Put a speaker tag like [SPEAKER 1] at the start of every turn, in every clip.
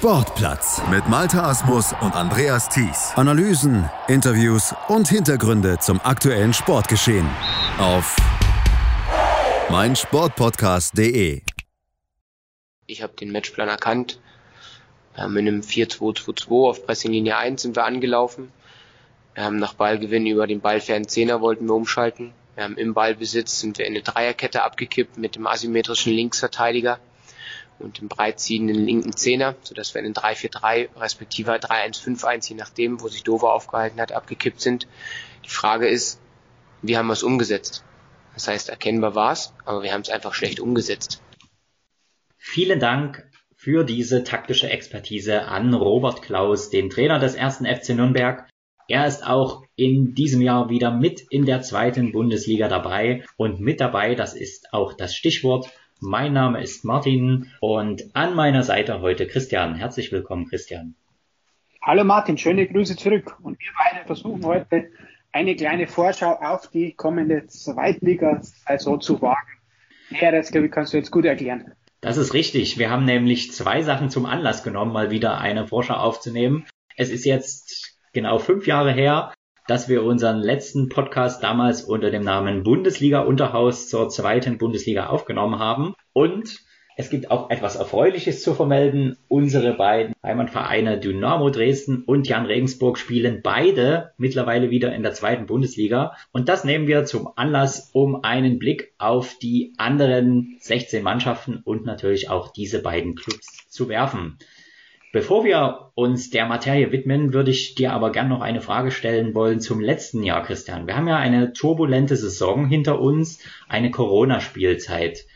[SPEAKER 1] Sportplatz mit Malta Asmus und Andreas Thies. Analysen, Interviews und Hintergründe zum aktuellen Sportgeschehen auf meinsportpodcast.de.
[SPEAKER 2] Ich habe den Matchplan erkannt. Wir haben in einem 4-2-2-2 auf Pressinglinie 1 sind wir angelaufen. Wir haben nach Ballgewinn über den ballfernen Zehner wollten wir umschalten. Wir haben im Ballbesitz sind wir in eine Dreierkette abgekippt mit dem asymmetrischen Linksverteidiger und dem breitziehenden linken Zehner, sodass wir in den 3-4-3 respektive 3-1-5-1, je nachdem, wo sich Dover aufgehalten hat, abgekippt sind. Die Frage ist, wie haben wir es umgesetzt? Das heißt, erkennbar war es, aber wir haben es einfach schlecht umgesetzt.
[SPEAKER 3] Vielen Dank für diese taktische Expertise an Robert Klaus, den Trainer des ersten FC Nürnberg. Er ist auch in diesem Jahr wieder mit in der zweiten Bundesliga dabei und mit dabei, das ist auch das Stichwort, mein Name ist Martin und an meiner Seite heute Christian. Herzlich willkommen, Christian.
[SPEAKER 4] Hallo Martin, schöne Grüße zurück. Und wir beide versuchen heute eine kleine Vorschau auf die kommende Zweitliga-Saison zu wagen. Ja, das glaube ich, kannst du jetzt gut erklären.
[SPEAKER 3] Das ist richtig. Wir haben nämlich zwei Sachen zum Anlass genommen, mal wieder eine Vorschau aufzunehmen. Es ist jetzt genau fünf Jahre her, dass wir unseren letzten Podcast damals unter dem Namen Bundesliga Unterhaus zur zweiten Bundesliga aufgenommen haben. Und es gibt auch etwas Erfreuliches zu vermelden. Unsere beiden Heimatvereine Dynamo Dresden und Jan Regensburg spielen beide mittlerweile wieder in der zweiten Bundesliga. Und das nehmen wir zum Anlass, um einen Blick auf die anderen 16 Mannschaften und natürlich auch diese beiden Clubs zu werfen. Bevor wir uns der Materie widmen, würde ich dir aber gern noch eine Frage stellen wollen zum letzten Jahr, Christian. Wir haben ja eine turbulente Saison hinter uns, eine Corona-Spielzeit.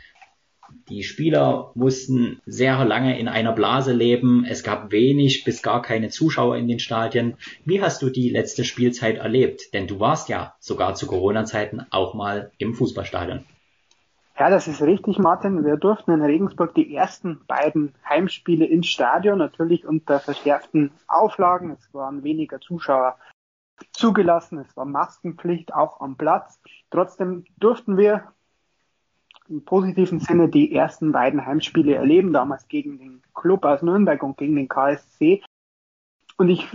[SPEAKER 3] Die Spieler mussten sehr lange in einer Blase leben. Es gab wenig bis gar keine Zuschauer in den Stadien. Wie hast du die letzte Spielzeit erlebt? Denn du warst ja sogar zu Corona-Zeiten auch mal im Fußballstadion.
[SPEAKER 4] Ja, das ist richtig, Martin. Wir durften in Regensburg die ersten beiden Heimspiele ins Stadion, natürlich unter verschärften Auflagen. Es waren weniger Zuschauer zugelassen, es war Maskenpflicht auch am Platz. Trotzdem durften wir im positiven Sinne die ersten beiden Heimspiele erleben, damals gegen den Club aus Nürnberg und gegen den KSC. Und ich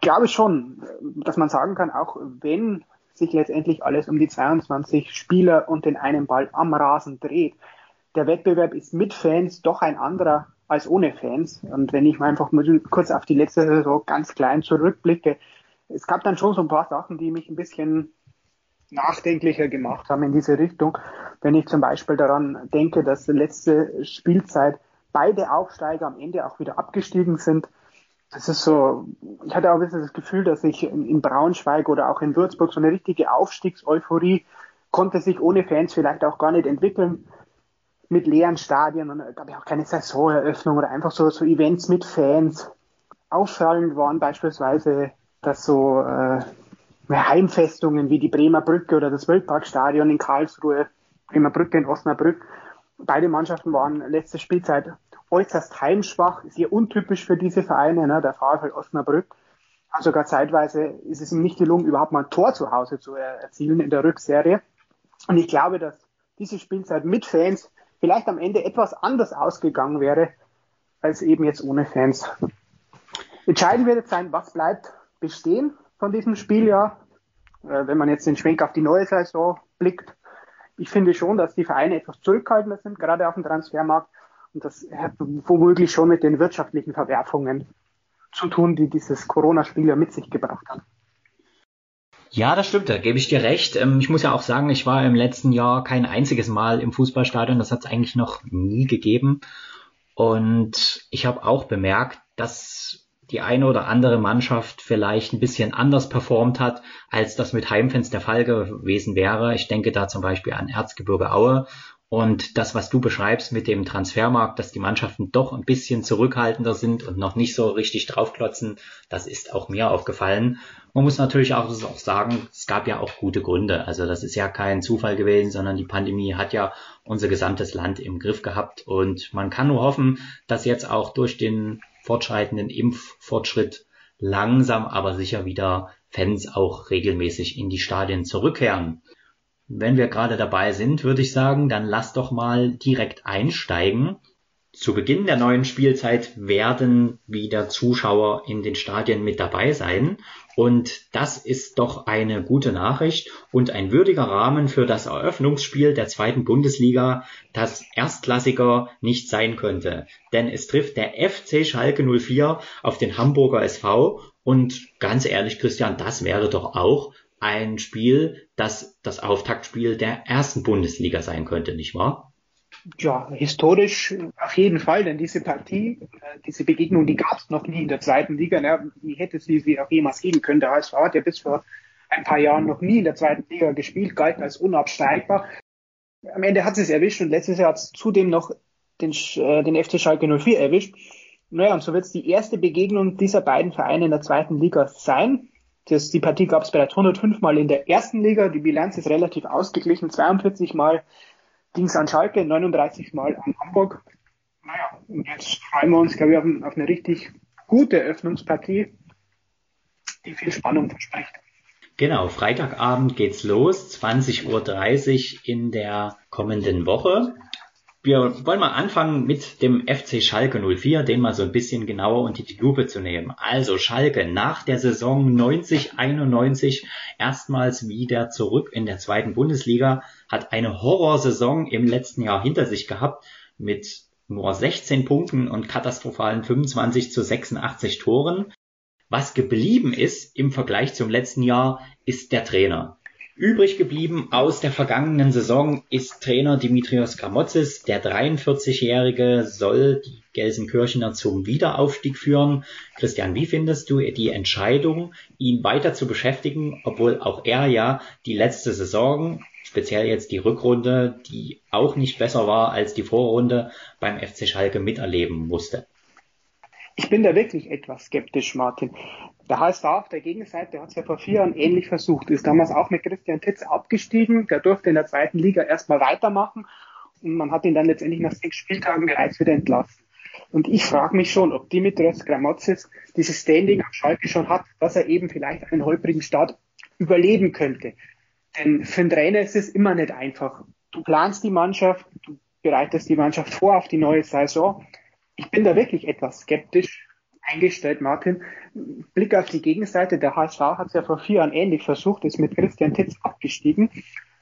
[SPEAKER 4] glaube schon, dass man sagen kann, auch wenn sich letztendlich alles um die 22 Spieler und den einen Ball am Rasen dreht. Der Wettbewerb ist mit Fans doch ein anderer als ohne Fans. Und wenn ich mal einfach kurz auf die letzte Saison ganz klein zurückblicke, es gab dann schon so ein paar Sachen, die mich ein bisschen nachdenklicher gemacht haben in diese Richtung. Wenn ich zum Beispiel daran denke, dass letzte Spielzeit beide Aufsteiger am Ende auch wieder abgestiegen sind, das ist so, ich hatte auch ein bisschen das Gefühl, dass ich in, Braunschweig oder auch in Würzburg so eine richtige Aufstiegseuphorie konnte sich ohne Fans vielleicht auch gar nicht entwickeln mit leeren Stadien und gab ja auch keine Saisoneröffnung oder einfach so, so Events mit Fans. Auffallend waren beispielsweise, dass so äh, Heimfestungen wie die Bremer Brücke oder das Wildparkstadion in Karlsruhe, Bremer Brücke in Osnabrück, beide Mannschaften waren letzte Spielzeit äußerst heimschwach, sehr untypisch für diese Vereine, ne, der VfL Osnabrück. Sogar zeitweise ist es ihm nicht gelungen, überhaupt mal ein Tor zu Hause zu erzielen in der Rückserie. Und ich glaube, dass diese Spielzeit mit Fans vielleicht am Ende etwas anders ausgegangen wäre, als eben jetzt ohne Fans. Entscheidend wird jetzt sein, was bleibt bestehen von diesem Spieljahr. Äh, wenn man jetzt den Schwenk auf die neue Saison blickt, ich finde schon, dass die Vereine etwas zurückhaltender sind, gerade auf dem Transfermarkt. Und das hat womöglich schon mit den wirtschaftlichen Verwerfungen zu tun, die dieses Corona-Spiel ja mit sich gebracht hat.
[SPEAKER 3] Ja, das stimmt, da gebe ich dir recht. Ähm, ich muss ja auch sagen, ich war im letzten Jahr kein einziges Mal im Fußballstadion. Das hat es eigentlich noch nie gegeben. Und ich habe auch bemerkt, dass die eine oder andere Mannschaft vielleicht ein bisschen anders performt hat, als das mit Heimfans der Fall gewesen wäre. Ich denke da zum Beispiel an Erzgebirge Aue und das, was du beschreibst mit dem Transfermarkt, dass die Mannschaften doch ein bisschen zurückhaltender sind und noch nicht so richtig draufklotzen, das ist auch mir aufgefallen. Man muss natürlich auch, sagen, es gab ja auch gute Gründe. Also das ist ja kein Zufall gewesen, sondern die Pandemie hat ja unser gesamtes Land im Griff gehabt. Und man kann nur hoffen, dass jetzt auch durch den fortschreitenden Impffortschritt langsam aber sicher wieder Fans auch regelmäßig in die Stadien zurückkehren. Wenn wir gerade dabei sind, würde ich sagen, dann lass doch mal direkt einsteigen. zu Beginn der neuen Spielzeit werden wieder Zuschauer in den Stadien mit dabei sein. Und das ist doch eine gute Nachricht und ein würdiger Rahmen für das Eröffnungsspiel der zweiten Bundesliga, das erstklassiger nicht sein könnte. Denn es trifft der FC Schalke 04 auf den Hamburger SV und ganz ehrlich, Christian, das wäre doch auch ein Spiel, das das Auftaktspiel der ersten Bundesliga sein könnte, nicht wahr?
[SPEAKER 4] Ja, historisch auf jeden Fall, denn diese Partie, äh, diese Begegnung, die gab es noch nie in der zweiten Liga. Ne? Wie hätte es sie auch jemals geben können? Der HSV hat ja bis vor ein paar Jahren noch nie in der zweiten Liga gespielt, galt als unabsteigbar. Am Ende hat sie es erwischt und letztes Jahr hat es zudem noch den, äh, den FC Schalke 04 erwischt. Naja, und so wird es die erste Begegnung dieser beiden Vereine in der zweiten Liga sein. Das, die Partie gab es bereits 105 Mal in der ersten Liga. Die Bilanz ist relativ ausgeglichen. 42 Mal ging es an Schalke, 39 Mal an Hamburg. Naja, und jetzt freuen wir uns, glaube ich, auf, auf eine richtig gute Eröffnungspartie, die viel Spannung verspricht.
[SPEAKER 3] Genau, Freitagabend geht's los, 20.30 Uhr in der kommenden Woche. Wir wollen mal anfangen mit dem FC Schalke 04, den mal so ein bisschen genauer unter die Lupe zu nehmen. Also Schalke nach der Saison 90-91 erstmals wieder zurück in der zweiten Bundesliga, hat eine Horrorsaison im letzten Jahr hinter sich gehabt mit nur 16 Punkten und katastrophalen 25 zu 86 Toren. Was geblieben ist im Vergleich zum letzten Jahr, ist der Trainer. Übrig geblieben aus der vergangenen Saison ist Trainer Dimitrios Gramotzis. Der 43-Jährige soll die Gelsenkirchener zum Wiederaufstieg führen. Christian, wie findest du die Entscheidung, ihn weiter zu beschäftigen, obwohl auch er ja die letzte Saison, speziell jetzt die Rückrunde, die auch nicht besser war als die Vorrunde beim FC Schalke miterleben musste?
[SPEAKER 4] Ich bin da wirklich etwas skeptisch, Martin. Der HSV auf der Gegenseite hat es ja vor vier Jahren ähnlich versucht, ist damals auch mit Christian Titz abgestiegen. Der durfte in der zweiten Liga erstmal weitermachen und man hat ihn dann letztendlich nach sechs Spieltagen bereits wieder entlassen. Und ich frage mich schon, ob Dimitrios Gramotzis dieses Standing am Schalke schon hat, dass er eben vielleicht einen holprigen Start überleben könnte. Denn für einen Trainer ist es immer nicht einfach. Du planst die Mannschaft, du bereitest die Mannschaft vor auf die neue Saison. Ich bin da wirklich etwas skeptisch, eingestellt, Martin. Blick auf die Gegenseite, der HSV hat es ja vor vier Jahren ähnlich versucht, ist mit Christian Titz abgestiegen.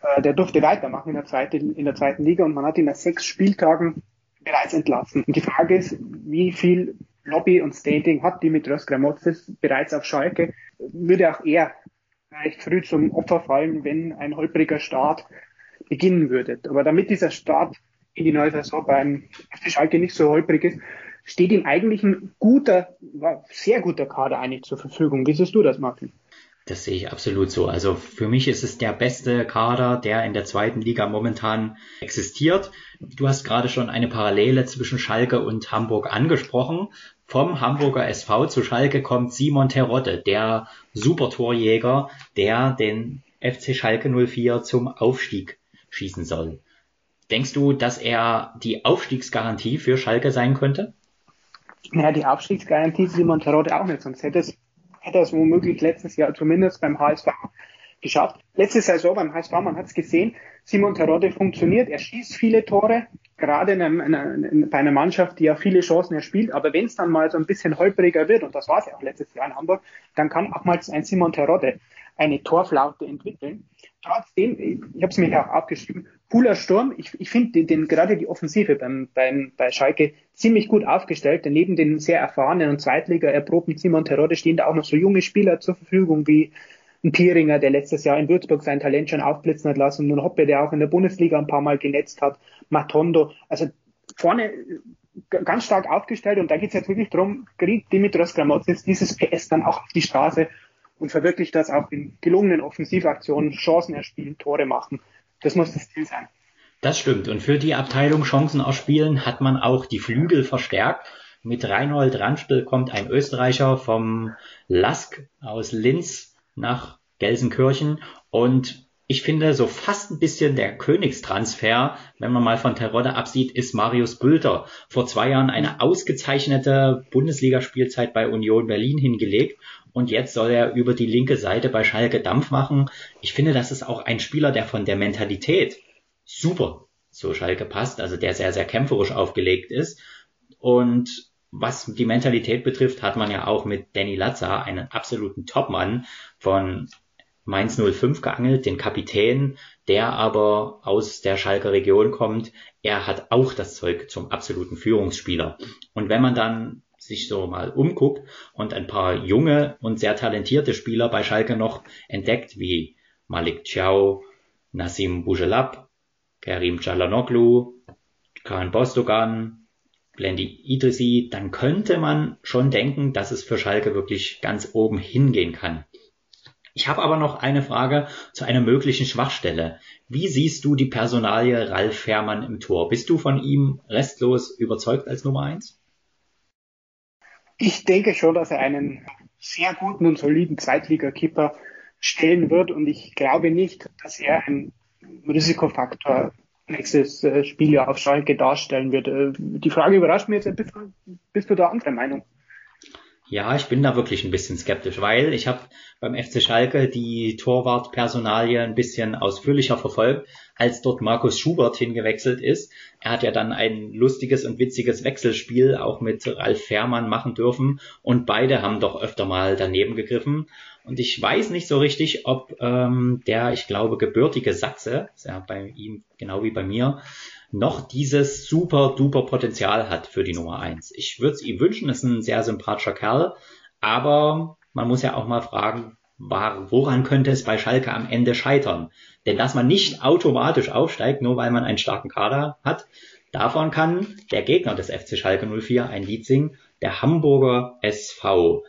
[SPEAKER 4] Äh, der durfte weitermachen in der, zweiten, in der zweiten Liga und man hat ihn nach sechs Spieltagen bereits entlassen. Und die Frage ist, wie viel Lobby und Standing hat Dimitrios Gramotzes bereits auf Schalke? Würde auch er recht früh zum Opfer fallen, wenn ein holpriger Start beginnen würde. Aber damit dieser Start in die neue Saison beim FC Schalke nicht so holprig ist, steht ihm eigentlich ein guter, sehr guter Kader eigentlich zur Verfügung. Wie siehst du das, Martin?
[SPEAKER 3] Das sehe ich absolut so. Also für mich ist es der beste Kader, der in der zweiten Liga momentan existiert. Du hast gerade schon eine Parallele zwischen Schalke und Hamburg angesprochen. Vom Hamburger SV zu Schalke kommt Simon Terodde, der Supertorjäger, der den FC Schalke 04 zum Aufstieg schießen soll. Denkst du, dass er die Aufstiegsgarantie für Schalke sein könnte?
[SPEAKER 4] Naja, die Abstiegsgarantie Simon Terodde auch nicht, sonst hätte es, hätte es womöglich letztes Jahr zumindest beim HSV geschafft. Letzte Saison beim HSV, man hat es gesehen, Simon Terodde funktioniert, er schießt viele Tore, gerade in einem, in einer, in, bei einer Mannschaft, die ja viele Chancen erspielt, aber wenn es dann mal so ein bisschen holpriger wird, und das war es ja auch letztes Jahr in Hamburg, dann kann auch mal ein Simon Terodde eine Torflaute entwickeln. Trotzdem, ich habe es mir ja auch aufgeschrieben, cooler Sturm. Ich, ich finde den, den, gerade die Offensive beim, beim, bei Schalke ziemlich gut aufgestellt. Neben den sehr erfahrenen und Zweitliga erprobten Simon Terodde stehen da auch noch so junge Spieler zur Verfügung wie ein Pieringer, der letztes Jahr in Würzburg sein Talent schon aufblitzen hat lassen, und ein Hoppe, der auch in der Bundesliga ein paar Mal genetzt hat, Matondo. Also vorne ganz stark aufgestellt und da geht es jetzt wirklich darum, kriegt Dimitros Gramotzis dieses PS dann auch auf die Straße und verwirklicht das auch in gelungenen Offensivaktionen, Chancen erspielen, Tore machen. Das muss das Ziel sein.
[SPEAKER 3] Das stimmt. Und für die Abteilung Chancen ausspielen hat man auch die Flügel verstärkt. Mit Reinhold Ranspel kommt ein Österreicher vom Lask aus Linz nach Gelsenkirchen und ich finde, so fast ein bisschen der Königstransfer, wenn man mal von Terodde absieht, ist Marius Bülter. Vor zwei Jahren eine ausgezeichnete Bundesligaspielzeit bei Union Berlin hingelegt und jetzt soll er über die linke Seite bei Schalke Dampf machen. Ich finde, das ist auch ein Spieler, der von der Mentalität super zu Schalke passt, also der sehr, sehr kämpferisch aufgelegt ist. Und was die Mentalität betrifft, hat man ja auch mit Danny Latza einen absoluten Topmann von Mainz 05 geangelt, den Kapitän, der aber aus der Schalker Region kommt. Er hat auch das Zeug zum absoluten Führungsspieler. Und wenn man dann sich so mal umguckt und ein paar junge und sehr talentierte Spieler bei Schalke noch entdeckt, wie Malik Ciao, Nassim Bujelab, Karim Çalhanoğlu, Kaan Bostogan, Blendi Idrisi, dann könnte man schon denken, dass es für Schalke wirklich ganz oben hingehen kann. Ich habe aber noch eine Frage zu einer möglichen Schwachstelle. Wie siehst du die Personalie Ralf Fährmann im Tor? Bist du von ihm restlos überzeugt als Nummer eins?
[SPEAKER 4] Ich denke schon, dass er einen sehr guten und soliden Zweitliga-Keeper stellen wird und ich glaube nicht, dass er ein Risikofaktor nächstes äh, Spieljahr auf Schalke darstellen wird. Äh, die Frage überrascht mich jetzt ein bisschen. Bist du da anderer Meinung?
[SPEAKER 3] Ja, ich bin da wirklich ein bisschen skeptisch, weil ich habe beim FC Schalke die Torwartpersonalie ein bisschen ausführlicher verfolgt, als dort Markus Schubert hingewechselt ist. Er hat ja dann ein lustiges und witziges Wechselspiel auch mit Ralf Fährmann machen dürfen und beide haben doch öfter mal daneben gegriffen. Und ich weiß nicht so richtig, ob ähm, der, ich glaube, gebürtige Sachse, ist ja bei ihm genau wie bei mir, noch dieses super duper Potenzial hat für die Nummer eins. Ich würde es ihm wünschen, ist ein sehr sympathischer Kerl, aber man muss ja auch mal fragen, woran könnte es bei Schalke am Ende scheitern? Denn dass man nicht automatisch aufsteigt, nur weil man einen starken Kader hat, davon kann der Gegner des FC Schalke 04 ein Lied singen, der Hamburger SV.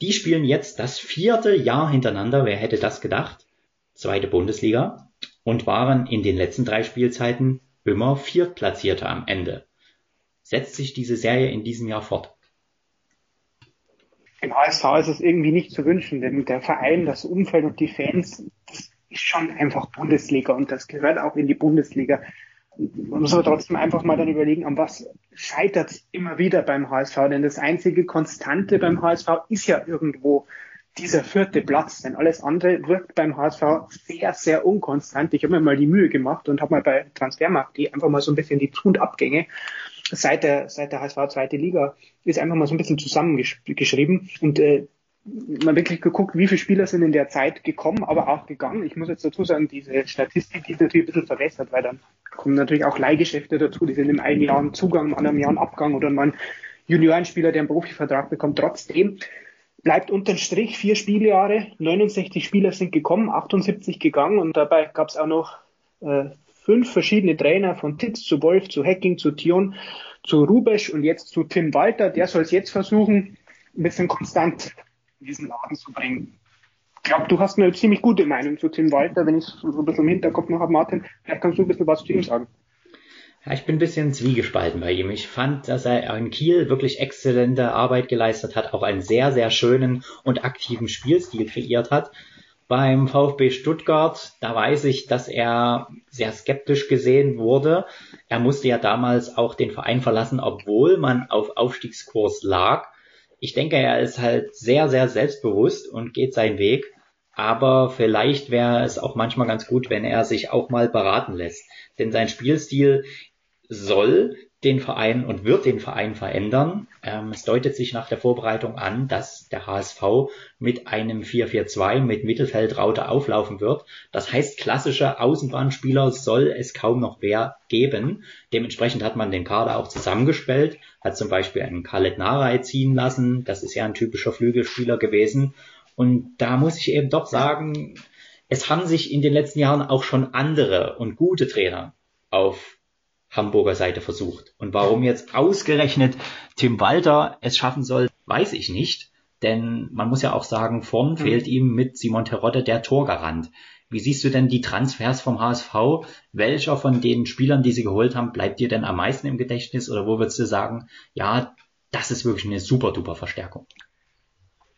[SPEAKER 3] Die spielen jetzt das vierte Jahr hintereinander, wer hätte das gedacht, zweite Bundesliga und waren in den letzten drei Spielzeiten immer Viertplatzierte am Ende. Setzt sich diese Serie in diesem Jahr fort?
[SPEAKER 4] Im HSV ist es irgendwie nicht zu wünschen, denn der Verein, das Umfeld und die Fans, das ist schon einfach Bundesliga und das gehört auch in die Bundesliga. Man muss aber trotzdem einfach mal dann überlegen, an was scheitert es immer wieder beim HSV, denn das einzige Konstante beim HSV ist ja irgendwo dieser vierte Platz, denn alles andere wirkt beim HSV sehr, sehr unkonstant. Ich habe mir mal die Mühe gemacht und habe mal bei Transfermarkt.de einfach mal so ein bisschen die Zu- und Abgänge seit der, seit der HSV zweite Liga ist einfach mal so ein bisschen zusammengeschrieben und äh, man wirklich geguckt, wie viele Spieler sind in der Zeit gekommen, aber auch gegangen. Ich muss jetzt dazu sagen, diese Statistik, die ist natürlich ein bisschen verbessert, weil dann kommen natürlich auch Leihgeschäfte dazu, die sind im einen Jahr ein Zugang, im anderen Jahr ein Abgang oder mal ein Juniorenspieler, der einen Profivertrag bekommt. Trotzdem bleibt unterm Strich vier Spieljahre, 69 Spieler sind gekommen, 78 gegangen und dabei gab es auch noch äh, fünf verschiedene Trainer von Titz zu Wolf zu Hacking zu Tion zu Rubesch und jetzt zu Tim Walter. Der soll es jetzt versuchen, ein bisschen konstant in diesen Laden zu bringen. Ich glaube, du hast eine ziemlich gute Meinung zu Tim Walter, wenn ich so ein bisschen im Hinterkopf noch habe, Martin. Vielleicht kannst du ein bisschen was zu ihm sagen.
[SPEAKER 3] Ja, ich bin ein bisschen zwiegespalten bei ihm. Ich fand, dass er in Kiel wirklich exzellente Arbeit geleistet hat, auch einen sehr, sehr schönen und aktiven Spielstil kreiert hat. Beim VfB Stuttgart, da weiß ich, dass er sehr skeptisch gesehen wurde. Er musste ja damals auch den Verein verlassen, obwohl man auf Aufstiegskurs lag. Ich denke, er ist halt sehr, sehr selbstbewusst und geht seinen Weg. Aber vielleicht wäre es auch manchmal ganz gut, wenn er sich auch mal beraten lässt. Denn sein Spielstil soll den Verein und wird den Verein verändern. Ähm, es deutet sich nach der Vorbereitung an, dass der HSV mit einem 4-4-2 mit Mittelfeldraute auflaufen wird. Das heißt, klassische Außenbahnspieler soll es kaum noch mehr geben. Dementsprechend hat man den Kader auch zusammengestellt, hat zum Beispiel einen Khaled Narei ziehen lassen. Das ist ja ein typischer Flügelspieler gewesen. Und da muss ich eben doch sagen, es haben sich in den letzten Jahren auch schon andere und gute Trainer auf Hamburger Seite versucht. Und warum jetzt ausgerechnet Tim Walter es schaffen soll, weiß ich nicht. Denn man muss ja auch sagen, vorn mhm. fehlt ihm mit Simon Terodde der Torgarant. Wie siehst du denn die Transfers vom HSV? Welcher von den Spielern, die sie geholt haben, bleibt dir denn am meisten im Gedächtnis? Oder wo würdest du sagen, ja, das ist wirklich eine super duper Verstärkung?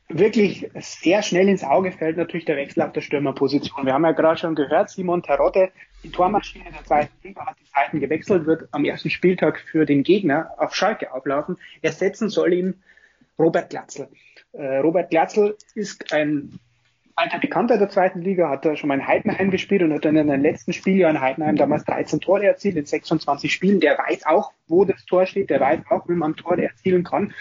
[SPEAKER 4] Wirklich sehr schnell ins Auge fällt natürlich der Wechsel auf der Stürmerposition. Wir haben ja gerade schon gehört, Simon Terodde, die Tormaschine der zweiten Liga, hat die Seiten gewechselt, wird am ersten Spieltag für den Gegner auf Schalke auflaufen. Ersetzen soll ihn Robert Glatzel. Äh, Robert Glatzel ist ein alter Bekannter der zweiten Liga, hat er schon mal in Heidenheim gespielt und hat dann in den letzten Spieljahr in Heidenheim damals 13 Tore erzielt in 26 Spielen. Der weiß auch, wo das Tor steht, der weiß auch, wie man Tore erzielen kann.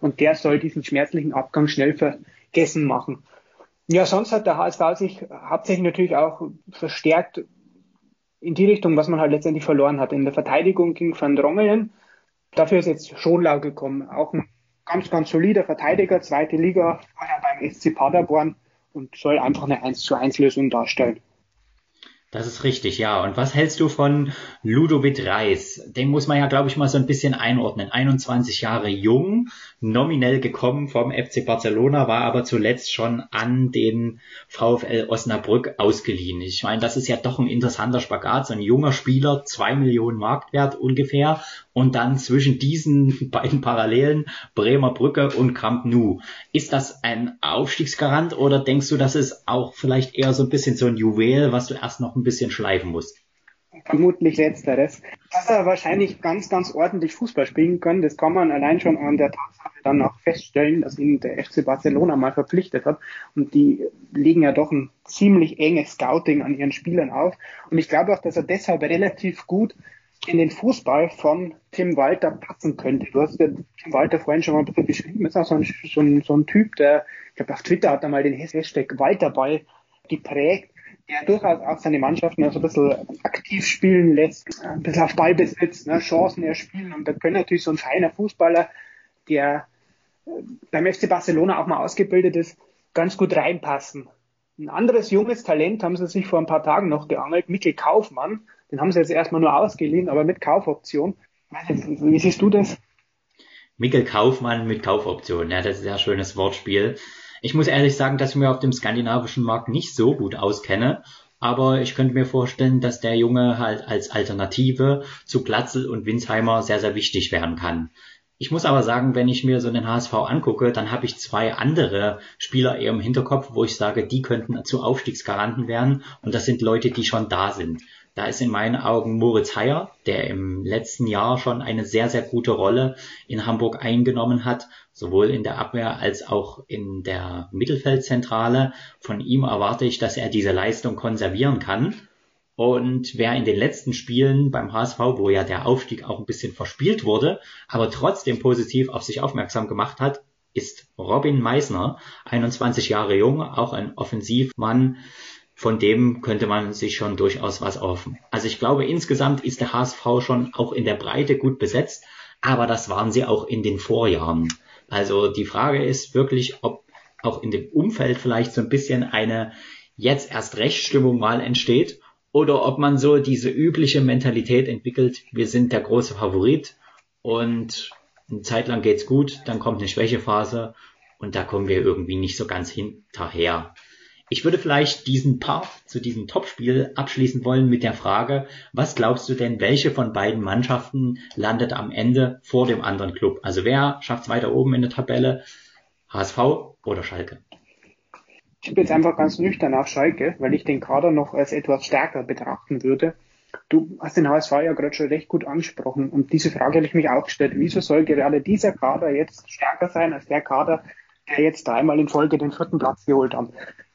[SPEAKER 4] Und der soll diesen schmerzlichen Abgang schnell vergessen machen. Ja, sonst hat der HSV sich hauptsächlich natürlich auch verstärkt in die Richtung, was man halt letztendlich verloren hat. In der Verteidigung ging Van Drongelen. Dafür ist jetzt Schonlau gekommen. Auch ein ganz, ganz solider Verteidiger, zweite Liga, vorher beim SC Paderborn und soll einfach eine 1 zu 1 Lösung darstellen.
[SPEAKER 3] Das ist richtig, ja. Und was hältst du von Ludovic Reis? Den muss man ja, glaube ich, mal so ein bisschen einordnen. 21 Jahre jung, nominell gekommen vom FC Barcelona, war aber zuletzt schon an den VfL Osnabrück ausgeliehen. Ich meine, das ist ja doch ein interessanter Spagat. So ein junger Spieler, zwei Millionen Marktwert ungefähr und dann zwischen diesen beiden Parallelen Bremer Brücke und Camp Nou. Ist das ein Aufstiegsgarant oder denkst du, das ist auch vielleicht eher so ein bisschen so ein Juwel, was du erst noch ein bisschen schleifen musst?
[SPEAKER 4] Vermutlich letzteres. Dass er wahrscheinlich ganz, ganz ordentlich Fußball spielen kann, das kann man allein schon an der Tatsache dann auch feststellen, dass ihn der FC Barcelona mal verpflichtet hat. Und die legen ja doch ein ziemlich enges Scouting an ihren Spielern auf. Und ich glaube auch, dass er deshalb relativ gut in den Fußball von Tim Walter passen könnte. Du hast ja Tim Walter vorhin schon mal ein bisschen beschrieben, ist auch so ein, so ein, so ein Typ, der, ich glaube auf Twitter hat er mal den Hashtag Walterball geprägt, der durchaus auch seine Mannschaften also ein bisschen aktiv spielen lässt, ein bisschen auf Ballbesitz, ne, Chancen erspielen und da können natürlich so ein feiner Fußballer, der äh, beim FC Barcelona auch mal ausgebildet ist, ganz gut reinpassen. Ein anderes junges Talent haben sie sich vor ein paar Tagen noch geangelt, Mikkel Kaufmann, den haben sie jetzt erstmal nur ausgeliehen, aber mit Kaufoption. Wie siehst du das?
[SPEAKER 3] Mikkel Kaufmann mit Kaufoption, ja, das ist ja ein schönes Wortspiel. Ich muss ehrlich sagen, dass ich mir auf dem skandinavischen Markt nicht so gut auskenne, aber ich könnte mir vorstellen, dass der Junge halt als Alternative zu Glatzel und Winsheimer sehr, sehr wichtig werden kann. Ich muss aber sagen, wenn ich mir so den HSV angucke, dann habe ich zwei andere Spieler eher im Hinterkopf, wo ich sage, die könnten zu Aufstiegsgaranten werden und das sind Leute, die schon da sind. Da ist in meinen Augen Moritz Heyer, der im letzten Jahr schon eine sehr, sehr gute Rolle in Hamburg eingenommen hat, sowohl in der Abwehr als auch in der Mittelfeldzentrale. Von ihm erwarte ich, dass er diese Leistung konservieren kann. Und wer in den letzten Spielen beim HSV, wo ja der Aufstieg auch ein bisschen verspielt wurde, aber trotzdem positiv auf sich aufmerksam gemacht hat, ist Robin Meisner, 21 Jahre jung, auch ein Offensivmann, von dem könnte man sich schon durchaus was offen. Also ich glaube, insgesamt ist der HSV schon auch in der Breite gut besetzt, aber das waren sie auch in den Vorjahren. Also die Frage ist wirklich, ob auch in dem Umfeld vielleicht so ein bisschen eine jetzt erst Rechtsstimmung mal entsteht oder ob man so diese übliche Mentalität entwickelt, wir sind der große Favorit und eine Zeit lang geht's gut, dann kommt eine Schwächephase und da kommen wir irgendwie nicht so ganz hinterher. Ich würde vielleicht diesen Part zu diesem Topspiel abschließen wollen mit der Frage, was glaubst du denn, welche von beiden Mannschaften landet am Ende vor dem anderen Club? Also wer schafft es weiter oben in der Tabelle? HSV oder Schalke?
[SPEAKER 4] Ich bin jetzt einfach ganz nüchtern auf Schalke, weil ich den Kader noch als etwas stärker betrachten würde. Du hast den HSV ja gerade schon recht gut angesprochen und diese Frage habe ich mich auch gestellt. Wieso soll gerade dieser Kader jetzt stärker sein als der Kader, der jetzt dreimal in Folge den vierten Platz geholt hat?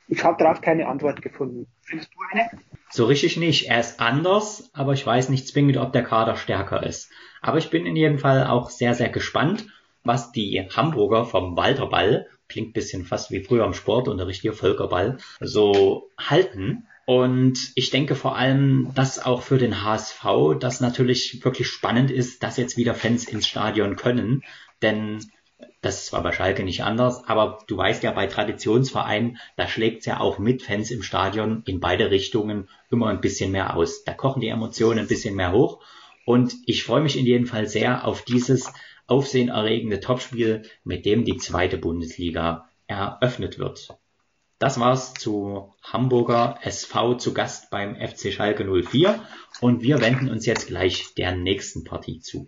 [SPEAKER 4] Ich habe darauf keine Antwort gefunden. Findest du eine?
[SPEAKER 3] So richtig nicht. Er ist anders, aber ich weiß nicht zwingend, ob der Kader stärker ist. Aber ich bin in jedem Fall auch sehr, sehr gespannt, was die Hamburger vom Walterball, klingt bisschen fast wie früher im Sport und der richtige Völkerball, so halten. Und ich denke vor allem, dass auch für den HSV das natürlich wirklich spannend ist, dass jetzt wieder Fans ins Stadion können. Denn das ist zwar bei Schalke nicht anders, aber du weißt ja, bei Traditionsvereinen, da schlägt's ja auch mit Fans im Stadion in beide Richtungen immer ein bisschen mehr aus. Da kochen die Emotionen ein bisschen mehr hoch. Und ich freue mich in jedem Fall sehr auf dieses aufsehenerregende Topspiel, mit dem die zweite Bundesliga eröffnet wird. Das war's zu Hamburger SV zu Gast beim FC Schalke 04 und wir wenden uns jetzt gleich der nächsten Partie zu.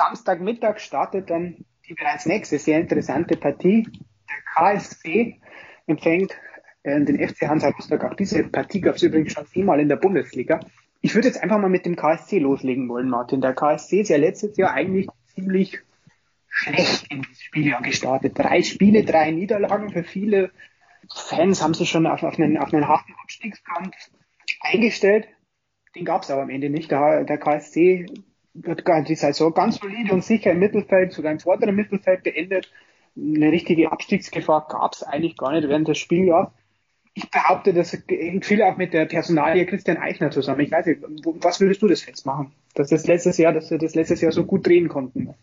[SPEAKER 4] Samstagmittag startet dann die bereits nächste sehr interessante Partie. Der KSC empfängt äh, den FC Hansa Rostock. Auch diese Partie gab es übrigens schon viermal in der Bundesliga. Ich würde jetzt einfach mal mit dem KSC loslegen wollen, Martin. Der KSC ist ja letztes Jahr eigentlich ziemlich schlecht in das Spieljahr gestartet. Drei Spiele, drei Niederlagen. Für viele Fans haben sich schon auf, auf, einen, auf einen harten Abstiegskampf eingestellt. Den gab es aber am Ende nicht. Der, der KSC die Saison ganz solide und sicher im Mittelfeld, sogar im vorderen Mittelfeld beendet. Eine richtige Abstiegsgefahr gab es eigentlich gar nicht während des Spieljahr. Ich behaupte, das hängt viel auch mit der Personalie Christian Eichner zusammen. Ich weiß nicht, was würdest du das festmachen? Dass das letztes Jahr, dass wir das letztes Jahr so gut drehen konnten.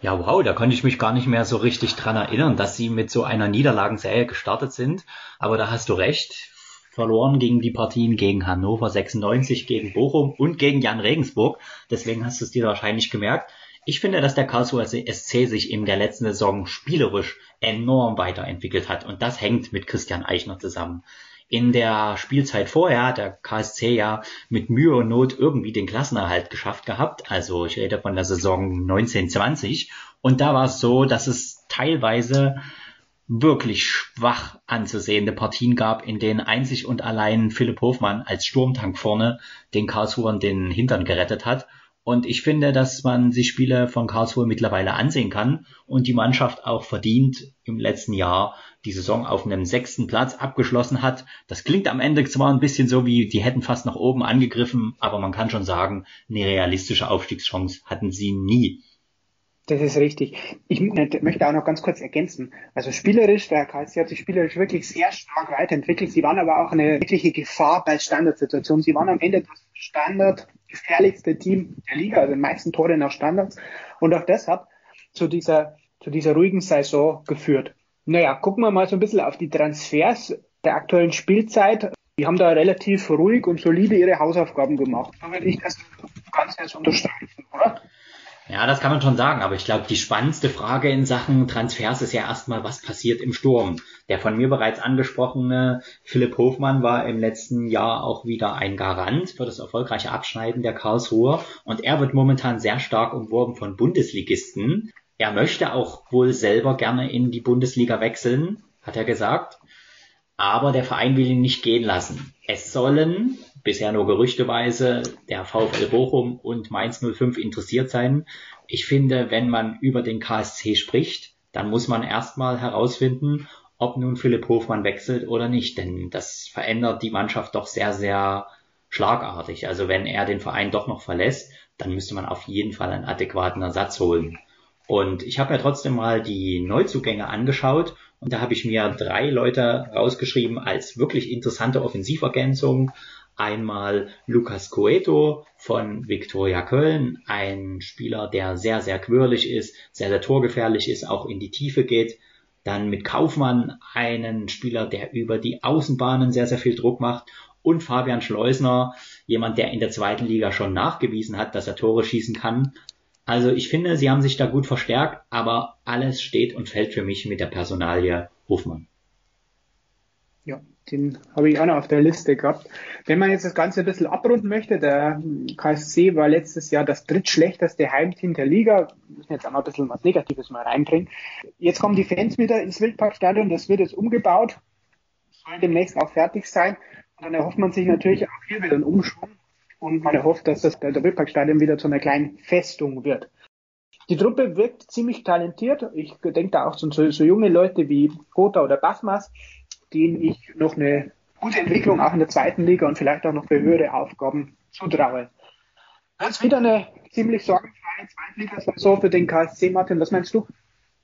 [SPEAKER 3] Ja, wow, da konnte ich mich gar nicht mehr so richtig dran erinnern, dass sie mit so einer Niederlagenserie gestartet sind. Aber da hast du recht verloren gegen die Partien gegen Hannover 96, gegen Bochum und gegen Jan Regensburg. Deswegen hast du es dir wahrscheinlich gemerkt. Ich finde, dass der Karlsruher SC sich in der letzten Saison spielerisch enorm weiterentwickelt hat. Und das hängt mit Christian Eichner zusammen. In der Spielzeit vorher hat der KSC ja mit Mühe und Not irgendwie den Klassenerhalt geschafft gehabt. Also ich rede von der Saison 1920. Und da war es so, dass es teilweise wirklich schwach anzusehende Partien gab, in denen einzig und allein Philipp Hofmann als Sturmtank vorne den Karlsruhern den Hintern gerettet hat. Und ich finde, dass man sich Spiele von Karlsruhe mittlerweile ansehen kann und die Mannschaft auch verdient im letzten Jahr die Saison auf einem sechsten Platz abgeschlossen hat. Das klingt am Ende zwar ein bisschen so wie, die hätten fast nach oben angegriffen, aber man kann schon sagen, eine realistische Aufstiegschance hatten sie nie.
[SPEAKER 4] Das ist richtig. Ich möchte auch noch ganz kurz ergänzen. Also spielerisch, der KSC hat sich spielerisch wirklich sehr stark weiterentwickelt. Sie waren aber auch eine wirkliche Gefahr bei Standardsituationen. Sie waren am Ende das Standard gefährlichste Team der Liga, also die meisten Tore nach Standards. Und auch das hat zu dieser, zu dieser ruhigen Saison geführt. Naja, gucken wir mal so ein bisschen auf die Transfers der aktuellen Spielzeit. Die haben da relativ ruhig und solide ihre Hausaufgaben gemacht. Da würde ich das Ganze jetzt unterstreichen, oder?
[SPEAKER 3] Ja, das kann man schon sagen, aber ich glaube, die spannendste Frage in Sachen Transfers ist ja erstmal, was passiert im Sturm. Der von mir bereits angesprochene Philipp Hofmann war im letzten Jahr auch wieder ein Garant für das erfolgreiche Abschneiden der Karlsruher und er wird momentan sehr stark umworben von Bundesligisten. Er möchte auch wohl selber gerne in die Bundesliga wechseln, hat er gesagt, aber der Verein will ihn nicht gehen lassen. Es sollen bisher nur gerüchteweise der VfL Bochum und Mainz 05 interessiert sein. Ich finde, wenn man über den KSC spricht, dann muss man erstmal herausfinden, ob nun Philipp Hofmann wechselt oder nicht, denn das verändert die Mannschaft doch sehr, sehr schlagartig. Also wenn er den Verein doch noch verlässt, dann müsste man auf jeden Fall einen adäquaten Ersatz holen. Und ich habe mir trotzdem mal die Neuzugänge angeschaut und da habe ich mir drei Leute rausgeschrieben als wirklich interessante Offensivergänzung. Einmal Lucas Coeto von Viktoria Köln, ein Spieler, der sehr, sehr quirlig ist, sehr, sehr torgefährlich ist, auch in die Tiefe geht. Dann mit Kaufmann einen Spieler, der über die Außenbahnen sehr, sehr viel Druck macht. Und Fabian Schleusner, jemand, der in der zweiten Liga schon nachgewiesen hat, dass er Tore schießen kann. Also ich finde, sie haben sich da gut verstärkt, aber alles steht und fällt für mich mit der Personalie Hofmann.
[SPEAKER 4] Den habe ich auch noch auf der Liste gehabt. Wenn man jetzt das Ganze ein bisschen abrunden möchte, der KSC war letztes Jahr das drittschlechteste Heimteam der Liga. Wir müssen jetzt auch mal ein bisschen was Negatives mal reinbringen. Jetzt kommen die Fans wieder ins Wildparkstadion, das wird jetzt umgebaut, soll demnächst auch fertig sein. Und dann erhofft man sich natürlich auch hier wieder einen Umschwung und man erhofft, dass das der Wildparkstadion wieder zu einer kleinen Festung wird. Die Truppe wirkt ziemlich talentiert. Ich denke da auch so, so junge Leute wie Gotha oder Basmas denen ich noch eine gute Entwicklung auch in der zweiten Liga und vielleicht auch noch für höhere Aufgaben zutraue. Jetzt wieder eine ziemlich sorgenfreie Zweitligasaison für den KSC, Martin. Was meinst du?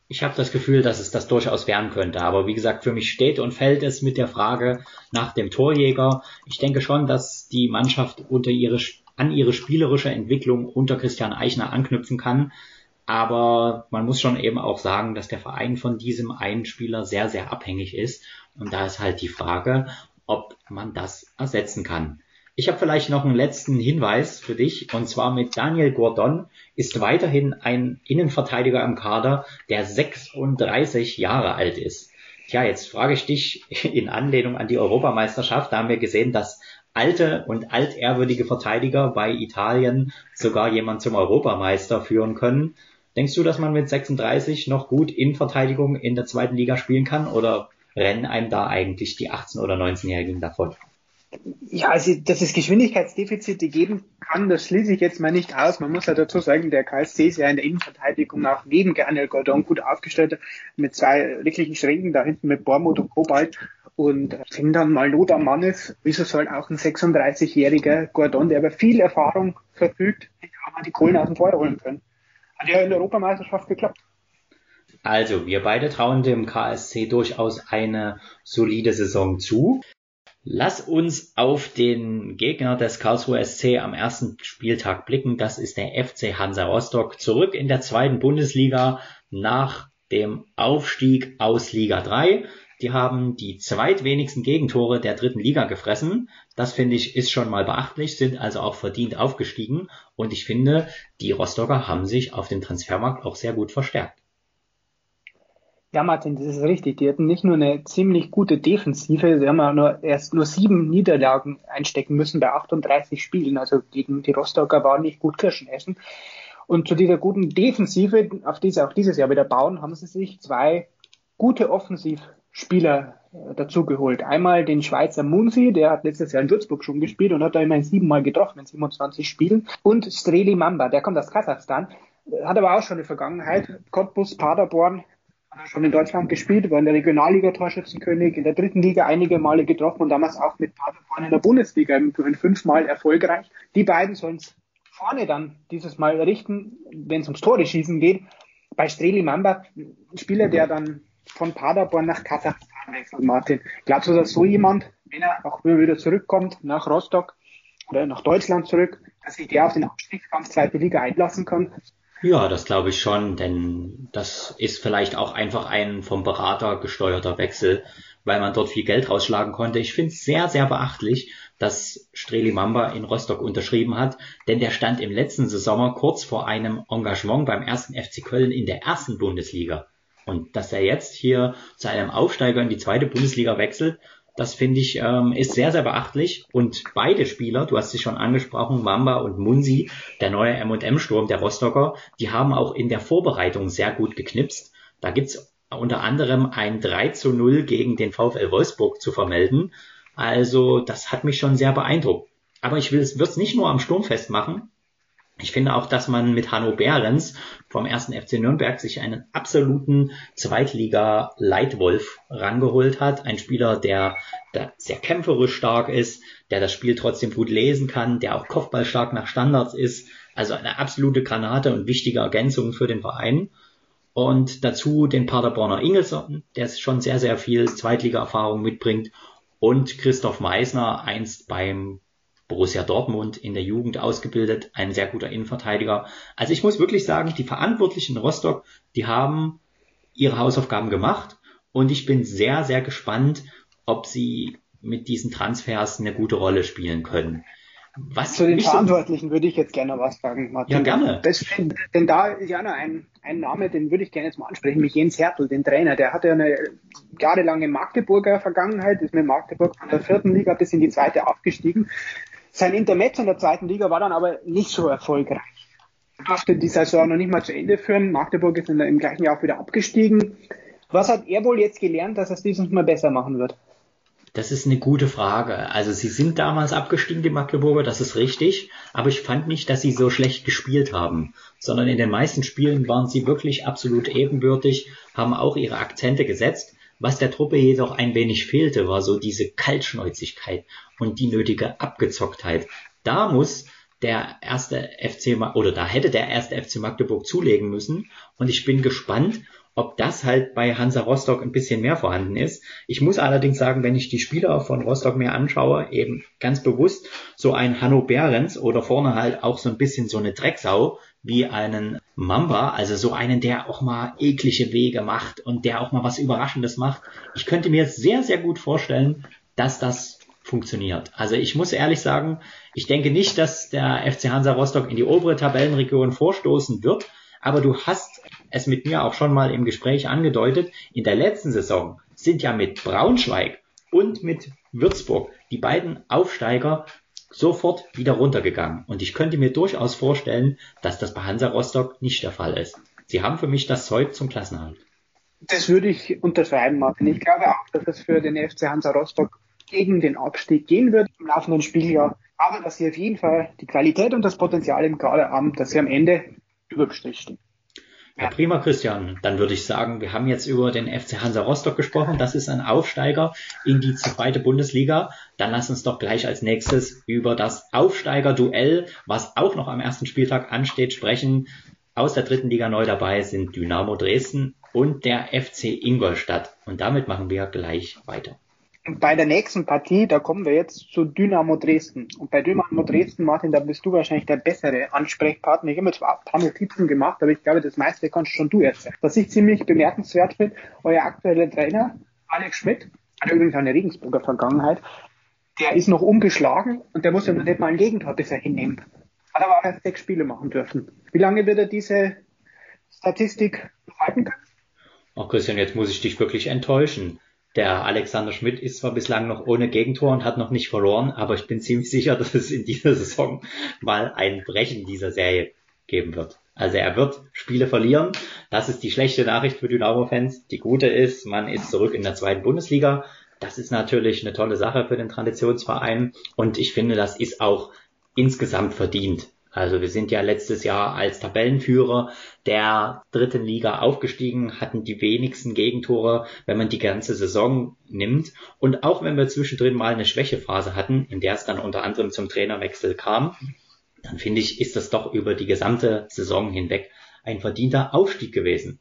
[SPEAKER 3] Ich habe das Gefühl, dass es das durchaus werden könnte. Aber wie gesagt, für mich steht und fällt es mit der Frage nach dem Torjäger. Ich denke schon, dass die Mannschaft unter ihre an ihre spielerische Entwicklung unter Christian Eichner anknüpfen kann. Aber man muss schon eben auch sagen, dass der Verein von diesem einen Spieler sehr, sehr abhängig ist. Und da ist halt die Frage, ob man das ersetzen kann. Ich habe vielleicht noch einen letzten Hinweis für dich, und zwar mit Daniel Gordon ist weiterhin ein Innenverteidiger im Kader, der 36 Jahre alt ist. Tja, jetzt frage ich dich in Anlehnung an die Europameisterschaft, da haben wir gesehen, dass alte und altehrwürdige Verteidiger bei Italien sogar jemand zum Europameister führen können. Denkst du, dass man mit 36 noch gut in Verteidigung in der zweiten Liga spielen kann oder rennen einem da eigentlich die 18- oder 19-Jährigen davon?
[SPEAKER 4] Ja, also dass es Geschwindigkeitsdefizite geben kann, das schließe ich jetzt mal nicht aus. Man muss ja dazu sagen, der KSC ist ja in der Innenverteidigung auch neben Gernel Gordon gut aufgestellt, mit zwei wirklichen Schränken da hinten mit Bormut und Kobalt. Und wenn dann mal Not am Mann ist, wieso soll auch ein 36-jähriger Gordon, der über viel Erfahrung verfügt, nicht auch mal die Kohlen aus dem Feuer holen können? Hat ja in der Europameisterschaft geklappt.
[SPEAKER 3] Also, wir beide trauen dem KSC durchaus eine solide Saison zu. Lass uns auf den Gegner des Karlsruhe SC am ersten Spieltag blicken. Das ist der FC Hansa Rostock. Zurück in der zweiten Bundesliga nach dem Aufstieg aus Liga 3. Die haben die zweitwenigsten Gegentore der dritten Liga gefressen. Das finde ich ist schon mal beachtlich, sind also auch verdient aufgestiegen. Und ich finde, die Rostocker haben sich auf dem Transfermarkt auch sehr gut verstärkt.
[SPEAKER 4] Ja, Martin, das ist richtig. Die hatten nicht nur eine ziemlich gute Defensive, sie haben ja nur erst nur sieben Niederlagen einstecken müssen bei 38 Spielen. Also gegen die Rostocker war nicht gut Kirschen essen. Und zu dieser guten Defensive, auf die sie auch dieses Jahr wieder bauen, haben sie sich zwei gute Offensivspieler äh, dazugeholt. Einmal den Schweizer Munsi, der hat letztes Jahr in Würzburg schon gespielt und hat da immerhin siebenmal getroffen in 27 Spielen. Und Streli Mamba, der kommt aus Kasachstan, hat aber auch schon eine Vergangenheit. Cottbus, Paderborn, schon in Deutschland gespielt, war in der Regionalliga Torschützenkönig, in der dritten Liga einige Male getroffen und damals auch mit Paderborn in der Bundesliga fünfmal erfolgreich. Die beiden sollen es vorne dann dieses Mal richten, wenn es ums Tore schießen geht. Bei Streli Mamba, ein Spieler, der dann von Paderborn nach Kasachstan wechselt, Martin. Glaubst du, dass so jemand, wenn er auch wieder zurückkommt nach Rostock oder nach Deutschland zurück, dass sich der auf den Abstiegskampf zweite Liga einlassen kann?
[SPEAKER 3] Ja, das glaube ich schon, denn das ist vielleicht auch einfach ein vom Berater gesteuerter Wechsel, weil man dort viel Geld rausschlagen konnte. Ich finde es sehr, sehr beachtlich, dass Streli Mamba in Rostock unterschrieben hat, denn der stand im letzten Saison kurz vor einem Engagement beim ersten FC Köln in der ersten Bundesliga. Und dass er jetzt hier zu einem Aufsteiger in die zweite Bundesliga wechselt, das finde ich ähm, ist sehr, sehr beachtlich. Und beide Spieler, du hast sie schon angesprochen, Mamba und Munsi, der neue M&M-Sturm der Rostocker, die haben auch in der Vorbereitung sehr gut geknipst. Da gibt's unter anderem ein 3 zu 0 gegen den VfL Wolfsburg zu vermelden. Also das hat mich schon sehr beeindruckt. Aber ich will es wird's nicht nur am Sturmfest machen, ich finde auch, dass man mit Hanno Behrens vom ersten FC Nürnberg sich einen absoluten Zweitliga-Leitwolf rangeholt hat. Ein Spieler, der, der sehr kämpferisch stark ist, der das Spiel trotzdem gut lesen kann, der auch Kopfballstark nach Standards ist. Also eine absolute Granate und wichtige Ergänzung für den Verein. Und dazu den Paderborner Ingelsson, der schon sehr, sehr viel Zweitliga-Erfahrung mitbringt. Und Christoph Meisner, einst beim Borussia Dortmund in der Jugend ausgebildet, ein sehr guter Innenverteidiger. Also ich muss wirklich sagen, die Verantwortlichen in Rostock, die haben ihre Hausaufgaben gemacht und ich bin sehr, sehr gespannt, ob sie mit diesen Transfers eine gute Rolle spielen können.
[SPEAKER 4] Was Zu den Verantwortlichen so würde ich jetzt gerne was sagen,
[SPEAKER 3] Martin. Ja, gerne.
[SPEAKER 4] Das, denn da ist ja noch ein, ein Name, den würde ich gerne jetzt mal ansprechen, mit Jens Hertel, den Trainer. Der hatte eine jahrelange Magdeburger Vergangenheit, ist mit Magdeburg von der vierten Liga bis in die zweite aufgestiegen. Sein Intermezzo in der zweiten Liga war dann aber nicht so erfolgreich. Er durfte die Saison noch nicht mal zu Ende führen. Magdeburg ist im gleichen Jahr auch wieder abgestiegen. Was hat er wohl jetzt gelernt, dass er es dieses Mal besser machen wird?
[SPEAKER 3] Das ist eine gute Frage. Also sie sind damals abgestiegen, die Magdeburger, das ist richtig, aber ich fand nicht, dass sie so schlecht gespielt haben, sondern in den meisten Spielen waren sie wirklich absolut ebenbürtig, haben auch ihre Akzente gesetzt was der Truppe jedoch ein wenig fehlte, war so diese Kaltschnäuzigkeit und die nötige Abgezocktheit. Da muss der erste FC oder da hätte der erste FC Magdeburg zulegen müssen und ich bin gespannt, ob das halt bei Hansa Rostock ein bisschen mehr vorhanden ist. Ich muss allerdings sagen, wenn ich die Spieler von Rostock mir anschaue, eben ganz bewusst so ein Hanno Behrens oder vorne halt auch so ein bisschen so eine Drecksau wie einen Mamba, also so einen, der auch mal eklige Wege macht und der auch mal was Überraschendes macht. Ich könnte mir sehr, sehr gut vorstellen, dass das funktioniert. Also ich muss ehrlich sagen, ich denke nicht, dass der FC Hansa Rostock in die obere Tabellenregion vorstoßen wird, aber du hast es mit mir auch schon mal im Gespräch angedeutet, in der letzten Saison sind ja mit Braunschweig und mit Würzburg die beiden Aufsteiger sofort wieder runtergegangen. Und ich könnte mir durchaus vorstellen, dass das bei Hansa Rostock nicht der Fall ist. Sie haben für mich das Zeug zum Klassenhalt.
[SPEAKER 4] Das würde ich unterschreiben, Martin. Ich glaube auch, dass es für den FC Hansa Rostock gegen den Abstieg gehen wird im laufenden Spieljahr. Aber dass sie auf jeden Fall die Qualität und das Potenzial im Kader haben, dass sie am Ende über Strich.
[SPEAKER 3] Ja, prima, Christian. Dann würde ich sagen, wir haben jetzt über den FC Hansa Rostock gesprochen. Das ist ein Aufsteiger in die zweite Bundesliga. Dann lass uns doch gleich als nächstes über das Aufsteiger-Duell, was auch noch am ersten Spieltag ansteht, sprechen. Aus der dritten Liga neu dabei sind Dynamo Dresden und der FC Ingolstadt. Und damit machen wir gleich weiter
[SPEAKER 4] bei der nächsten Partie, da kommen wir jetzt zu Dynamo Dresden. Und bei Dynamo Dresden, Martin, da bist du wahrscheinlich der bessere Ansprechpartner. Ich habe zwar ein paar Notizen gemacht, aber ich glaube, das meiste kannst schon du erzählen. Was ich ziemlich bemerkenswert finde, euer aktueller Trainer, Alex Schmidt, hat übrigens eine Regensburger Vergangenheit, der ist noch ungeschlagen und der muss ja noch nicht mal ein Gegentor bisher hinnehmen. Hat aber auch erst sechs Spiele machen dürfen. Wie lange wird er diese Statistik halten können?
[SPEAKER 3] Oh Christian, jetzt muss ich dich wirklich enttäuschen. Der Alexander Schmidt ist zwar bislang noch ohne Gegentor und hat noch nicht verloren, aber ich bin ziemlich sicher, dass es in dieser Saison mal ein Brechen dieser Serie geben wird. Also er wird Spiele verlieren. Das ist die schlechte Nachricht für Dynamo-Fans. Die gute ist, man ist zurück in der zweiten Bundesliga. Das ist natürlich eine tolle Sache für den Traditionsverein und ich finde, das ist auch insgesamt verdient. Also wir sind ja letztes Jahr als Tabellenführer der dritten Liga aufgestiegen, hatten die wenigsten Gegentore, wenn man die ganze Saison nimmt. Und auch wenn wir zwischendrin mal eine Schwächephase hatten, in der es dann unter anderem zum Trainerwechsel kam, dann finde ich, ist das doch über die gesamte Saison hinweg ein verdienter Aufstieg gewesen.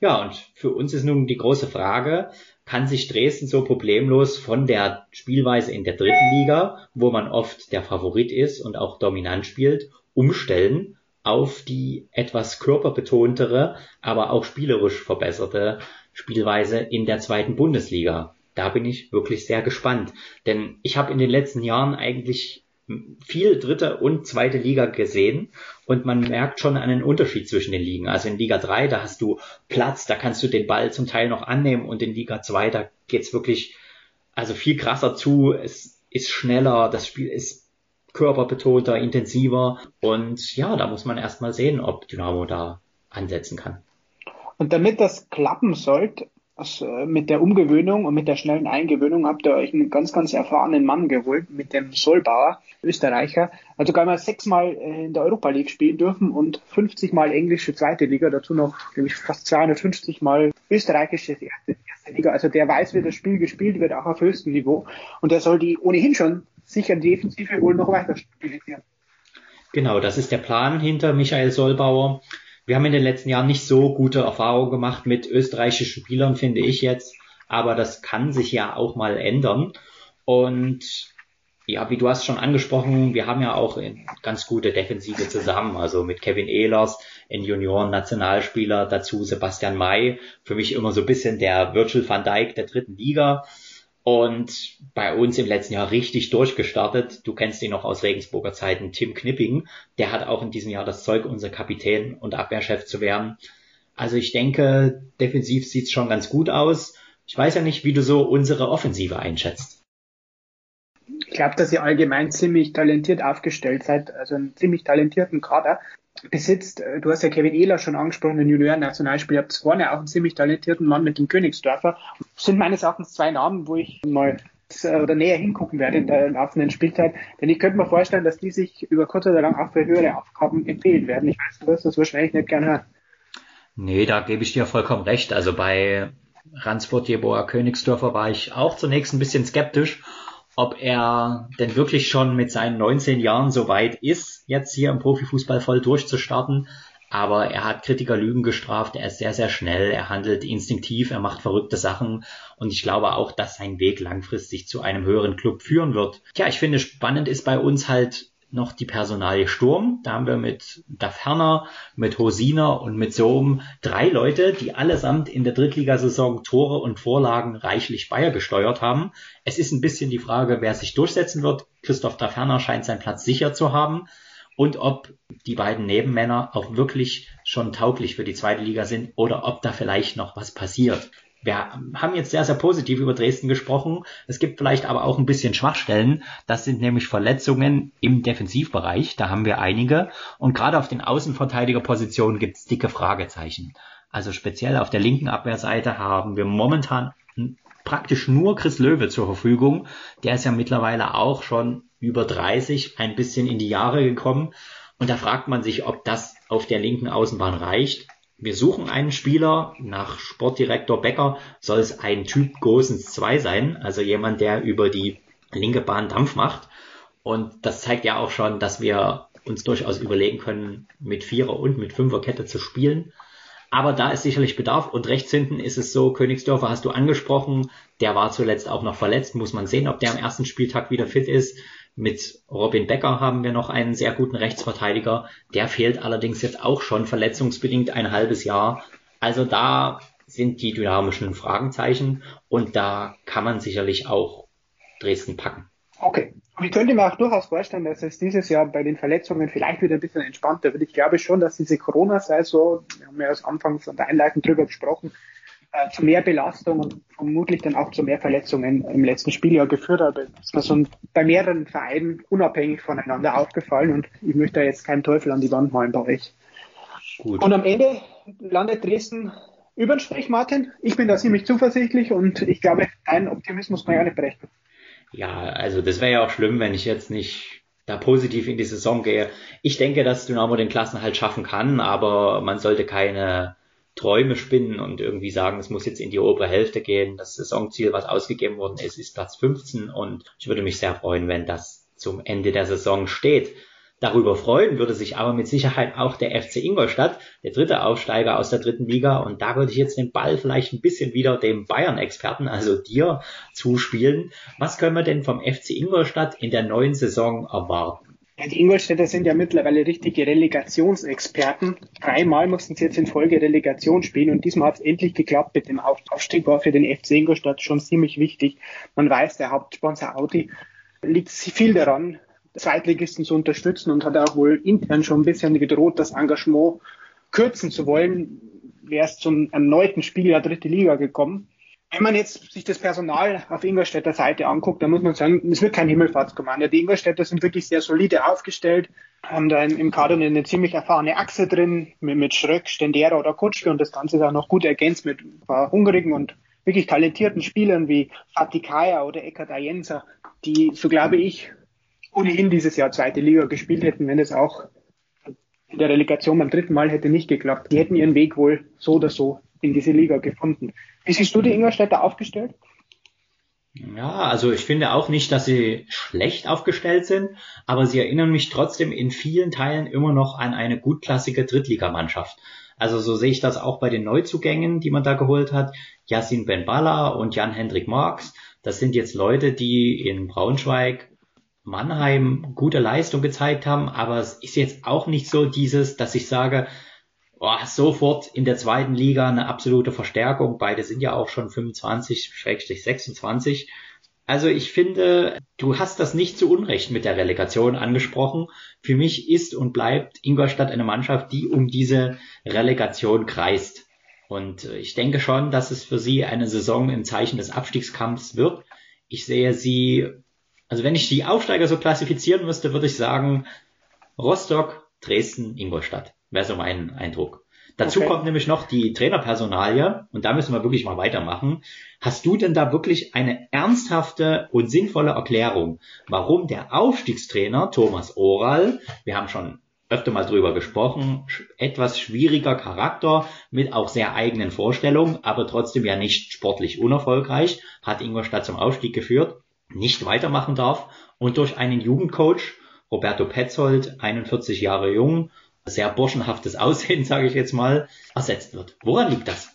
[SPEAKER 3] Ja, und für uns ist nun die große Frage, kann sich Dresden so problemlos von der Spielweise in der dritten Liga, wo man oft der Favorit ist und auch dominant spielt, umstellen auf die etwas körperbetontere, aber auch spielerisch verbesserte Spielweise in der zweiten Bundesliga. Da bin ich wirklich sehr gespannt, denn ich habe in den letzten Jahren eigentlich viel dritte und zweite Liga gesehen und man merkt schon einen Unterschied zwischen den Ligen. Also in Liga 3, da hast du Platz, da kannst du den Ball zum Teil noch annehmen und in Liga 2, da geht's wirklich also viel krasser zu, es ist schneller, das Spiel ist körperbetonter, intensiver. Und ja, da muss man erstmal sehen, ob Dynamo da ansetzen kann.
[SPEAKER 4] Und damit das klappen sollte, also mit der Umgewöhnung und mit der schnellen Eingewöhnung habt ihr euch einen ganz, ganz erfahrenen Mann geholt mit dem Solbauer, Österreicher. Also gar mal sechsmal äh, in der Europa League spielen dürfen und 50 Mal englische zweite Liga, dazu noch, glaube ich, fast 250 Mal österreichische erste, erste Liga. Also der weiß, wie das Spiel gespielt wird, auch auf höchstem Niveau. Und der soll die ohnehin schon sicher Defensive wohl noch weiter stabilisieren.
[SPEAKER 3] Genau, das ist der Plan hinter Michael Solbauer. Wir haben in den letzten Jahren nicht so gute Erfahrungen gemacht mit österreichischen Spielern, finde ich jetzt. Aber das kann sich ja auch mal ändern. Und ja, wie du hast schon angesprochen, wir haben ja auch ganz gute Defensive zusammen. Also mit Kevin Ehlers, in Junioren-Nationalspieler, dazu Sebastian May. Für mich immer so ein bisschen der Virgil van Dijk der dritten Liga und bei uns im letzten Jahr richtig durchgestartet. Du kennst ihn noch aus Regensburger Zeiten, Tim Knipping. Der hat auch in diesem Jahr das Zeug, unser Kapitän und Abwehrchef zu werden. Also ich denke, defensiv sieht's schon ganz gut aus. Ich weiß ja nicht, wie du so unsere Offensive einschätzt.
[SPEAKER 4] Ich glaube, dass ihr allgemein ziemlich talentiert aufgestellt seid, also einen ziemlich talentierten Kader besitzt, äh, du hast ja Kevin Ehler schon angesprochen, den Junioren-Nationalspieler, habt vorne auch einen ziemlich talentierten Mann mit dem Königsdörfer. Das sind meines Erachtens zwei Namen, wo ich mal äh, oder näher hingucken werde in der laufenden Spielzeit. Denn ich könnte mir vorstellen, dass die sich über kurz oder lang auch für höhere Aufgaben empfehlen werden. Ich weiß, du wirst das wahrscheinlich nicht gerne hören.
[SPEAKER 3] Nee, da gebe ich dir vollkommen recht. Also bei Ransport Jeboa Königsdörfer war ich auch zunächst ein bisschen skeptisch, ob er denn wirklich schon mit seinen 19 Jahren so weit ist, jetzt hier im Profifußball voll durchzustarten. aber er hat Kritiker Lügen gestraft, er ist sehr, sehr schnell, er handelt instinktiv, er macht verrückte Sachen und ich glaube auch, dass sein Weg langfristig zu einem höheren Club führen wird. Tja, ich finde spannend ist bei uns halt noch die Personalie Sturm. Da haben wir mit Daferner, mit Hosina und mit Sohm drei Leute, die allesamt in der Drittligasaison Tore und Vorlagen reichlich Bayer gesteuert haben. Es ist ein bisschen die Frage, wer sich durchsetzen wird. Christoph Daferner scheint seinen Platz sicher zu haben und ob die beiden Nebenmänner auch wirklich schon tauglich für die zweite Liga sind oder ob da vielleicht noch was passiert. Wir haben jetzt sehr, sehr positiv über Dresden gesprochen. Es gibt vielleicht aber auch ein bisschen Schwachstellen. Das sind nämlich Verletzungen im Defensivbereich. Da haben wir einige. Und gerade auf den Außenverteidigerpositionen gibt es dicke Fragezeichen. Also speziell auf der linken Abwehrseite haben wir momentan praktisch nur Chris Löwe zur Verfügung. Der ist ja mittlerweile auch schon über 30, ein bisschen in die Jahre gekommen. Und da fragt man sich, ob das auf der linken Außenbahn reicht. Wir suchen einen Spieler. Nach Sportdirektor Becker soll es ein Typ Gosens 2 sein, also jemand, der über die linke Bahn Dampf macht. Und das zeigt ja auch schon, dass wir uns durchaus überlegen können, mit Vierer und mit Fünfer Kette zu spielen. Aber da ist sicherlich Bedarf. Und rechts hinten ist es so, Königsdörfer hast du angesprochen, der war zuletzt auch noch verletzt. Muss man sehen, ob der am ersten Spieltag wieder fit ist. Mit Robin Becker haben wir noch einen sehr guten Rechtsverteidiger. Der fehlt allerdings jetzt auch schon verletzungsbedingt ein halbes Jahr. Also da sind die dynamischen Fragezeichen und da kann man sicherlich auch Dresden packen.
[SPEAKER 4] Okay. Ich könnte mir auch durchaus vorstellen, dass es dieses Jahr bei den Verletzungen vielleicht wieder ein bisschen entspannter wird. Ich glaube schon, dass diese Corona-Saison, wir haben ja anfangs an der Einleitung drüber gesprochen, äh, zu mehr Belastung und vermutlich dann auch zu mehr Verletzungen im letzten Spieljahr geführt hat. Das ist mir so bei mehreren Vereinen unabhängig voneinander aufgefallen und ich möchte da jetzt keinen Teufel an die Wand malen bei euch. Gut. Und am Ende landet Dresden über den Strich, Martin. Ich bin da ziemlich zuversichtlich und ich glaube, dein Optimismus kann ja nicht berechnen.
[SPEAKER 3] Ja, also das wäre ja auch schlimm, wenn ich jetzt nicht da positiv in die Saison gehe. Ich denke, dass Dynamo den Klassenhalt schaffen kann, aber man sollte keine Träume spinnen und irgendwie sagen, es muss jetzt in die obere Hälfte gehen. Das Saisonziel, was ausgegeben worden ist, ist Platz 15 und ich würde mich sehr freuen, wenn das zum Ende der Saison steht. Darüber freuen würde sich aber mit Sicherheit auch der FC Ingolstadt, der dritte Aufsteiger aus der dritten Liga. Und da würde ich jetzt den Ball vielleicht ein bisschen wieder dem Bayern-Experten, also dir, zuspielen. Was können wir denn vom FC Ingolstadt in der neuen Saison erwarten?
[SPEAKER 4] Ja, die Ingolstädter sind ja mittlerweile richtige Relegationsexperten. Dreimal mussten sie jetzt in Folge Relegation spielen und diesmal hat es endlich geklappt mit dem Aufstieg, war für den FC Ingolstadt schon ziemlich wichtig. Man weiß, der Hauptsponsor Audi liegt viel daran, Zweitligisten zu unterstützen und hat auch wohl intern schon ein bisschen gedroht, das Engagement kürzen zu wollen. Wäre es zum erneuten Spiel der dritte Liga gekommen. Wenn man jetzt sich das Personal auf Ingolstädter Seite anguckt, dann muss man sagen, es wird kein Himmelfahrtskommando. Die Ingolstädter sind wirklich sehr solide aufgestellt, haben da im Kader eine ziemlich erfahrene Achse drin, mit, Schröck, Stendera oder Kutschke und das Ganze ist auch noch gut ergänzt mit ein paar hungrigen und wirklich talentierten Spielern wie Fatih Kaya oder Eckhard Ayensa, die, so glaube ich, ohnehin dieses Jahr zweite Liga gespielt hätten, wenn es auch in der Relegation beim dritten Mal hätte nicht geklappt. Die hätten ihren Weg wohl so oder so in diese Liga gefunden. Wie siehst du die Ingolstädter aufgestellt?
[SPEAKER 3] Ja, also ich finde auch nicht, dass sie schlecht aufgestellt sind, aber sie erinnern mich trotzdem in vielen Teilen immer noch an eine gutklassige Drittligamannschaft. Also so sehe ich das auch bei den Neuzugängen, die man da geholt hat. Yassin Benbala und Jan-Hendrik Marx. Das sind jetzt Leute, die in Braunschweig, Mannheim gute Leistung gezeigt haben, aber es ist jetzt auch nicht so dieses, dass ich sage, oh, sofort in der zweiten Liga eine absolute Verstärkung. Beide sind ja auch schon 25, 26. Also ich finde, du hast das nicht zu Unrecht mit der Relegation angesprochen. Für mich ist und bleibt Ingolstadt eine Mannschaft, die um diese Relegation kreist. Und ich denke schon, dass es für sie eine Saison im Zeichen des Abstiegskampfs wird. Ich sehe sie, also wenn ich die Aufsteiger so klassifizieren müsste, würde ich sagen Rostock, Dresden, Ingolstadt. Wäre so mein Eindruck. Dazu okay. kommt nämlich noch die Trainerpersonalie und da müssen wir wirklich mal weitermachen. Hast du denn da wirklich eine ernsthafte und sinnvolle Erklärung, warum der Aufstiegstrainer Thomas Oral, wir haben schon öfter mal drüber gesprochen, etwas schwieriger Charakter mit auch sehr eigenen Vorstellungen, aber trotzdem ja nicht sportlich unerfolgreich, hat Ingolstadt zum Aufstieg geführt, nicht weitermachen darf und durch einen Jugendcoach, Roberto Petzold, 41 Jahre jung, sehr burschenhaftes Aussehen, sage ich jetzt mal, ersetzt wird. Woran liegt das?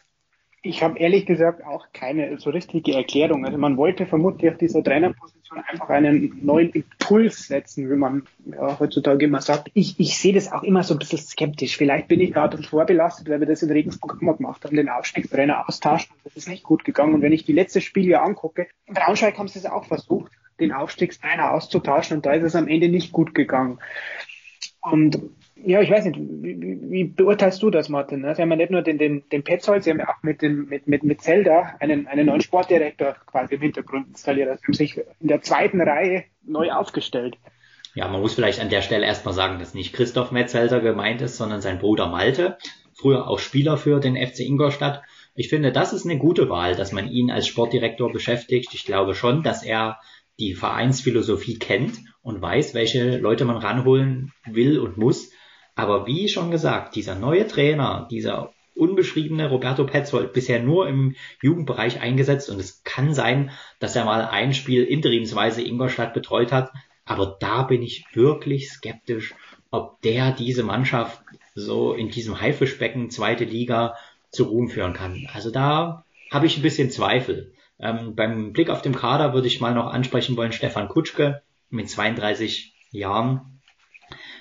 [SPEAKER 4] Ich habe ehrlich gesagt auch keine so richtige Erklärung. Also man wollte vermutlich auf dieser Trainerposition einfach einen neuen Impuls setzen, wie man ja, heutzutage immer sagt. Ich, ich sehe das auch immer so ein bisschen skeptisch. Vielleicht bin ich gerade vorbelastet, weil wir das in Regensburg immer gemacht haben, den Aufstiegstrainer austauschen. Das ist nicht gut gegangen. Und wenn ich die letzte Spiele angucke, in Braunschweig haben sie es auch versucht, den Aufstiegstrainer auszutauschen und da ist es am Ende nicht gut gegangen. Und ja, ich weiß nicht, wie, wie beurteilst du das, Martin? Sie haben ja nicht nur den, den, den Petzold, Sie haben ja auch mit, den, mit, mit, mit Zelda einen, einen neuen Sportdirektor quasi im Hintergrund installiert. Also Sie haben sich in der zweiten Reihe neu aufgestellt.
[SPEAKER 3] Ja, man muss vielleicht an der Stelle erstmal sagen, dass nicht Christoph Metzelder gemeint ist, sondern sein Bruder Malte, früher auch Spieler für den FC Ingolstadt. Ich finde, das ist eine gute Wahl, dass man ihn als Sportdirektor beschäftigt. Ich glaube schon, dass er die Vereinsphilosophie kennt und weiß, welche Leute man ranholen will und muss. Aber wie schon gesagt, dieser neue Trainer, dieser unbeschriebene Roberto Petzold, bisher nur im Jugendbereich eingesetzt und es kann sein, dass er mal ein Spiel interimsweise Ingolstadt betreut hat, aber da bin ich wirklich skeptisch, ob der diese Mannschaft so in diesem Haifischbecken zweite Liga zu Ruhm führen kann. Also da habe ich ein bisschen Zweifel. Ähm, beim Blick auf den Kader würde ich mal noch ansprechen wollen Stefan Kutschke mit 32 Jahren.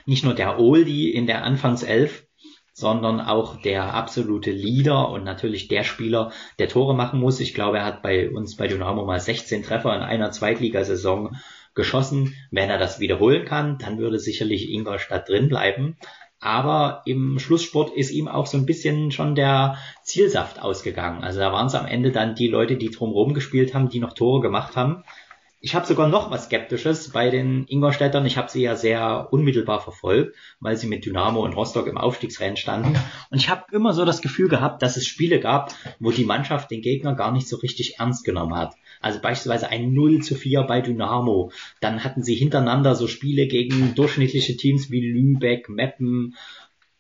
[SPEAKER 3] Nicht nur der Oldie in der Anfangself, sondern auch der absolute Leader und natürlich der Spieler, der Tore machen muss. Ich glaube, er hat bei uns bei Dynamo mal 16 Treffer in einer Zweitligasaison geschossen. Wenn er das wiederholen kann, dann würde sicherlich Ingolstadt drin bleiben. Aber im Schlusssport ist ihm auch so ein bisschen schon der Zielsaft ausgegangen. Also da waren es am Ende dann die Leute, die drumherum gespielt haben, die noch Tore gemacht haben. Ich habe sogar noch was Skeptisches bei den Ingolstädtern. Ich habe sie ja sehr unmittelbar verfolgt, weil sie mit Dynamo und Rostock im Aufstiegsrennen standen. Und ich habe immer so das Gefühl gehabt, dass es Spiele gab, wo die Mannschaft den Gegner gar nicht so richtig ernst genommen hat. Also beispielsweise ein 0 zu 4 bei Dynamo. Dann hatten sie hintereinander so Spiele gegen durchschnittliche Teams wie Lübeck, Meppen,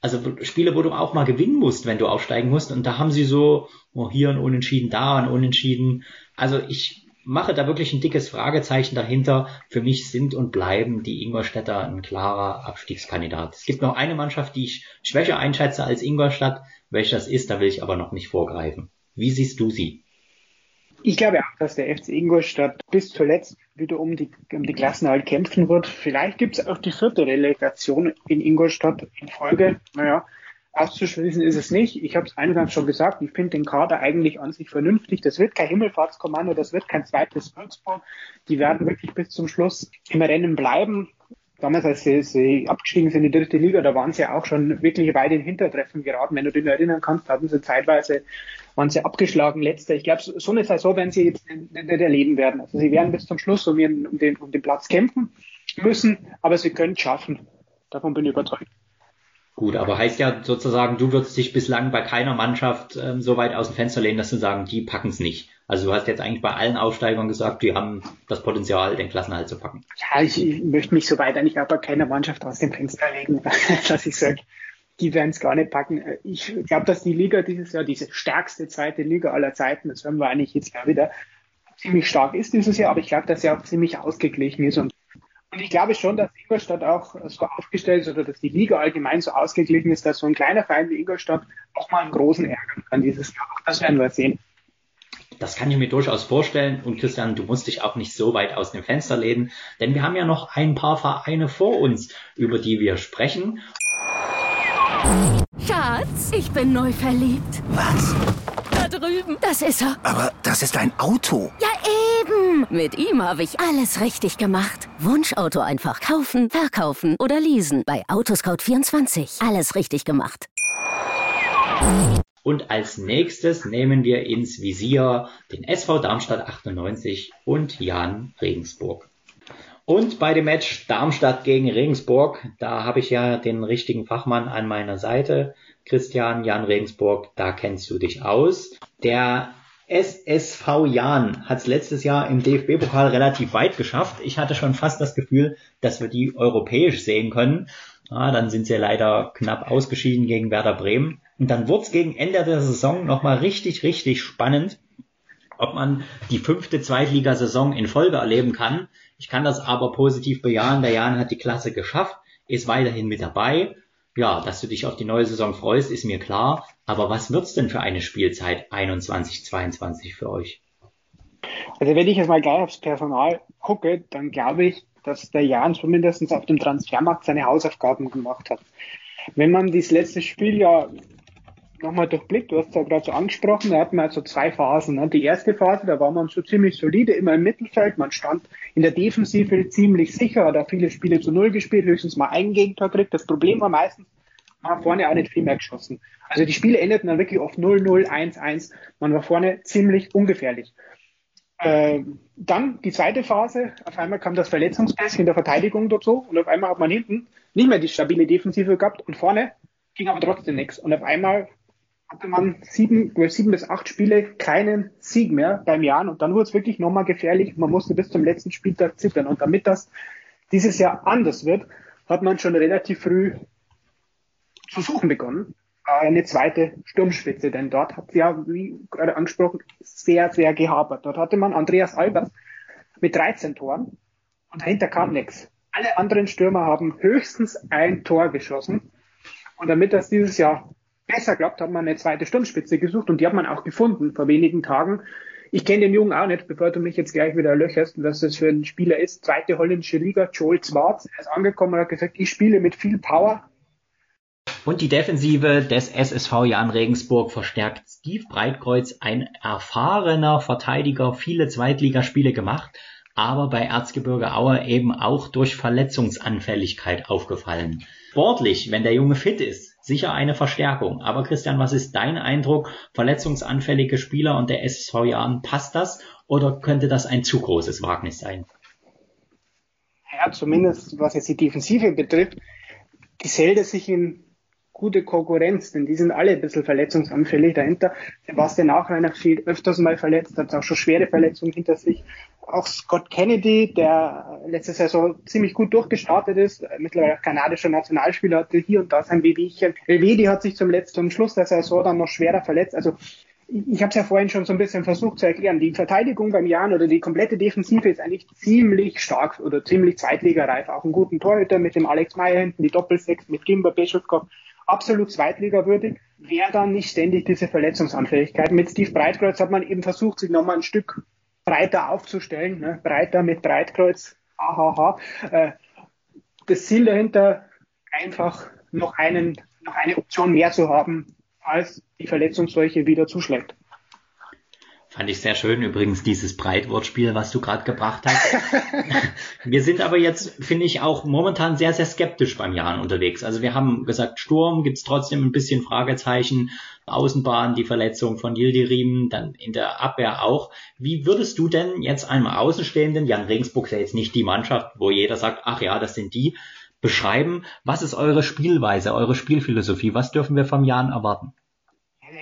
[SPEAKER 3] also Spiele, wo du auch mal gewinnen musst, wenn du aufsteigen musst. Und da haben sie so oh, hier ein Unentschieden, da ein Unentschieden. Also ich mache da wirklich ein dickes Fragezeichen dahinter. Für mich sind und bleiben die Ingolstädter ein klarer Abstiegskandidat. Es gibt noch eine Mannschaft, die ich schwächer einschätze als Ingolstadt. Welche das ist, da will ich aber noch nicht vorgreifen. Wie siehst du sie?
[SPEAKER 4] Ich glaube auch, dass der FC Ingolstadt bis zuletzt wieder um die, um die Klassenhalt kämpfen wird. Vielleicht gibt es auch die vierte Relegation in Ingolstadt in Folge. Naja, Auszuschließen ist es nicht. Ich habe es eingangs schon gesagt, ich finde den Kader eigentlich an sich vernünftig. Das wird kein Himmelfahrtskommando, das wird kein zweites Würzburg. Die werden wirklich bis zum Schluss im Rennen bleiben. Damals, als sie, sie abgestiegen sind in die dritte Liga, da waren sie auch schon wirklich weit in Hintertreffen geraten. Wenn du dich erinnern kannst, hatten sie zeitweise, waren sie abgeschlagen, letzter. Ich glaube, so eine Saison werden sie jetzt nicht erleben werden. Also sie werden bis zum Schluss um, den, um den Platz kämpfen müssen, aber sie können es schaffen. Davon bin ich überzeugt.
[SPEAKER 3] Gut, aber heißt ja sozusagen, du würdest dich bislang bei keiner Mannschaft ähm, so weit aus dem Fenster lehnen, dass du sagen, die packen es nicht. Also du hast jetzt eigentlich bei allen Aufsteigern gesagt, die haben das Potenzial, den Klassenhalt zu packen.
[SPEAKER 4] Ja, ich, ich möchte mich so weit eigentlich auch bei keiner Mannschaft aus dem Fenster legen, dass ich sage, die werden es gar nicht packen. Ich glaube, dass die Liga dieses Jahr, diese stärkste zweite Liga aller Zeiten, das hören wir eigentlich jetzt ja wieder, ziemlich stark ist dieses Jahr, aber ich glaube, dass sie auch ziemlich ausgeglichen ist und und ich glaube schon, dass Ingolstadt auch so aufgestellt ist oder dass die Liga allgemein so ausgeglichen ist, dass so ein kleiner Verein wie Ingolstadt auch mal einen großen ärgern kann dieses Jahr. Das werden wir sehen.
[SPEAKER 3] Das kann ich mir durchaus vorstellen. Und Christian, du musst dich auch nicht so weit aus dem Fenster lehnen, denn wir haben ja noch ein paar Vereine vor uns, über die wir sprechen.
[SPEAKER 5] Schatz, ich bin neu verliebt.
[SPEAKER 6] Was?
[SPEAKER 5] Drüben. Das ist er.
[SPEAKER 6] Aber das ist ein Auto.
[SPEAKER 5] Ja, eben. Mit ihm habe ich alles richtig gemacht. Wunschauto einfach kaufen, verkaufen oder leasen. Bei Autoscout24. Alles richtig gemacht.
[SPEAKER 3] Und als nächstes nehmen wir ins Visier den SV Darmstadt 98 und Jan Regensburg. Und bei dem Match Darmstadt gegen Regensburg, da habe ich ja den richtigen Fachmann an meiner Seite. Christian Jan Regensburg, da kennst du dich aus. Der SSV Jan hat es letztes Jahr im DFB-Pokal relativ weit geschafft. Ich hatte schon fast das Gefühl, dass wir die europäisch sehen können. Ah, dann sind sie leider knapp ausgeschieden gegen Werder Bremen. Und dann wurde es gegen Ende der Saison nochmal richtig, richtig spannend, ob man die fünfte Zweitligasaison in Folge erleben kann. Ich kann das aber positiv bejahen. Der Jan hat die Klasse geschafft, ist weiterhin mit dabei. Ja, dass du dich auf die neue Saison freust, ist mir klar. Aber was wird's denn für eine Spielzeit 21, 22 für euch?
[SPEAKER 4] Also wenn ich jetzt mal gleich aufs Personal gucke, dann glaube ich, dass der Jan zumindest auf dem Transfermarkt seine Hausaufgaben gemacht hat. Wenn man das letzte Spiel ja nochmal durchblickt, du hast es ja gerade so angesprochen, da hatten wir also zwei Phasen. Ne? Die erste Phase, da war man so ziemlich solide, immer im Mittelfeld, man stand in der Defensive ziemlich sicher, hat auch viele Spiele zu Null gespielt, höchstens mal ein Gegentor gekriegt. Das Problem war meistens, man hat vorne auch nicht viel mehr geschossen. Also die Spiele endeten dann wirklich auf 0-0, 1-1. Man war vorne ziemlich ungefährlich. Äh, dann die zweite Phase, auf einmal kam das Verletzungspech in der Verteidigung dazu und auf einmal hat man hinten nicht mehr die stabile Defensive gehabt und vorne ging aber trotzdem nichts. Und auf einmal hatte man sieben, sieben bis acht Spiele keinen Sieg mehr beim Jahr und dann wurde es wirklich nochmal gefährlich. Man musste bis zum letzten Spieltag zittern und damit das dieses Jahr anders wird, hat man schon relativ früh zu suchen begonnen eine zweite Sturmspitze, denn dort hat ja, wie gerade angesprochen, sehr, sehr gehabert. Dort hatte man Andreas Albers mit 13 Toren und dahinter kam nichts. Alle anderen Stürmer haben höchstens ein Tor geschossen. Und damit das dieses Jahr besser klappt, hat man eine zweite Sturmspitze gesucht und die hat man auch gefunden vor wenigen Tagen. Ich kenne den Jungen auch nicht, bevor du mich jetzt gleich wieder löcherst, was das für ein Spieler ist. Zweite holländische Liga, Joel Zwarz. Er ist angekommen und hat gesagt, ich spiele mit viel Power,
[SPEAKER 3] und die Defensive des SSV Jan Regensburg verstärkt Steve Breitkreuz, ein erfahrener Verteidiger, viele Zweitligaspiele gemacht, aber bei Erzgebirge Aue eben auch durch Verletzungsanfälligkeit aufgefallen. Sportlich, wenn der Junge fit ist, sicher eine Verstärkung. Aber Christian, was ist dein Eindruck? Verletzungsanfällige Spieler und der SSV Jan, passt das oder könnte das ein zu großes Wagnis sein?
[SPEAKER 4] Ja, zumindest was jetzt die Defensive betrifft, gesellt sich in gute Konkurrenz, denn die sind alle ein bisschen verletzungsanfällig dahinter. Sebastian Nachreiner fehlt öfters mal verletzt, hat auch schon schwere Verletzungen hinter sich. Auch Scott Kennedy, der letzte Saison ziemlich gut durchgestartet ist, mittlerweile auch kanadischer Nationalspieler, hatte hier und da sein Wehwehchen. Elvedi hat sich zum letzten, Schluss der Saison dann noch schwerer verletzt. Also ich habe es ja vorhin schon so ein bisschen versucht zu erklären. Die Verteidigung beim Jan oder die komplette Defensive ist eigentlich ziemlich stark oder ziemlich zweitligareif. Auch einen guten Torhüter mit dem Alex Meyer hinten, die Doppelsechs mit Kimber Beschewskopf absolut zweitligawürdig, wäre dann nicht ständig diese Verletzungsanfälligkeit. Mit Steve Breitkreuz hat man eben versucht, sich nochmal ein Stück breiter aufzustellen, ne? breiter mit Breitkreuz, hahaha. Äh, das Ziel dahinter, einfach noch einen, noch eine Option mehr zu haben, falls die Verletzungsseuche wieder zuschlägt.
[SPEAKER 3] Fand ich sehr schön übrigens dieses Breitwortspiel, was du gerade gebracht hast. wir sind aber jetzt, finde ich, auch momentan sehr, sehr skeptisch beim Jahren unterwegs. Also wir haben gesagt, Sturm gibt's trotzdem ein bisschen Fragezeichen, Außenbahn, die Verletzung von Yildirim, dann in der Abwehr auch. Wie würdest du denn jetzt einem Außenstehenden, Jan Regensburg ist ja jetzt nicht die Mannschaft, wo jeder sagt, ach ja, das sind die, beschreiben, was ist eure Spielweise, eure Spielphilosophie, was dürfen wir vom Jan erwarten?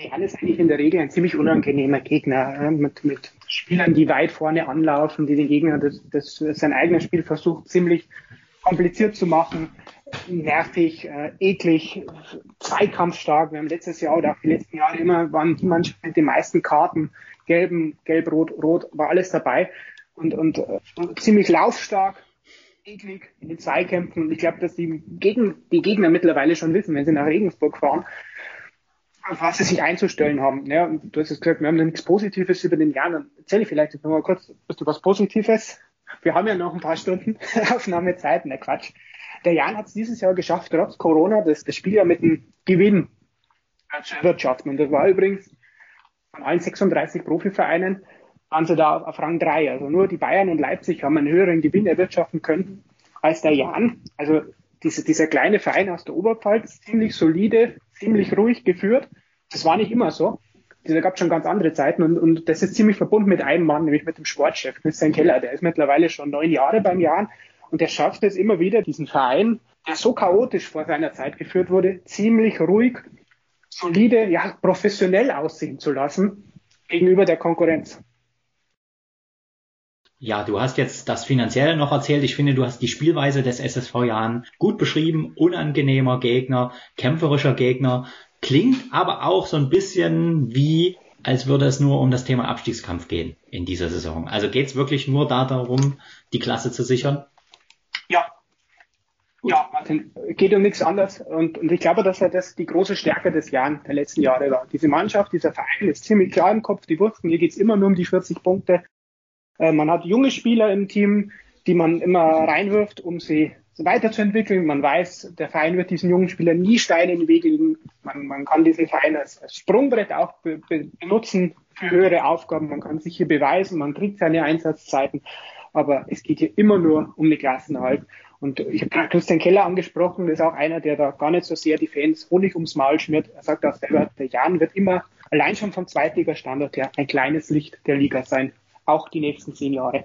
[SPEAKER 4] Jan ist eigentlich in der Regel ein ziemlich unangenehmer Gegner, äh, mit, mit Spielern, die weit vorne anlaufen, die den Gegner das, das sein eigenes Spiel versucht, ziemlich kompliziert zu machen, nervig, äh, eklig, zweikampfstark. Wir haben letztes Jahr oder auch die letzten Jahre immer waren die Mannschaft mit den meisten Karten, gelben, gelb, rot, rot, war alles dabei und, und äh, ziemlich laufstark, eklig in den Zweikämpfen. Und ich glaube, dass die, Gegen, die Gegner mittlerweile schon wissen, wenn sie nach Regensburg fahren, auf was sie sich einzustellen haben. Ja, du hast jetzt gesagt, wir haben nichts Positives über den Jahr. Dann erzähle ich vielleicht noch mal kurz du was Positives. Wir haben ja noch ein paar Stunden Aufnahmezeit. Ne, Quatsch. Der Jan hat es dieses Jahr geschafft, trotz Corona, das, das Spiel ja mit einem Gewinn zu erwirtschaften. Und das war übrigens von allen 36 Profivereinen waren sie da auf Rang 3. Also nur die Bayern und Leipzig haben einen höheren Gewinn erwirtschaften können als der Jan. Also diese, dieser kleine Verein aus der Oberpfalz, ziemlich solide, ziemlich ruhig geführt. Das war nicht immer so. Da gab es schon ganz andere Zeiten und, und das ist ziemlich verbunden mit einem Mann, nämlich mit dem Sportchef, Christian Keller. Der ist mittlerweile schon neun Jahre beim Jahren und der schafft es immer wieder, diesen Verein, der so chaotisch vor seiner Zeit geführt wurde, ziemlich ruhig, solide, ja, professionell aussehen zu lassen gegenüber der Konkurrenz.
[SPEAKER 3] Ja, du hast jetzt das Finanzielle noch erzählt. Ich finde, du hast die Spielweise des SSV Jahren gut beschrieben. Unangenehmer Gegner, kämpferischer Gegner. Klingt aber auch so ein bisschen wie, als würde es nur um das Thema Abstiegskampf gehen in dieser Saison. Also geht es wirklich nur darum, die Klasse zu sichern?
[SPEAKER 4] Ja. Ja, Martin, geht um nichts anderes. Und, und ich glaube, dass das die große Stärke des Jahres, der letzten Jahre war. Diese Mannschaft, dieser Verein ist ziemlich klar im Kopf. Die wussten, hier geht's immer nur um die 40 Punkte. Äh, man hat junge Spieler im Team, die man immer reinwirft, um sie weiterzuentwickeln. Man weiß, der Verein wird diesen jungen Spielern nie Steine in den Weg legen. Man, man kann diesen Verein als, Sprungbrett auch be, be, benutzen für höhere Aufgaben. Man kann sich hier beweisen, man kriegt seine Einsatzzeiten. Aber es geht hier immer nur um den Klassenerhalt. Und ich habe Christian Keller angesprochen, das ist auch einer, der da gar nicht so sehr die Fans Honig ums Maul schmiert. Er sagt auch der Jan wird immer allein schon vom Zweitliga-Standort her ein kleines Licht der Liga sein. Auch die nächsten zehn Jahre.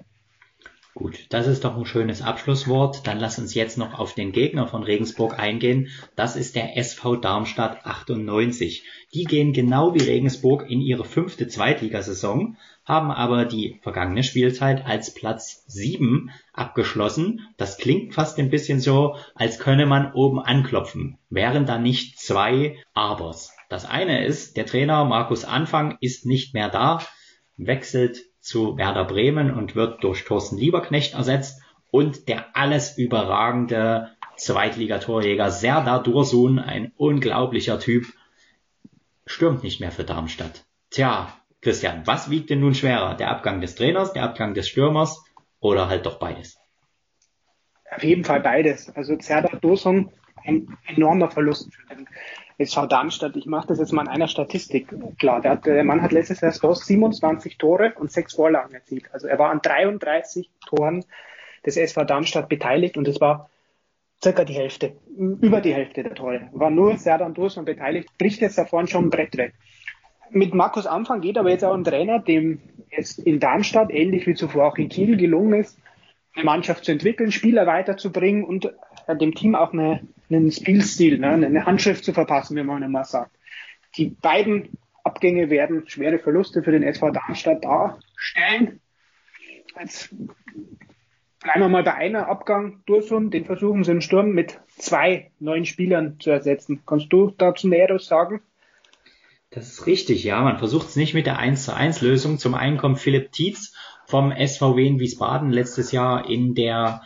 [SPEAKER 3] Gut, das ist doch ein schönes Abschlusswort. Dann lass uns jetzt noch auf den Gegner von Regensburg eingehen. Das ist der SV Darmstadt 98. Die gehen genau wie Regensburg in ihre fünfte Zweitligasaison, haben aber die vergangene Spielzeit als Platz 7 abgeschlossen. Das klingt fast ein bisschen so, als könne man oben anklopfen. Wären da nicht zwei Abers. Das eine ist, der Trainer Markus Anfang ist nicht mehr da, wechselt zu Werder Bremen und wird durch Thorsten Lieberknecht ersetzt und der alles überragende Zweitligatorjäger Serdar Dursun, ein unglaublicher Typ, stürmt nicht mehr für Darmstadt. Tja, Christian, was wiegt denn nun schwerer? Der Abgang des Trainers, der Abgang des Stürmers oder halt doch beides?
[SPEAKER 4] Auf jeden Fall beides. Also Serdar Dursun, ein enormer Verlust für den SV Darmstadt, ich mache das jetzt mal in einer Statistik klar. Der, hat, der Mann hat letztes Jahr 27 Tore und sechs Vorlagen erzielt. Also er war an 33 Toren des SV Darmstadt beteiligt und es war circa die Hälfte, über die Hälfte der Tore. War nur Serdan Dursun beteiligt, bricht jetzt da vorne schon ein Brett weg. Mit Markus Anfang geht aber jetzt auch ein Trainer, dem es in Darmstadt, ähnlich wie zuvor auch in Kiel, gelungen ist, eine Mannschaft zu entwickeln, Spieler weiterzubringen und dem Team auch eine, einen Spielstil, ne, eine Handschrift zu verpassen, wie man immer sagt. Die beiden Abgänge werden schwere Verluste für den SV Darmstadt darstellen. Jetzt bleiben wir mal bei einer Abgang Dursun, den versuchen sie im Sturm mit zwei neuen Spielern zu ersetzen. Kannst du dazu Näheres sagen?
[SPEAKER 3] Das ist richtig, ja. Man versucht es nicht mit der 1 zu 1 Lösung. Zum einen kommt Philipp Tietz vom SVW in Wiesbaden letztes Jahr in der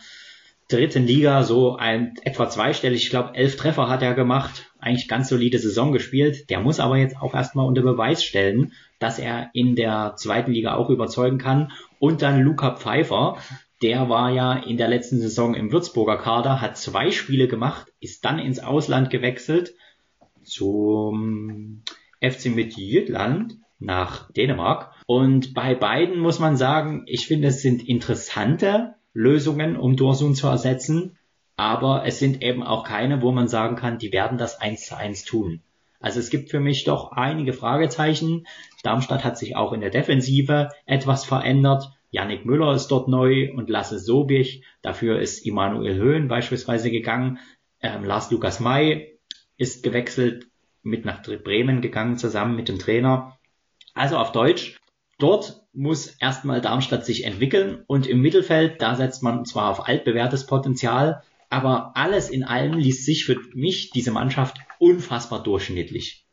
[SPEAKER 3] dritten Liga so ein etwa zweistellig, ich glaube elf Treffer hat er gemacht, eigentlich ganz solide Saison gespielt. Der muss aber jetzt auch erstmal unter Beweis stellen, dass er in der zweiten Liga auch überzeugen kann. Und dann Luca Pfeiffer, der war ja in der letzten Saison im Würzburger Kader, hat zwei Spiele gemacht, ist dann ins Ausland gewechselt zum FC Midtjylland nach Dänemark. Und bei beiden muss man sagen, ich finde, es sind interessante Lösungen, um Dursun zu ersetzen, aber es sind eben auch keine, wo man sagen kann, die werden das eins zu eins tun. Also es gibt für mich doch einige Fragezeichen. Darmstadt hat sich auch in der Defensive etwas verändert. Yannick Müller ist dort neu und Lasse Sobich. Dafür ist Immanuel Höhn beispielsweise gegangen. Ähm, Lars Lukas May ist gewechselt, mit nach Bremen gegangen, zusammen mit dem Trainer. Also auf Deutsch, Dort muss erstmal Darmstadt sich entwickeln und im Mittelfeld, da setzt man zwar auf altbewährtes Potenzial, aber alles in allem liest sich für mich diese Mannschaft unfassbar durchschnittlich.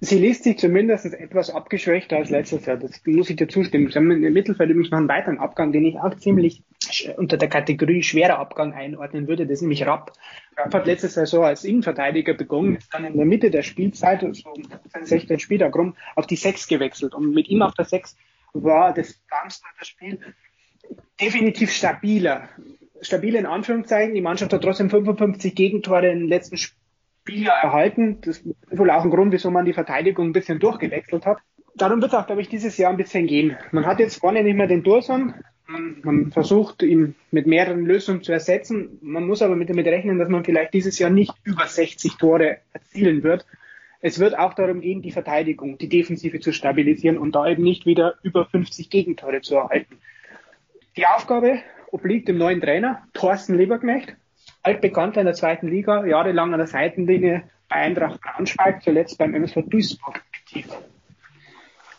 [SPEAKER 4] Sie liest sich zumindest etwas abgeschwächter als letztes Jahr. Das muss ich dir zustimmen. Sie haben im Mittelfeld übrigens noch einen weiteren Abgang, den ich auch ziemlich unter der Kategorie schwerer Abgang einordnen würde. Das ist nämlich Rapp. Rapp hat letztes Jahr so als Innenverteidiger begonnen, ist dann in der Mitte der Spielzeit, so um 16 Spieler rum, auf die 6 gewechselt. Und mit ihm auf der 6 war das Darmstadter Spiel definitiv stabiler. Stabil in Anführungszeichen. Die Mannschaft hat trotzdem 55 Gegentore den letzten Spielen erhalten. Das ist wohl auch ein Grund, wieso man die Verteidigung ein bisschen durchgewechselt hat. Darum wird es auch, glaube ich, dieses Jahr ein bisschen gehen. Man hat jetzt vorne nicht mehr den Durson. Man versucht, ihn mit mehreren Lösungen zu ersetzen. Man muss aber mit damit rechnen, dass man vielleicht dieses Jahr nicht über 60 Tore erzielen wird. Es wird auch darum gehen, die Verteidigung, die Defensive zu stabilisieren und da eben nicht wieder über 50 Gegentore zu erhalten. Die Aufgabe obliegt dem neuen Trainer, Thorsten Lieberknecht, altbekannter in der zweiten Liga, jahrelang an der Seitenlinie bei Eintracht Braunschweig, zuletzt beim MSV Duisburg aktiv.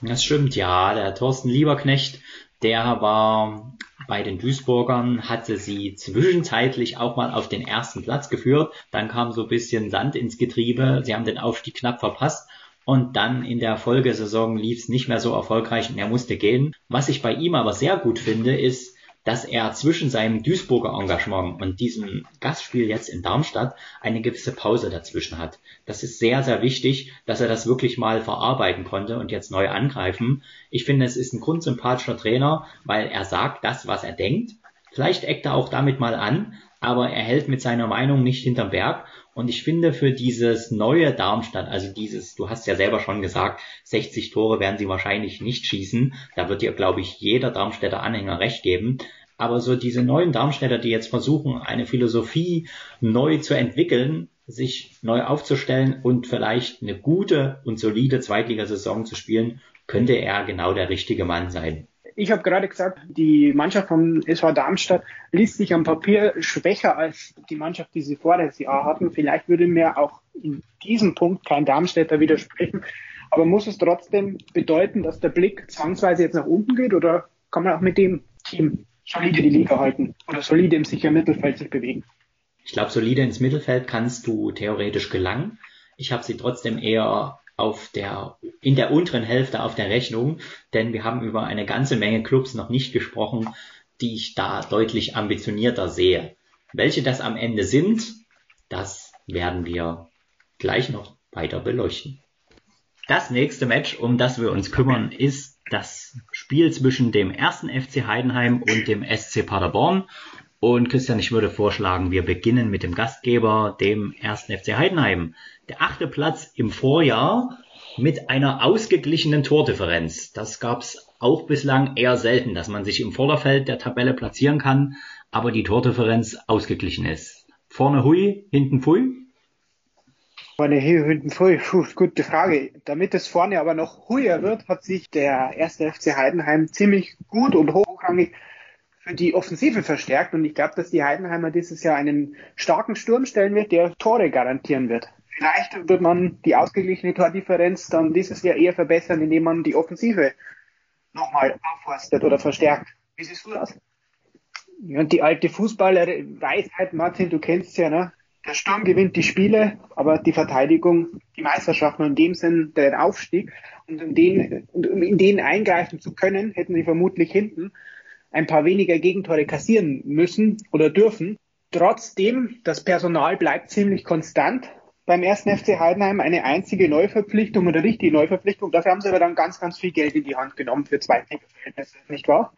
[SPEAKER 3] Das stimmt, ja. Der Thorsten Lieberknecht, der war bei den Duisburgern hatte sie zwischenzeitlich auch mal auf den ersten Platz geführt. Dann kam so ein bisschen Sand ins Getriebe. Sie haben den Aufstieg knapp verpasst. Und dann in der Folgesaison lief es nicht mehr so erfolgreich und er musste gehen. Was ich bei ihm aber sehr gut finde, ist, dass er zwischen seinem Duisburger Engagement und diesem Gastspiel jetzt in Darmstadt eine gewisse Pause dazwischen hat. Das ist sehr, sehr wichtig, dass er das wirklich mal verarbeiten konnte und jetzt neu angreifen. Ich finde, es ist ein grundsympathischer Trainer, weil er sagt das, was er denkt. Vielleicht eckt er auch damit mal an, aber er hält mit seiner Meinung nicht hinterm Berg. Und ich finde für dieses neue Darmstadt, also dieses, du hast ja selber schon gesagt, 60 Tore werden sie wahrscheinlich nicht schießen. Da wird dir, glaube ich, jeder Darmstädter Anhänger recht geben. Aber so diese neuen Darmstädter, die jetzt versuchen, eine Philosophie neu zu entwickeln, sich neu aufzustellen und vielleicht eine gute und solide Zweitligasaison zu spielen, könnte er genau der richtige Mann sein.
[SPEAKER 4] Ich habe gerade gesagt, die Mannschaft vom SV Darmstadt liest sich am Papier schwächer als die Mannschaft, die sie vor der Jahr hatten. Vielleicht würde mir auch in diesem Punkt kein Darmstädter widersprechen. Aber muss es trotzdem bedeuten, dass der Blick zwangsweise jetzt nach unten geht oder kann man auch mit dem Team solide die Liga halten oder solide im sicheren Mittelfeld sich bewegen?
[SPEAKER 3] Ich glaube, solide ins Mittelfeld kannst du theoretisch gelangen. Ich habe sie trotzdem eher auf der, in der unteren Hälfte auf der Rechnung, denn wir haben über eine ganze Menge Clubs noch nicht gesprochen, die ich da deutlich ambitionierter sehe. Welche das am Ende sind, das werden wir gleich noch weiter beleuchten. Das nächste Match, um das wir uns kümmern, ist das Spiel zwischen dem ersten FC Heidenheim und dem SC Paderborn. Und Christian, ich würde vorschlagen, wir beginnen mit dem Gastgeber, dem ersten FC Heidenheim. Der achte Platz im Vorjahr mit einer ausgeglichenen Tordifferenz. Das gab es auch bislang eher selten, dass man sich im Vorderfeld der Tabelle platzieren kann, aber die Tordifferenz ausgeglichen ist. Vorne Hui, hinten Pfui?
[SPEAKER 4] Vorne Hui, hinten Pfui, Puh, gute Frage. Damit es vorne aber noch huier wird, hat sich der erste FC Heidenheim ziemlich gut und hochrangig für die Offensive verstärkt und ich glaube, dass die Heidenheimer dieses Jahr einen starken Sturm stellen wird, der Tore garantieren wird. Vielleicht wird man die ausgeglichene Tordifferenz dann dieses Jahr eher verbessern, indem man die Offensive nochmal aufforstet oder verstärkt. Wie siehst du das? Ja, und die alte Fußballer-Weisheit, Martin, du kennst ja, ne? Der Sturm gewinnt die Spiele, aber die Verteidigung die Meisterschaft und in dem Sinn der Aufstieg. Und in den, um in denen eingreifen zu können, hätten sie vermutlich hinten ein paar weniger Gegentore kassieren müssen oder dürfen. Trotzdem, das Personal bleibt ziemlich konstant beim ersten FC Heidenheim. Eine einzige Neuverpflichtung oder richtige Neuverpflichtung. Dafür haben sie aber dann ganz, ganz viel Geld in die Hand genommen für Zweitliga-Verhältnisse, nicht wahr?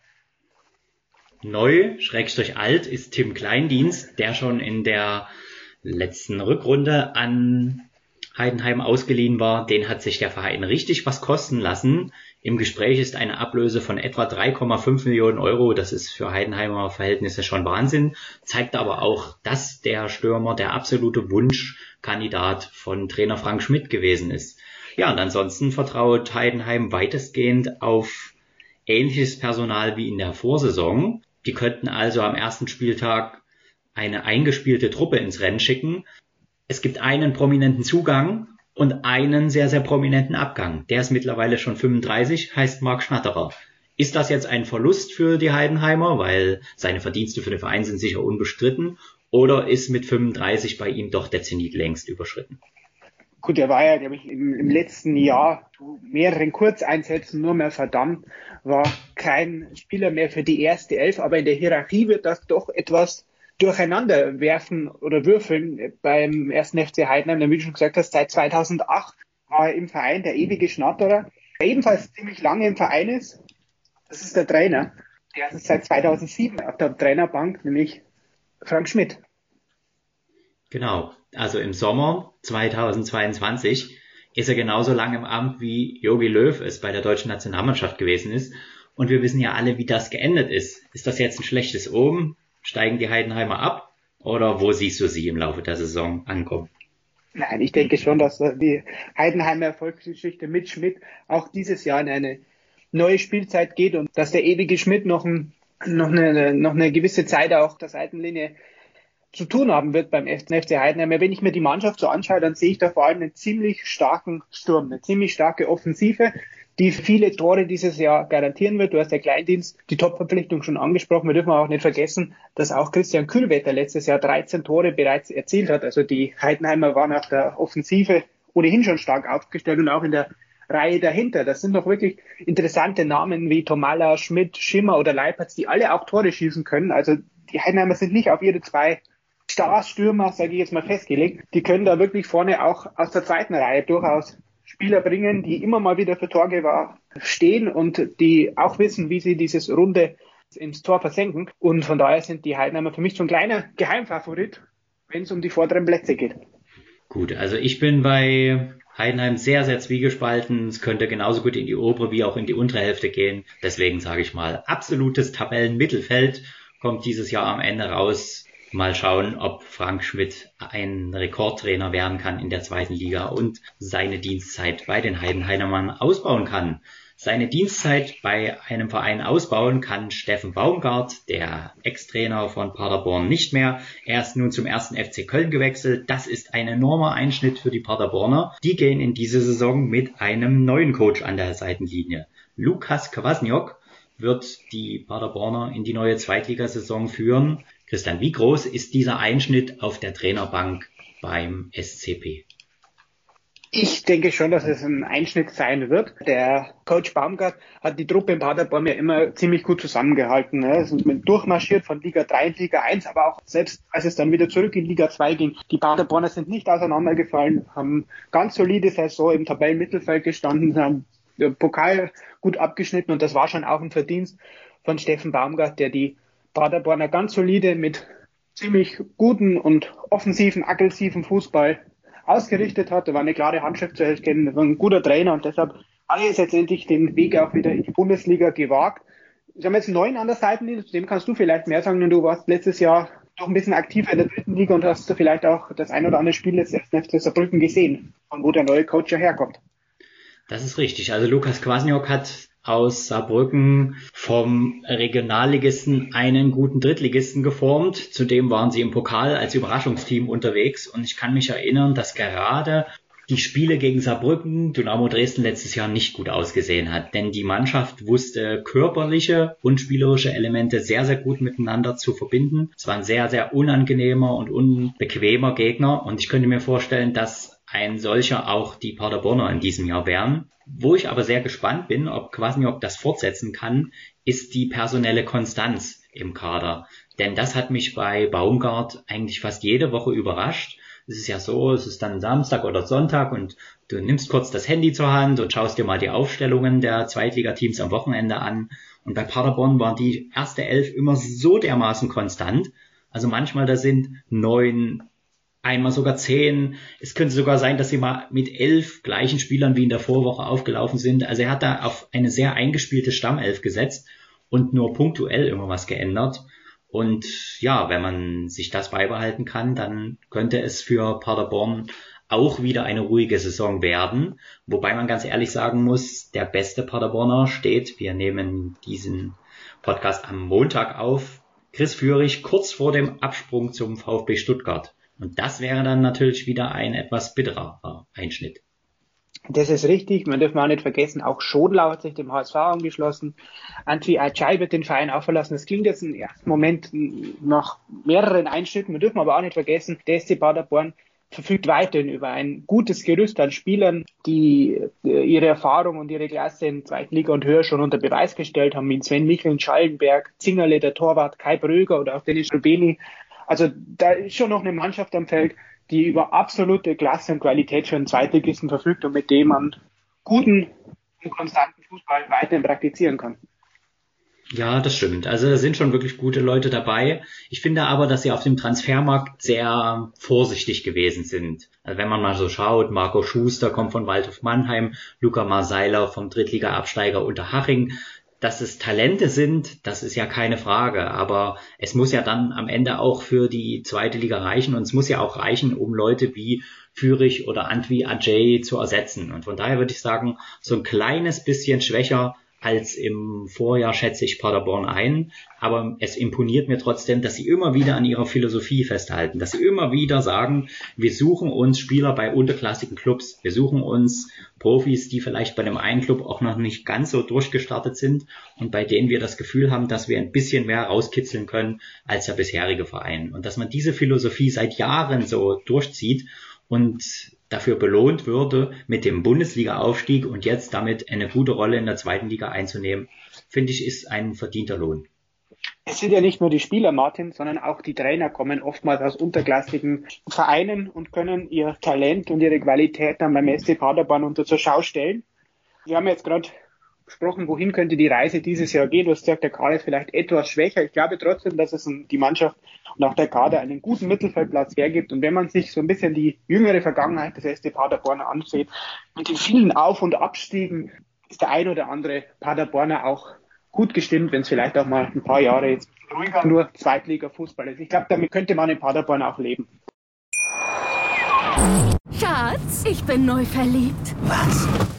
[SPEAKER 3] Neu, schrägstrich alt, ist Tim Kleindienst, der schon in der letzten Rückrunde an Heidenheim ausgeliehen war. Den hat sich der Verein richtig was kosten lassen. Im Gespräch ist eine Ablöse von etwa 3,5 Millionen Euro. Das ist für Heidenheimer Verhältnisse schon Wahnsinn. Zeigt aber auch, dass der Stürmer der absolute Wunschkandidat von Trainer Frank Schmidt gewesen ist. Ja, und ansonsten vertraut Heidenheim weitestgehend auf ähnliches Personal wie in der Vorsaison. Die könnten also am ersten Spieltag eine eingespielte Truppe ins Rennen schicken. Es gibt einen prominenten Zugang und einen sehr, sehr prominenten Abgang. Der ist mittlerweile schon 35, heißt Marc Schnatterer. Ist das jetzt ein Verlust für die Heidenheimer, weil seine Verdienste für den Verein sind sicher unbestritten, oder ist mit 35 bei ihm doch der Zenit längst überschritten?
[SPEAKER 4] Gut, er war ja, glaube ich, im, im, letzten Jahr zu mehreren Kurzeinsätzen nur mehr verdammt, war kein Spieler mehr für die erste Elf, aber in der Hierarchie wird das doch etwas durcheinander werfen oder würfeln beim ersten FC Heidenheim, wie du schon gesagt hast, seit 2008 war er im Verein der ewige Schnatterer, der ebenfalls ziemlich lange im Verein ist. Das ist der Trainer. Der ist seit 2007 auf der Trainerbank, nämlich Frank Schmidt.
[SPEAKER 3] Genau. Also im Sommer 2022 ist er genauso lange im Amt wie Jogi Löw es bei der deutschen Nationalmannschaft gewesen ist. Und wir wissen ja alle, wie das geendet ist. Ist das jetzt ein schlechtes Oben? Steigen die Heidenheimer ab? Oder wo siehst du sie im Laufe der Saison ankommen?
[SPEAKER 4] Nein, ich denke schon, dass die Heidenheimer Erfolgsgeschichte mit Schmidt auch dieses Jahr in eine neue Spielzeit geht und dass der ewige Schmidt noch, ein, noch, eine, noch eine gewisse Zeit auch der Seitenlinie zu tun haben wird beim FC Heidenheim. Wenn ich mir die Mannschaft so anschaue, dann sehe ich da vor allem einen ziemlich starken Sturm, eine ziemlich starke Offensive, die viele Tore dieses Jahr garantieren wird. Du hast der Kleindienst die Top-Verpflichtung schon angesprochen. Wir dürfen auch nicht vergessen, dass auch Christian Kühlwetter letztes Jahr 13 Tore bereits erzielt hat. Also die Heidenheimer waren auf der Offensive ohnehin schon stark aufgestellt und auch in der Reihe dahinter. Das sind doch wirklich interessante Namen wie Tomala, Schmidt, Schimmer oder Leipertz, die alle auch Tore schießen können. Also die Heidenheimer sind nicht auf ihre zwei Starstürmer, sage ich jetzt mal, festgelegt. Die können da wirklich vorne auch aus der zweiten Reihe durchaus Spieler bringen, die immer mal wieder für Torgewahr stehen und die auch wissen, wie sie dieses Runde ins Tor versenken. Und von daher sind die Heidenheimer für mich so ein kleiner Geheimfavorit, wenn es um die vorderen Plätze geht.
[SPEAKER 3] Gut, also ich bin bei Heidenheim sehr, sehr zwiegespalten. Es könnte genauso gut in die obere wie auch in die untere Hälfte gehen. Deswegen sage ich mal, absolutes Tabellenmittelfeld kommt dieses Jahr am Ende raus. Mal schauen, ob Frank Schmidt ein Rekordtrainer werden kann in der zweiten Liga und seine Dienstzeit bei den Heidenheimern ausbauen kann. Seine Dienstzeit bei einem Verein ausbauen kann Steffen Baumgart, der Ex-Trainer von Paderborn, nicht mehr. Er ist nun zum ersten FC Köln gewechselt. Das ist ein enormer Einschnitt für die Paderborner. Die gehen in diese Saison mit einem neuen Coach an der Seitenlinie. Lukas Kwasniok wird die Paderborner in die neue Zweitligasaison führen. Christian, wie groß ist dieser Einschnitt auf der Trainerbank beim SCP?
[SPEAKER 4] Ich denke schon, dass es ein Einschnitt sein wird. Der Coach Baumgart hat die Truppe in Paderborn ja immer ziemlich gut zusammengehalten. Ne? Ist durchmarschiert von Liga 3 in Liga 1, aber auch selbst als es dann wieder zurück in Liga 2 ging. Die Paderborner sind nicht auseinandergefallen, haben ganz solide Saison im Tabellenmittelfeld gestanden, haben den Pokal gut abgeschnitten und das war schon auch ein Verdienst von Steffen Baumgart, der die Paderborner ganz solide mit ziemlich guten und offensiven, aggressiven Fußball ausgerichtet hat. Da war eine klare Handschrift zu erkennen, war ein guter Trainer und deshalb hat er jetzt letztendlich den Weg auch wieder in die Bundesliga gewagt. Sie haben jetzt neuen an der Seite, zu dem kannst du vielleicht mehr sagen, denn du warst letztes Jahr doch ein bisschen aktiver in der dritten Liga und hast du vielleicht auch das ein oder andere Spiel des FC Saarbrücken gesehen, von wo der neue Coach herkommt.
[SPEAKER 3] Das ist richtig. Also Lukas Kwasniok hat aus Saarbrücken vom Regionalligisten einen guten Drittligisten geformt. Zudem waren sie im Pokal als Überraschungsteam unterwegs und ich kann mich erinnern, dass gerade die Spiele gegen Saarbrücken, Dynamo Dresden letztes Jahr nicht gut ausgesehen hat, denn die Mannschaft wusste körperliche und spielerische Elemente sehr, sehr gut miteinander zu verbinden. Es war ein sehr, sehr unangenehmer und unbequemer Gegner und ich könnte mir vorstellen, dass ein solcher auch die Paderborner in diesem Jahr wären. Wo ich aber sehr gespannt bin, ob Kwasniok das fortsetzen kann, ist die personelle Konstanz im Kader. Denn das hat mich bei Baumgart eigentlich fast jede Woche überrascht. Es ist ja so, es ist dann Samstag oder Sonntag und du nimmst kurz das Handy zur Hand und schaust dir mal die Aufstellungen der Zweitligateams am Wochenende an. Und bei Paderborn war die erste Elf immer so dermaßen konstant. Also manchmal da sind neun einmal sogar zehn. Es könnte sogar sein, dass sie mal mit elf gleichen Spielern wie in der Vorwoche aufgelaufen sind. Also er hat da auf eine sehr eingespielte Stammelf gesetzt und nur punktuell immer was geändert. Und ja, wenn man sich das beibehalten kann, dann könnte es für Paderborn auch wieder eine ruhige Saison werden. Wobei man ganz ehrlich sagen muss, der beste Paderborner steht. Wir nehmen diesen Podcast am Montag auf. Chris Führig kurz vor dem Absprung zum VfB Stuttgart. Und das wäre dann natürlich wieder ein etwas bitterer Einschnitt.
[SPEAKER 4] Das ist richtig. Man darf auch nicht vergessen, auch Schodlau hat sich dem HSV angeschlossen. Antwi Ajay wird den Verein auch verlassen. Das klingt jetzt im ersten Moment nach mehreren Einschnitten. Wir dürfen aber auch nicht vergessen, der SC Paderborn verfügt weiterhin über ein gutes Gerüst an Spielern, die äh, ihre Erfahrung und ihre Klasse in zweiten Liga und höher schon unter Beweis gestellt haben, wie Sven Micheln, Schallenberg, Zingerle, der Torwart, Kai Bröger oder auch Dennis Rubeni. Also da ist schon noch eine Mannschaft am Feld, die über absolute Klasse und Qualität für einen Zweitligisten verfügt und mit dem man guten und konstanten Fußball weiterhin praktizieren kann.
[SPEAKER 3] Ja, das stimmt. Also da sind schon wirklich gute Leute dabei. Ich finde aber, dass sie auf dem Transfermarkt sehr vorsichtig gewesen sind. Also wenn man mal so schaut, Marco Schuster kommt von Waldhof Mannheim, Luca Marseiler vom Drittliga-Absteiger Unterhaching dass es Talente sind, das ist ja keine Frage, aber es muss ja dann am Ende auch für die zweite Liga reichen und es muss ja auch reichen, um Leute wie Fürich oder Antwi Ajay zu ersetzen. Und von daher würde ich sagen, so ein kleines bisschen schwächer als im Vorjahr schätze ich Paderborn ein, aber es imponiert mir trotzdem, dass sie immer wieder an ihrer Philosophie festhalten, dass sie immer wieder sagen, wir suchen uns Spieler bei unterklassigen Clubs, wir suchen uns Profis, die vielleicht bei dem einen Club auch noch nicht ganz so durchgestartet sind und bei denen wir das Gefühl haben, dass wir ein bisschen mehr rauskitzeln können als der bisherige Verein. Und dass man diese Philosophie seit Jahren so durchzieht und dafür belohnt würde mit dem Bundesliga-Aufstieg und jetzt damit eine gute Rolle in der zweiten Liga einzunehmen, finde ich, ist ein verdienter Lohn.
[SPEAKER 4] Es sind ja nicht nur die Spieler, Martin, sondern auch die Trainer kommen oftmals aus unterklassigen Vereinen und können ihr Talent und ihre Qualität dann beim SC Paderborn unter zur Schau stellen. Wir haben jetzt gerade gesprochen, wohin könnte die Reise dieses Jahr gehen. Du hast gesagt, der Kader ist vielleicht etwas schwächer. Ich glaube trotzdem, dass es die Mannschaft und auch der Kader einen guten Mittelfeldplatz hergibt. Und wenn man sich so ein bisschen die jüngere Vergangenheit des SC Paderborn ansieht, mit den vielen Auf- und Abstiegen, ist der ein oder andere Paderborner auch gut gestimmt, wenn es vielleicht auch mal ein paar Jahre jetzt ruhiger nur Zweitliga-Fußball ist. Ich glaube, damit könnte man in Paderborn auch leben.
[SPEAKER 5] Schatz, ich bin neu verliebt.
[SPEAKER 6] Was?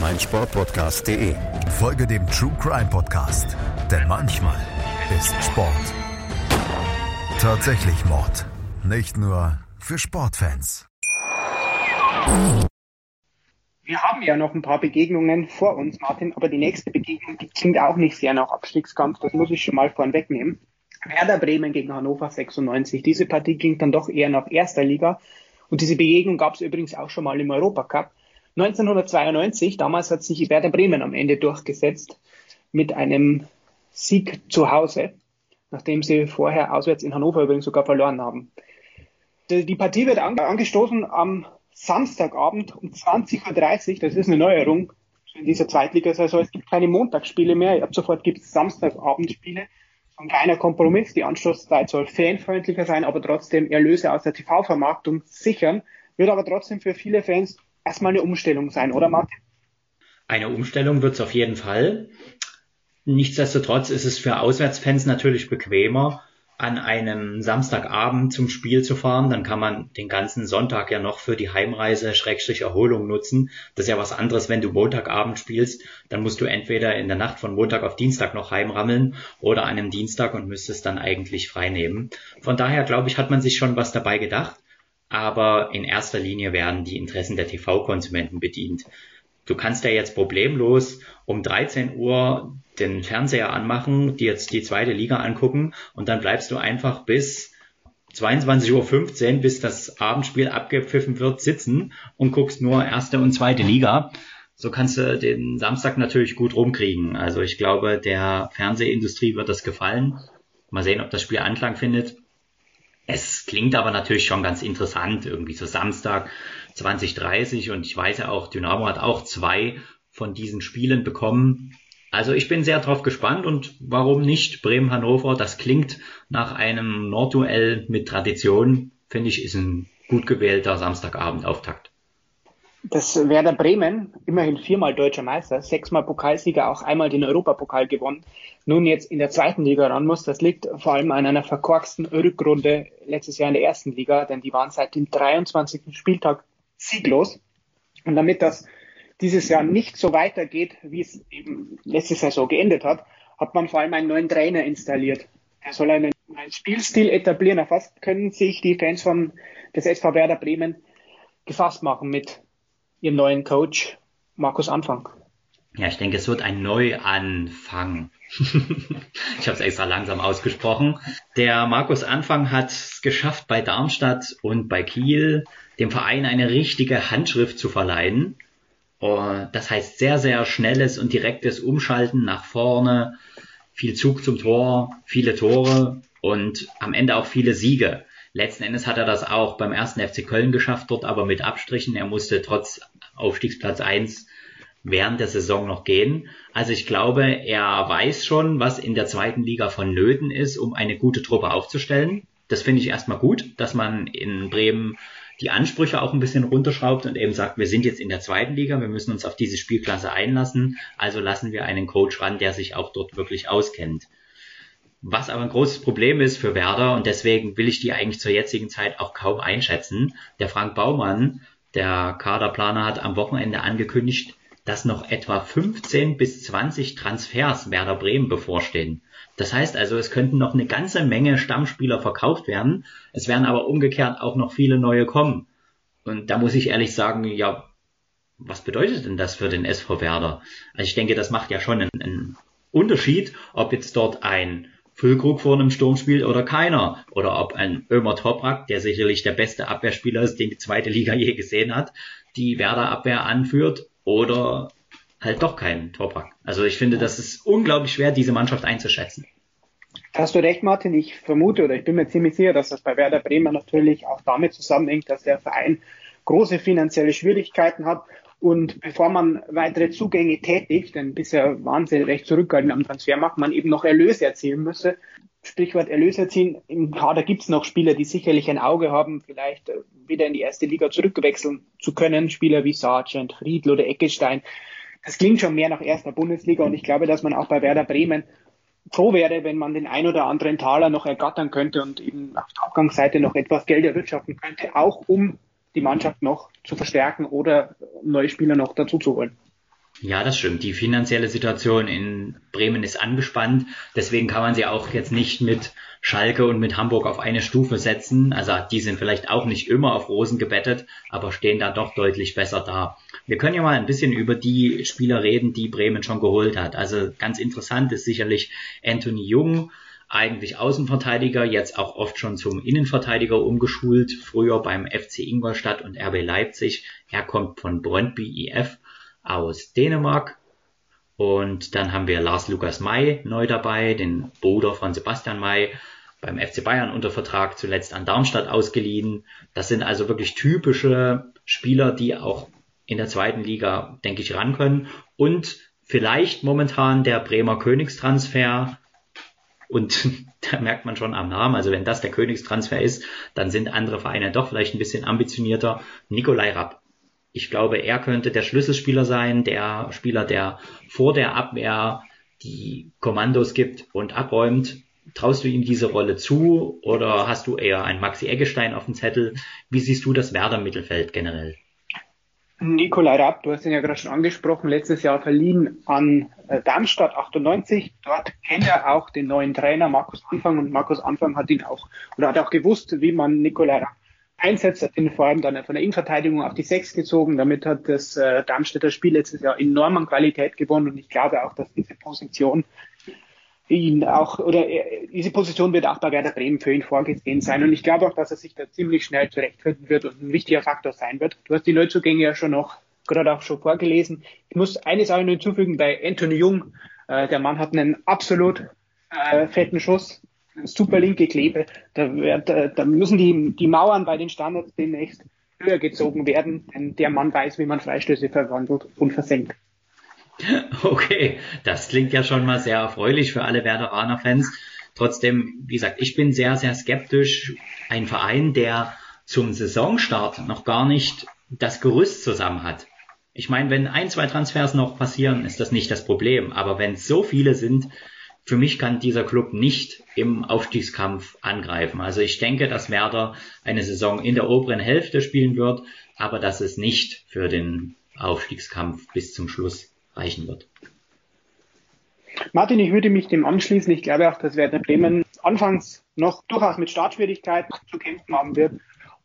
[SPEAKER 1] meinsportpodcast.de. Folge dem True Crime Podcast, denn manchmal ist Sport tatsächlich Mord. Nicht nur für Sportfans.
[SPEAKER 4] Wir haben ja noch ein paar Begegnungen vor uns, Martin, aber die nächste Begegnung die klingt auch nicht sehr nach Abstiegskampf, das muss ich schon mal vorn wegnehmen. Werder Bremen gegen Hannover 96. Diese Partie klingt dann doch eher nach erster Liga. Und diese Begegnung gab es übrigens auch schon mal im Europacup. 1992, damals hat sich Werder Bremen am Ende durchgesetzt mit einem Sieg zu Hause, nachdem sie vorher auswärts in Hannover übrigens sogar verloren haben. Die Partie wird angestoßen am Samstagabend um 20.30 Uhr. Das ist eine Neuerung in dieser Zweitligasaison. Es gibt keine Montagsspiele mehr. Ab sofort gibt es Samstagabendspiele ein kleiner Kompromiss. Die Anschlusszeit soll fanfreundlicher sein, aber trotzdem Erlöse aus der TV-Vermarktung sichern. Wird aber trotzdem für viele Fans erstmal eine Umstellung sein, oder Martin?
[SPEAKER 3] Eine Umstellung wird es auf jeden Fall. Nichtsdestotrotz ist es für Auswärtsfans natürlich bequemer, an einem Samstagabend zum Spiel zu fahren, dann kann man den ganzen Sonntag ja noch für die Heimreise Schrägstrich Erholung nutzen. Das ist ja was anderes, wenn du Montagabend spielst, dann musst du entweder in der Nacht von Montag auf Dienstag noch heimrammeln oder an einem Dienstag und müsstest dann eigentlich frei nehmen. Von daher glaube ich, hat man sich schon was dabei gedacht, aber in erster Linie werden die Interessen der TV-Konsumenten bedient. Du kannst ja jetzt problemlos um 13 Uhr den Fernseher anmachen, dir jetzt die zweite Liga angucken und dann bleibst du einfach bis 22.15 Uhr, bis das Abendspiel abgepfiffen wird, sitzen und guckst nur erste und zweite Liga. So kannst du den Samstag natürlich gut rumkriegen. Also ich glaube, der Fernsehindustrie wird das gefallen. Mal sehen, ob das Spiel Anklang findet. Es klingt aber natürlich schon ganz interessant, irgendwie so Samstag 2030 und ich weiß ja auch, Dynamo hat auch zwei von diesen Spielen bekommen. Also ich bin sehr drauf gespannt und warum nicht Bremen-Hannover? Das klingt nach einem Nordduell mit Tradition. Finde ich, ist ein gut gewählter Samstagabend-Auftakt.
[SPEAKER 4] Das Werder Bremen, immerhin viermal deutscher Meister, sechsmal Pokalsieger, auch einmal den Europapokal gewonnen, nun jetzt in der zweiten Liga ran muss. Das liegt vor allem an einer verkorksten Rückrunde letztes Jahr in der ersten Liga, denn die waren seit dem 23. Spieltag sieglos. Und damit das dieses Jahr nicht so weitergeht, wie es eben letzte Saison geendet hat, hat man vor allem einen neuen Trainer installiert. Er soll einen, einen Spielstil etablieren. Auf können sich die Fans von des SV Werder Bremen gefasst machen mit ihrem neuen Coach Markus Anfang?
[SPEAKER 3] Ja, ich denke, es wird ein Neuanfang. ich habe es extra langsam ausgesprochen. Der Markus Anfang hat es geschafft, bei Darmstadt und bei Kiel dem Verein eine richtige Handschrift zu verleihen. Das heißt sehr, sehr schnelles und direktes Umschalten nach vorne, viel Zug zum Tor, viele Tore und am Ende auch viele Siege. Letzten Endes hat er das auch beim ersten FC Köln geschafft, dort aber mit Abstrichen. Er musste trotz Aufstiegsplatz 1 während der Saison noch gehen. Also ich glaube, er weiß schon, was in der zweiten Liga vonnöten ist, um eine gute Truppe aufzustellen. Das finde ich erstmal gut, dass man in Bremen die Ansprüche auch ein bisschen runterschraubt und eben sagt, wir sind jetzt in der zweiten Liga, wir müssen uns auf diese Spielklasse einlassen, also lassen wir einen Coach ran, der sich auch dort wirklich auskennt. Was aber ein großes Problem ist für Werder und deswegen will ich die eigentlich zur jetzigen Zeit auch kaum einschätzen. Der Frank Baumann Der Kaderplaner hat am Wochenende angekündigt, dass noch etwa 15 bis 20 Transfers Werder Bremen bevorstehen. Das heißt also, es könnten noch eine ganze Menge Stammspieler verkauft werden. Es werden aber umgekehrt auch noch viele neue kommen. Und da muss ich ehrlich sagen, ja, was bedeutet denn das für den SV Werder? Also ich denke, das macht ja schon einen, einen Unterschied, ob jetzt dort ein Füllkrug vor einem Sturm spielt oder keiner. Oder ob ein Ömer Toprak, der sicherlich der beste Abwehrspieler ist, den die zweite Liga je gesehen hat, die Werder Abwehr anführt oder halt doch kein Toprak. Also ich finde, das ist unglaublich schwer, diese Mannschaft einzuschätzen.
[SPEAKER 4] Hast du recht, Martin? Ich vermute oder ich bin mir ziemlich sicher, dass das bei Werder Bremer natürlich auch damit zusammenhängt, dass der Verein große finanzielle Schwierigkeiten hat und bevor man weitere Zugänge tätigt, denn bisher waren sie recht zurückhaltend am Transfermarkt, man eben noch Erlöse erzielen müsse. Sprichwort Erlöse erzielen. Im Kader gibt es noch Spieler, die sicherlich ein Auge haben, vielleicht äh, wieder in die erste Liga zurückwechseln zu können. Spieler wie Sargent, Friedl oder Eckestein. Das klingt schon mehr nach erster Bundesliga und ich glaube, dass man auch bei Werder Bremen froh wäre, wenn man den ein oder anderen Taler noch ergattern könnte und eben auf der Abgangsseite noch etwas Geld erwirtschaften könnte, auch um die Mannschaft noch zu verstärken oder neue Spieler noch dazu zu holen.
[SPEAKER 3] Ja, das stimmt. Die finanzielle Situation in Bremen ist angespannt. Deswegen kann man sie auch jetzt nicht mit Schalke und mit Hamburg auf eine Stufe setzen. Also die sind vielleicht auch nicht immer auf Rosen gebettet, aber stehen da doch deutlich besser da. Wir können ja mal ein bisschen über die Spieler reden, die Bremen schon geholt hat. Also ganz interessant ist sicherlich Anthony Jung, eigentlich Außenverteidiger, jetzt auch oft schon zum Innenverteidiger umgeschult, früher beim FC Ingolstadt und RB Leipzig. Er kommt von Brøndby IF aus Dänemark. Und dann haben wir Lars Lukas May neu dabei, den Bruder von Sebastian May, beim FC Bayern unter Vertrag, zuletzt an Darmstadt ausgeliehen. Das sind also wirklich typische Spieler, die auch in der zweiten Liga, denke ich, ran können. Und vielleicht momentan der Bremer Königstransfer und da merkt man schon am Namen, also wenn das der Königstransfer ist, dann sind andere Vereine doch vielleicht ein bisschen ambitionierter. Nikolai Rapp. Ich glaube, er könnte der Schlüsselspieler sein, der Spieler, der vor der Abwehr die Kommandos gibt und abräumt. Traust du ihm diese Rolle zu oder hast du eher einen Maxi Eggestein auf dem Zettel? Wie siehst du das Werder-Mittelfeld generell?
[SPEAKER 4] Nikolai Rapp, du hast ihn ja gerade schon angesprochen, letztes Jahr verliehen an äh, Darmstadt 98. Dort kennt er auch den neuen Trainer Markus Anfang und Markus Anfang hat ihn auch oder hat auch gewusst, wie man Nikolai Rapp einsetzt, hat ihn vor allem dann von der Innenverteidigung auf die Sechs gezogen. Damit hat das äh, Darmstädter Spiel letztes Jahr enorm an Qualität gewonnen und ich glaube auch, dass diese Position ihn auch, oder diese Position wird auch bei Werder Bremen für ihn vorgesehen sein. Und ich glaube auch, dass er sich da ziemlich schnell zurechtfinden wird und ein wichtiger Faktor sein wird. Du hast die Neuzugänge ja schon noch, gerade auch schon vorgelesen. Ich muss eines auch noch hinzufügen, bei Anthony Jung, äh, der Mann hat einen absolut äh, fetten Schuss, super linke Klebe. Da, wird, äh, da müssen die, die Mauern bei den Standards demnächst höher gezogen werden, denn der Mann weiß, wie man Freistöße verwandelt und versenkt.
[SPEAKER 3] Okay, das klingt ja schon mal sehr erfreulich für alle Werderaner-Fans. Trotzdem, wie gesagt, ich bin sehr, sehr skeptisch. Ein Verein, der zum Saisonstart noch gar nicht das Gerüst zusammen hat. Ich meine, wenn ein, zwei Transfers noch passieren, ist das nicht das Problem. Aber wenn so viele sind, für mich kann dieser Club nicht im Aufstiegskampf angreifen. Also ich denke, dass Werder eine Saison in der oberen Hälfte spielen wird, aber dass es nicht für den Aufstiegskampf bis zum Schluss reichen wird.
[SPEAKER 4] Martin, ich würde mich dem anschließen. Ich glaube auch, dass Werder Bremen anfangs noch durchaus mit Startschwierigkeiten zu kämpfen haben wird.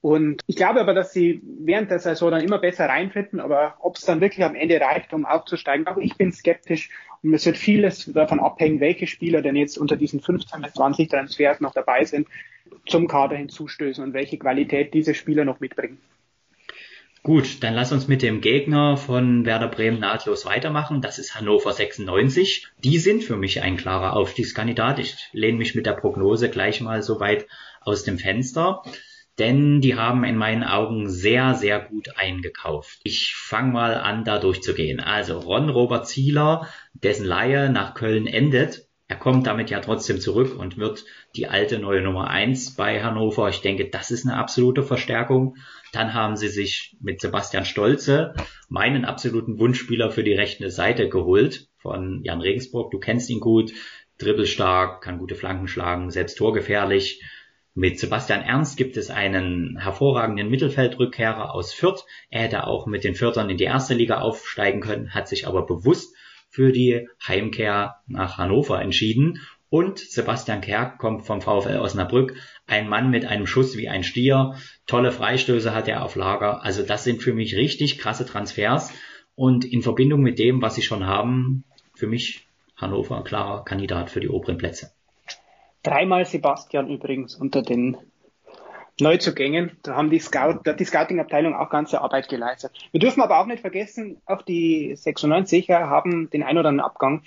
[SPEAKER 4] Und ich glaube aber, dass sie während der Saison dann immer besser reinfinden. Aber ob es dann wirklich am Ende reicht, um aufzusteigen, auch ich bin skeptisch. Und es wird vieles davon abhängen, welche Spieler denn jetzt unter diesen 15 bis 20 Transfers noch dabei sind, zum Kader hinzustößen und welche Qualität diese Spieler noch mitbringen.
[SPEAKER 3] Gut, dann lass uns mit dem Gegner von Werder Bremen nahtlos weitermachen. Das ist Hannover 96. Die sind für mich ein klarer Aufstiegskandidat. Ich lehne mich mit der Prognose gleich mal so weit aus dem Fenster. Denn die haben in meinen Augen sehr, sehr gut eingekauft. Ich fange mal an, da durchzugehen. Also Ron Robert Zieler, dessen Laie nach Köln endet, er kommt damit ja trotzdem zurück und wird die alte neue Nummer eins bei Hannover. Ich denke, das ist eine absolute Verstärkung. Dann haben sie sich mit Sebastian Stolze meinen absoluten Wunschspieler für die rechte Seite geholt von Jan Regensburg. Du kennst ihn gut, dribbelstark, kann gute Flanken schlagen, selbst torgefährlich. Mit Sebastian Ernst gibt es einen hervorragenden Mittelfeldrückkehrer aus Fürth. Er hätte auch mit den Fürthern in die erste Liga aufsteigen können, hat sich aber bewusst für die Heimkehr nach Hannover entschieden. Und Sebastian Kerk kommt vom VfL Osnabrück. Ein Mann mit einem Schuss wie ein Stier. Tolle Freistöße hat er auf Lager. Also das sind für mich richtig krasse Transfers. Und in Verbindung mit dem, was sie schon haben, für mich Hannover klarer Kandidat für die oberen Plätze.
[SPEAKER 4] Dreimal Sebastian übrigens unter den Neuzugängen. Da haben die Scout, da hat die Scouting-Abteilung auch ganze Arbeit geleistet. Wir dürfen aber auch nicht vergessen, auch die 96er haben den ein oder anderen Abgang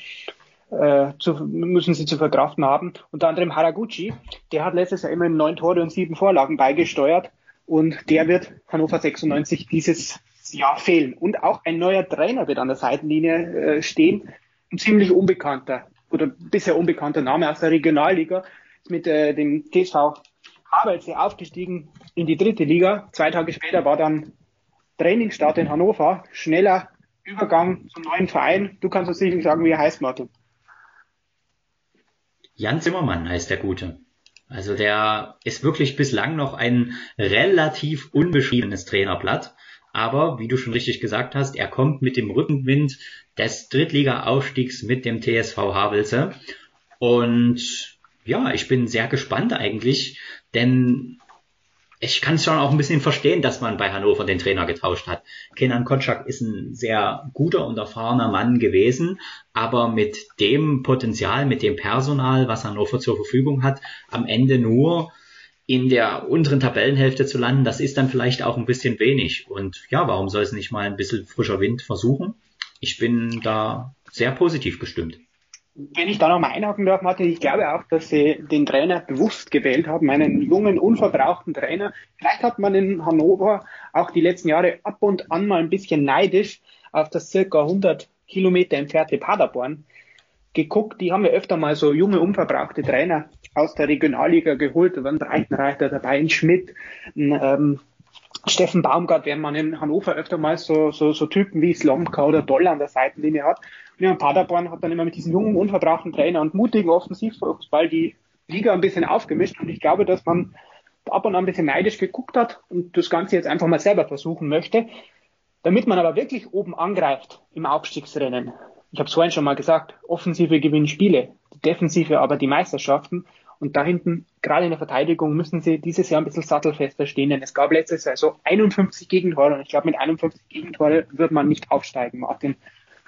[SPEAKER 4] äh, zu, müssen sie zu verkraften haben. Unter anderem Haraguchi, der hat letztes Jahr immerhin neun Tore und sieben Vorlagen beigesteuert und der wird Hannover 96 dieses Jahr fehlen. Und auch ein neuer Trainer wird an der Seitenlinie äh, stehen, ein ziemlich unbekannter oder bisher unbekannter Name aus der Regionalliga, mit äh, dem TSV Habelsee aufgestiegen in die dritte Liga. Zwei Tage später war dann Trainingsstart in Hannover. Schneller Übergang zum neuen Verein. Du kannst uns sicherlich sagen, wie er heißt, Martin.
[SPEAKER 3] Jan Zimmermann heißt der Gute. Also der ist wirklich bislang noch ein relativ unbeschriebenes Trainerblatt. Aber wie du schon richtig gesagt hast, er kommt mit dem Rückenwind des Drittliga-Aufstiegs mit dem TSV Havelse. Und ja, ich bin sehr gespannt eigentlich, denn ich kann es schon auch ein bisschen verstehen, dass man bei Hannover den Trainer getauscht hat. Kenan Kotschak ist ein sehr guter und erfahrener Mann gewesen, aber mit dem Potenzial, mit dem Personal, was Hannover zur Verfügung hat, am Ende nur in der unteren Tabellenhälfte zu landen, das ist dann vielleicht auch ein bisschen wenig. Und ja, warum soll es nicht mal ein bisschen frischer Wind versuchen? Ich bin da sehr positiv gestimmt.
[SPEAKER 4] Wenn ich da noch mal einhaken darf, Martin, ich glaube auch, dass sie den Trainer bewusst gewählt haben, einen jungen, unverbrauchten Trainer. Vielleicht hat man in Hannover auch die letzten Jahre ab und an mal ein bisschen neidisch auf das circa 100 Kilometer entfernte Paderborn geguckt. Die haben ja öfter mal so junge, unverbrauchte Trainer aus der Regionalliga geholt. Da waren Breitenreiter dabei, ein Schmidt, ein, ähm, Steffen Baumgart, wenn man in Hannover öfter mal so, so, so Typen wie Slomka oder Dollar an der Seitenlinie hat. Ja, Paderborn hat dann immer mit diesen jungen, unverbrauchten Trainer und mutigen Offensivfußball die Liga ein bisschen aufgemischt. Und ich glaube, dass man ab und an ein bisschen neidisch geguckt hat und das Ganze jetzt einfach mal selber versuchen möchte. Damit man aber wirklich oben angreift im Aufstiegsrennen. Ich habe es vorhin schon mal gesagt, Offensive gewinnen Spiele, die Defensive aber die Meisterschaften. Und da hinten, gerade in der Verteidigung, müssen sie dieses Jahr ein bisschen sattelfester stehen, denn es gab letztes Jahr so 51 Gegentore und ich glaube, mit 51 Gegentore wird man nicht aufsteigen, Martin.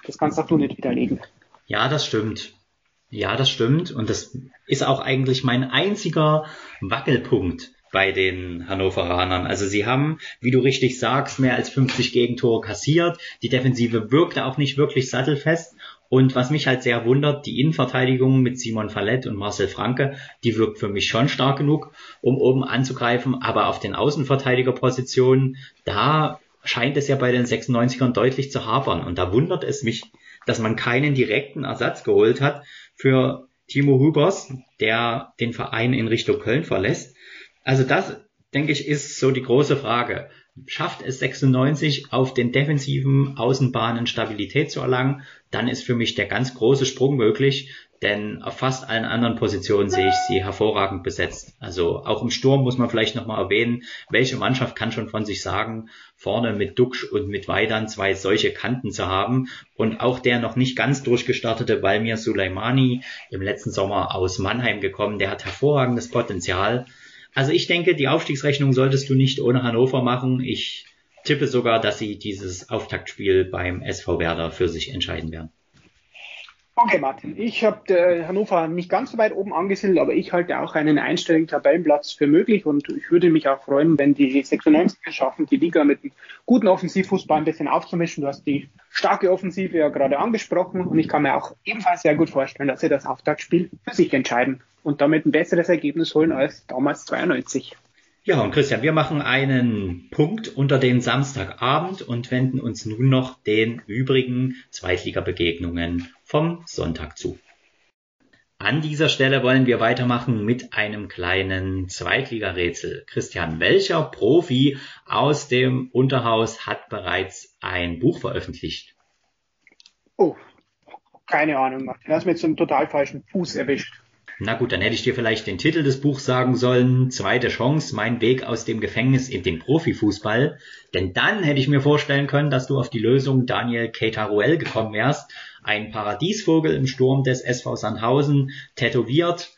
[SPEAKER 4] Das kannst auch du nicht widerlegen.
[SPEAKER 3] Ja, das stimmt. Ja, das stimmt. Und das ist auch eigentlich mein einziger Wackelpunkt bei den Hannoveranern. Also sie haben, wie du richtig sagst, mehr als 50 Gegentore kassiert. Die Defensive wirkte auch nicht wirklich sattelfest. Und was mich halt sehr wundert, die Innenverteidigung mit Simon Fallett und Marcel Franke, die wirkt für mich schon stark genug, um oben anzugreifen. Aber auf den Außenverteidigerpositionen, da scheint es ja bei den 96ern deutlich zu hapern. Und da wundert es mich, dass man keinen direkten Ersatz geholt hat für Timo Hubers, der den Verein in Richtung Köln verlässt. Also das, denke ich, ist so die große Frage schafft es 96 auf den defensiven Außenbahnen Stabilität zu erlangen, dann ist für mich der ganz große Sprung möglich, denn auf fast allen anderen Positionen sehe ich sie hervorragend besetzt. Also auch im Sturm muss man vielleicht nochmal erwähnen, welche Mannschaft kann schon von sich sagen, vorne mit Duxch und mit Weidern zwei solche Kanten zu haben und auch der noch nicht ganz durchgestartete Valmir Suleimani im letzten Sommer aus Mannheim gekommen, der hat hervorragendes Potenzial also ich denke, die Aufstiegsrechnung solltest du nicht ohne Hannover machen. Ich tippe sogar, dass sie dieses Auftaktspiel beim SV Werder für sich entscheiden werden.
[SPEAKER 4] Okay, Martin. Ich habe äh, Hannover nicht ganz so weit oben angesiedelt, aber ich halte auch einen einstelligen Tabellenplatz für möglich und ich würde mich auch freuen, wenn die 96 schaffen, die Liga mit einem guten Offensivfußball ein bisschen aufzumischen. Du hast die starke Offensive ja gerade angesprochen und ich kann mir auch ebenfalls sehr gut vorstellen, dass sie das Auftaktspiel für sich entscheiden und damit ein besseres Ergebnis holen als damals 92.
[SPEAKER 3] Ja, und Christian, wir machen einen Punkt unter den Samstagabend und wenden uns nun noch den übrigen Zweitliga-Begegnungen vom Sonntag zu. An dieser Stelle wollen wir weitermachen mit einem kleinen Zweitligarätsel. Christian, welcher Profi aus dem Unterhaus hat bereits ein Buch veröffentlicht?
[SPEAKER 4] Oh, keine Ahnung, Martin. Hast mir jetzt einen total falschen Fuß erwischt.
[SPEAKER 3] Na gut, dann hätte ich dir vielleicht den Titel des Buchs sagen sollen. Zweite Chance, mein Weg aus dem Gefängnis in den Profifußball. Denn dann hätte ich mir vorstellen können, dass du auf die Lösung Daniel Keitaruel gekommen wärst. Ein Paradiesvogel im Sturm des SV Sandhausen, tätowiert,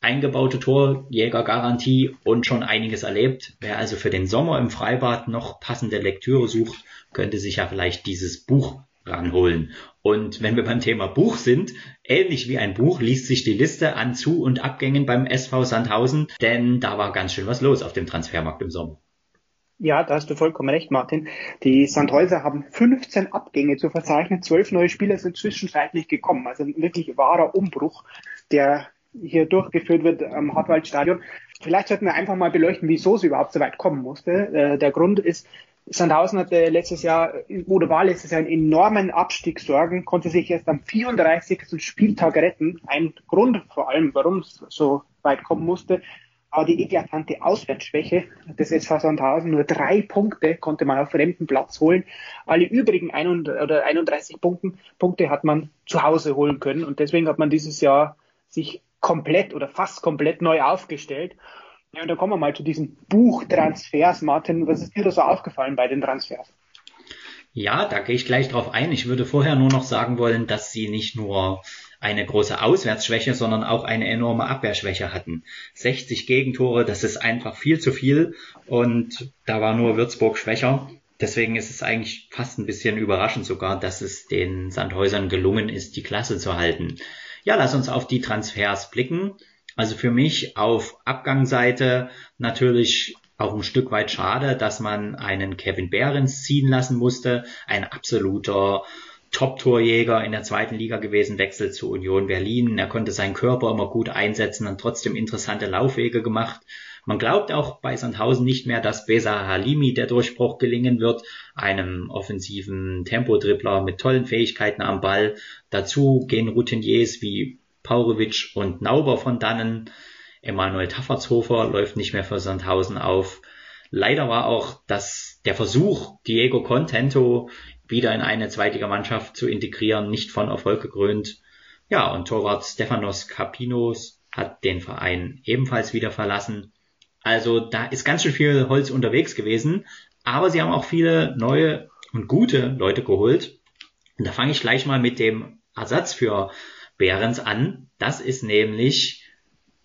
[SPEAKER 3] eingebaute Torjägergarantie und schon einiges erlebt. Wer also für den Sommer im Freibad noch passende Lektüre sucht, könnte sich ja vielleicht dieses Buch ranholen. Und wenn wir beim Thema Buch sind, ähnlich wie ein Buch liest sich die Liste an Zu- und Abgängen beim SV Sandhausen, denn da war ganz schön was los auf dem Transfermarkt im Sommer.
[SPEAKER 4] Ja, da hast du vollkommen recht, Martin. Die Sandhäuser haben 15 Abgänge zu verzeichnen, zwölf neue Spieler sind zwischenzeitlich gekommen. Also wirklich wahrer Umbruch, der hier durchgeführt wird am Hartwaldstadion. Vielleicht sollten wir einfach mal beleuchten, wieso es überhaupt so weit kommen musste. Äh, der Grund ist, Sandhausen hatte letztes Jahr oder war letztes Jahr einen enormen Abstieg sorgen, konnte sich erst am 34. Spieltag retten. Ein Grund vor allem, warum es so weit kommen musste, war die eklatante Auswärtsschwäche des SV Sandhausen. Nur drei Punkte konnte man auf fremden Platz holen. Alle übrigen 31 Punkten, Punkte hat man zu Hause holen können. Und deswegen hat man dieses Jahr sich komplett oder fast komplett neu aufgestellt. Ja, und dann kommen wir mal zu diesen Buchtransfers. Martin, was ist dir da so aufgefallen bei den Transfers?
[SPEAKER 3] Ja, da gehe ich gleich drauf ein. Ich würde vorher nur noch sagen wollen, dass sie nicht nur eine große Auswärtsschwäche, sondern auch eine enorme Abwehrschwäche hatten. 60 Gegentore, das ist einfach viel zu viel und da war nur Würzburg schwächer. Deswegen ist es eigentlich fast ein bisschen überraschend sogar, dass es den Sandhäusern gelungen ist, die Klasse zu halten. Ja, lass uns auf die Transfers blicken. Also für mich auf Abgangsseite natürlich auch ein Stück weit schade, dass man einen Kevin Behrens ziehen lassen musste. Ein absoluter Top-Torjäger in der zweiten Liga gewesen, wechselt zu Union Berlin. Er konnte seinen Körper immer gut einsetzen und trotzdem interessante Laufwege gemacht. Man glaubt auch bei Sandhausen nicht mehr, dass Besa Halimi der Durchbruch gelingen wird, einem offensiven Tempodribbler mit tollen Fähigkeiten am Ball. Dazu gehen Routiniers wie Paurovic und Nauber von dannen. Emanuel Taffertshofer läuft nicht mehr für Sandhausen auf. Leider war auch das, der Versuch, Diego Contento wieder in eine Zweitligamannschaft zu integrieren, nicht von Erfolg gekrönt. Ja, und Torwart Stefanos Kapinos hat den Verein ebenfalls wieder verlassen. Also da ist ganz schön viel Holz unterwegs gewesen, aber sie haben auch viele neue und gute Leute geholt. Und da fange ich gleich mal mit dem Ersatz für Behrens an. Das ist nämlich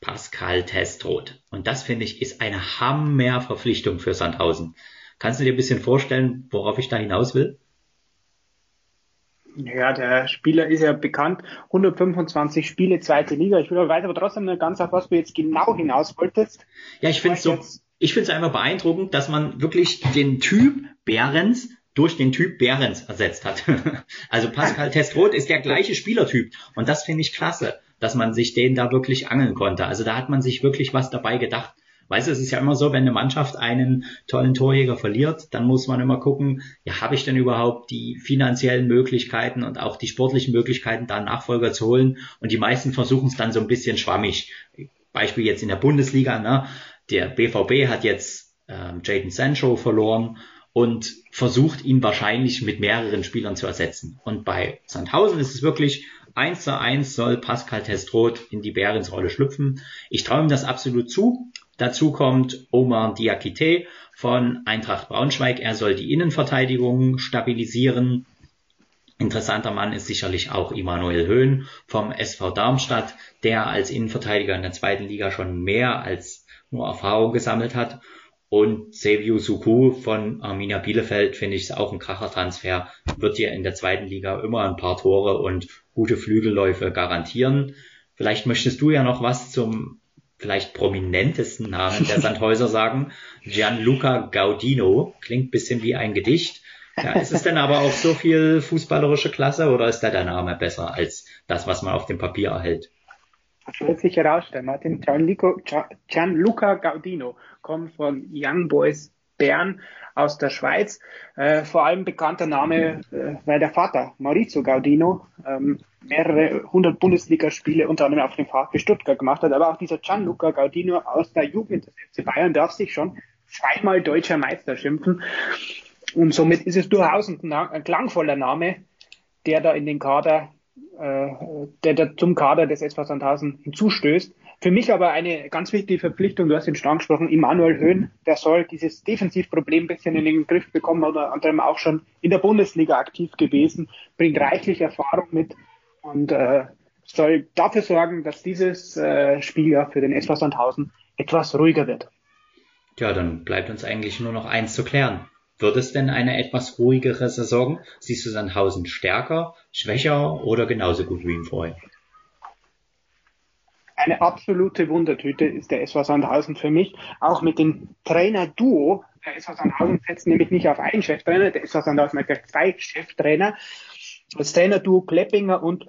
[SPEAKER 3] Pascal Testroth. Und das finde ich ist eine Hammerverpflichtung für Sandhausen. Kannst du dir ein bisschen vorstellen, worauf ich da hinaus will?
[SPEAKER 4] Ja, der Spieler ist ja bekannt. 125 Spiele, zweite Liga. Ich weiß aber trotzdem nicht ganz, auf was du jetzt genau hinaus wolltest.
[SPEAKER 3] Ja, ich finde es so, ich finde es einfach beeindruckend, dass man wirklich den Typ Behrens durch den Typ Behrens ersetzt hat. also Pascal Testroth ist der gleiche Spielertyp und das finde ich klasse, dass man sich den da wirklich angeln konnte. Also da hat man sich wirklich was dabei gedacht. Weißt du, es ist ja immer so, wenn eine Mannschaft einen tollen Torjäger verliert, dann muss man immer gucken, ja, habe ich denn überhaupt die finanziellen Möglichkeiten und auch die sportlichen Möglichkeiten, da einen Nachfolger zu holen? Und die meisten versuchen es dann so ein bisschen schwammig. Beispiel jetzt in der Bundesliga, ne? Der BVB hat jetzt ähm, Jaden Sancho verloren und versucht ihn wahrscheinlich mit mehreren Spielern zu ersetzen. Und bei Sandhausen ist es wirklich eins zu eins soll Pascal Testroth in die Behrens-Rolle schlüpfen. Ich traue ihm das absolut zu. Dazu kommt Omar Diakite von Eintracht Braunschweig. Er soll die Innenverteidigung stabilisieren. Interessanter Mann ist sicherlich auch Immanuel Höhn vom SV Darmstadt, der als Innenverteidiger in der zweiten Liga schon mehr als nur Erfahrung gesammelt hat. Und Seviu Suku von Arminia Bielefeld finde ich auch ein Krachertransfer, wird dir in der zweiten Liga immer ein paar Tore und gute Flügelläufe garantieren. Vielleicht möchtest du ja noch was zum vielleicht prominentesten Namen der Sandhäuser sagen. Gianluca Gaudino. Klingt bisschen wie ein Gedicht. Ja, ist es denn aber auch so viel fußballerische Klasse oder ist da der Name besser als das, was man auf dem Papier erhält?
[SPEAKER 4] Das wird sich herausstellen. Martin Gianluca, Gianluca Gaudino kommt von Young Boys Bern aus der Schweiz. Äh, vor allem bekannter Name, äh, weil der Vater Maurizio Gaudino ähm, mehrere hundert Bundesligaspiele unter anderem auf dem VfB Stuttgart gemacht hat. Aber auch dieser Gianluca Gaudino aus der Jugend des Bayern darf sich schon zweimal deutscher Meister schimpfen. Und somit ist es durchaus ein, ein klangvoller Name, der da in den Kader, äh, der da zum Kader des SV Sandhausen hinzustößt. Für mich aber eine ganz wichtige Verpflichtung, du hast ihn schon angesprochen, Immanuel Höhn, der soll dieses Defensivproblem ein bisschen in den Griff bekommen, unter anderem auch schon in der Bundesliga aktiv gewesen, bringt reichlich Erfahrung mit und äh, soll dafür sorgen, dass dieses äh, Spiel ja für den SV Sandhausen etwas ruhiger wird.
[SPEAKER 3] Ja, dann bleibt uns eigentlich nur noch eins zu klären. Wird es denn eine etwas ruhigere Saison? Siehst du Sandhausen stärker, schwächer oder genauso gut wie im Vorjahr?
[SPEAKER 4] eine absolute Wundertüte ist der SV Sandhausen für mich. Auch mit dem Trainer-Duo. Der SV Sandhausen setzt nämlich nicht auf einen Cheftrainer, der SV Sandhausen hat gleich zwei Cheftrainer. Das Trainer-Duo Kleppinger und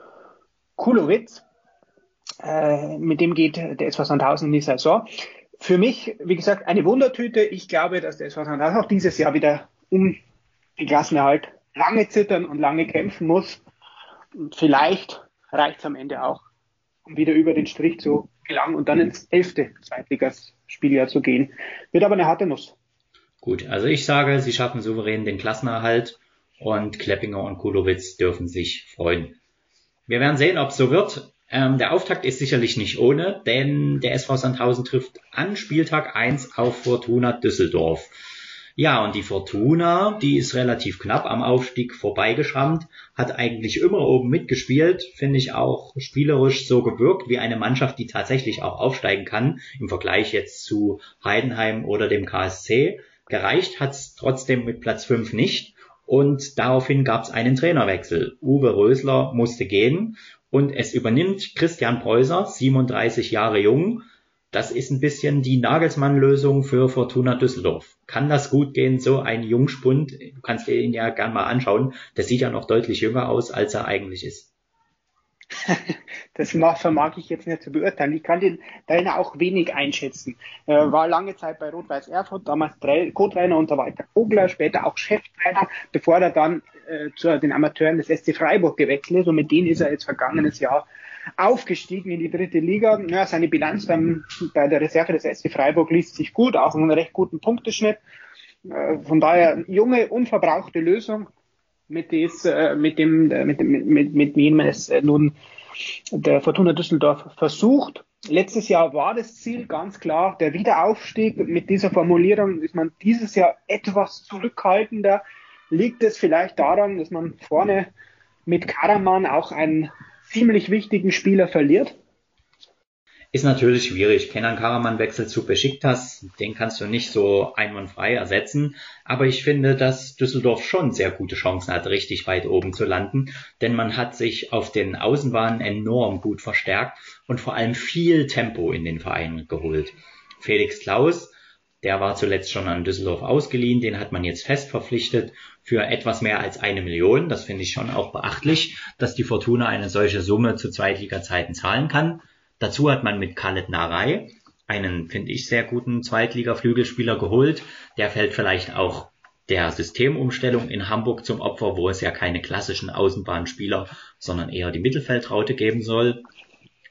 [SPEAKER 4] Kulowitz. Äh, mit dem geht der SV Sandhausen in die Saison. Für mich, wie gesagt, eine Wundertüte. Ich glaube, dass der SV auch dieses Jahr wieder um die Klassenerhalt lange zittern und lange kämpfen muss. Und vielleicht reicht es am Ende auch um wieder über den Strich zu gelangen und dann ins elfte Zweitligaspieljahr zu gehen. Wird aber eine harte Nuss.
[SPEAKER 3] Gut, also ich sage, sie schaffen souverän den Klassenerhalt und Kleppinger und Kulowitz dürfen sich freuen. Wir werden sehen, ob es so wird. Ähm, der Auftakt ist sicherlich nicht ohne, denn der SV Sandhausen trifft an Spieltag 1 auf Fortuna Düsseldorf. Ja, und die Fortuna, die ist relativ knapp am Aufstieg vorbeigeschrammt, hat eigentlich immer oben mitgespielt, finde ich auch spielerisch so gewirkt wie eine Mannschaft, die tatsächlich auch aufsteigen kann, im Vergleich jetzt zu Heidenheim oder dem KSC. Gereicht hat's trotzdem mit Platz 5 nicht. Und daraufhin gab es einen Trainerwechsel. Uwe Rösler musste gehen und es übernimmt Christian Preußer, 37 Jahre jung, das ist ein bisschen die Nagelsmann-Lösung für Fortuna Düsseldorf. Kann das gut gehen, so ein Jungspund? Du kannst dir ihn ja gern mal anschauen. Der sieht ja noch deutlich jünger aus, als er eigentlich ist.
[SPEAKER 4] das vermag ich jetzt nicht zu beurteilen. Ich kann den Trainer auch wenig einschätzen. Er war lange Zeit bei Rot-Weiß Erfurt, damals Co-Trainer unter Walter Kogler, später auch Cheftrainer, bevor er dann äh, zu den Amateuren des SC Freiburg gewechselt ist. Und mit denen ist er jetzt vergangenes Jahr aufgestiegen in die dritte Liga. Ja, seine Bilanz beim, bei der Reserve des SC Freiburg liest sich gut, auch einen recht guten Punkteschnitt. Äh, von daher junge, unverbrauchte Lösung, mit, des, äh, mit dem, äh, mit, mit, mit, mit wem es nun der Fortuna Düsseldorf versucht. Letztes Jahr war das Ziel ganz klar der Wiederaufstieg. Mit dieser Formulierung ist man dieses Jahr etwas zurückhaltender. Liegt es vielleicht daran, dass man vorne mit Karaman auch einen ziemlich wichtigen Spieler verliert?
[SPEAKER 3] Ist natürlich schwierig. Kenan Karaman wechselt zu Besiktas. Den kannst du nicht so einwandfrei ersetzen. Aber ich finde, dass Düsseldorf schon sehr gute Chancen hat, richtig weit oben zu landen. Denn man hat sich auf den Außenbahnen enorm gut verstärkt und vor allem viel Tempo in den Verein geholt. Felix Klaus der war zuletzt schon an Düsseldorf ausgeliehen, den hat man jetzt fest verpflichtet für etwas mehr als eine Million. Das finde ich schon auch beachtlich, dass die Fortuna eine solche Summe zu Zweitliga-Zeiten zahlen kann. Dazu hat man mit Khaled Narei einen, finde ich, sehr guten Zweitliga-Flügelspieler geholt. Der fällt vielleicht auch der Systemumstellung in Hamburg zum Opfer, wo es ja keine klassischen Außenbahnspieler, sondern eher die Mittelfeldraute geben soll.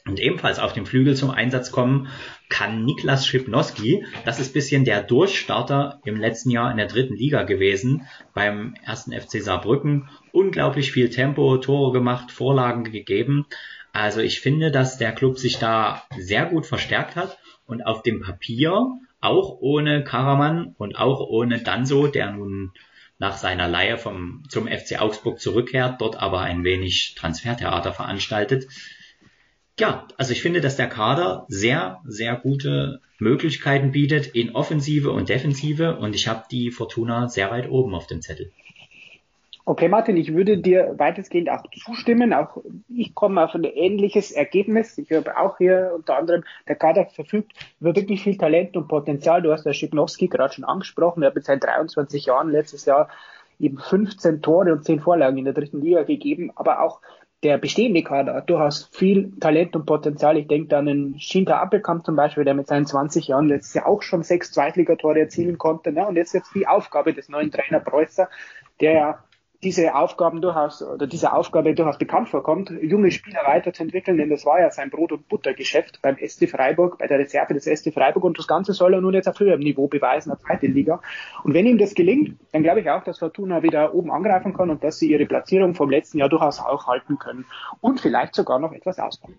[SPEAKER 3] Und ebenfalls auf dem Flügel zum Einsatz kommen kann Niklas Schipnowski. Das ist bisschen der Durchstarter im letzten Jahr in der dritten Liga gewesen beim ersten FC Saarbrücken. Unglaublich viel Tempo, Tore gemacht, Vorlagen gegeben. Also ich finde, dass der Club sich da sehr gut verstärkt hat und auf dem Papier auch ohne Karaman und auch ohne Danso, der nun nach seiner Leihe vom, zum FC Augsburg zurückkehrt, dort aber ein wenig Transfertheater veranstaltet, ja, also ich finde, dass der Kader sehr, sehr gute Möglichkeiten bietet in Offensive und Defensive und ich habe die Fortuna sehr weit oben auf dem Zettel.
[SPEAKER 4] Okay, Martin, ich würde dir weitestgehend auch zustimmen. Auch ich komme auf ein ähnliches Ergebnis. Ich habe auch hier unter anderem, der Kader verfügt über wirklich viel Talent und Potenzial. Du hast der Schipnowski gerade schon angesprochen. Er hat mit seinen 23 Jahren letztes Jahr eben 15 Tore und 10 Vorlagen in der dritten Liga gegeben, aber auch der bestehende Kader du hast viel Talent und Potenzial. Ich denke an den Schinter Appelkamp zum Beispiel, der mit seinen 20 Jahren letztes Jahr auch schon sechs Zweitligatore erzielen konnte. Ne? Und jetzt jetzt die Aufgabe des neuen Trainer Preußer, der ja diese Aufgaben durchaus oder diese Aufgabe durchaus bekannt vorkommt, junge Spieler weiterzuentwickeln, denn das war ja sein Brot- und Buttergeschäft beim SC Freiburg, bei der Reserve des SC Freiburg und das Ganze soll er nun jetzt auf höherem Niveau beweisen, der zweiten Liga. Und wenn ihm das gelingt, dann glaube ich auch, dass Fortuna wieder oben angreifen kann und dass sie ihre Platzierung vom letzten Jahr durchaus auch halten können und vielleicht sogar noch etwas ausbauen.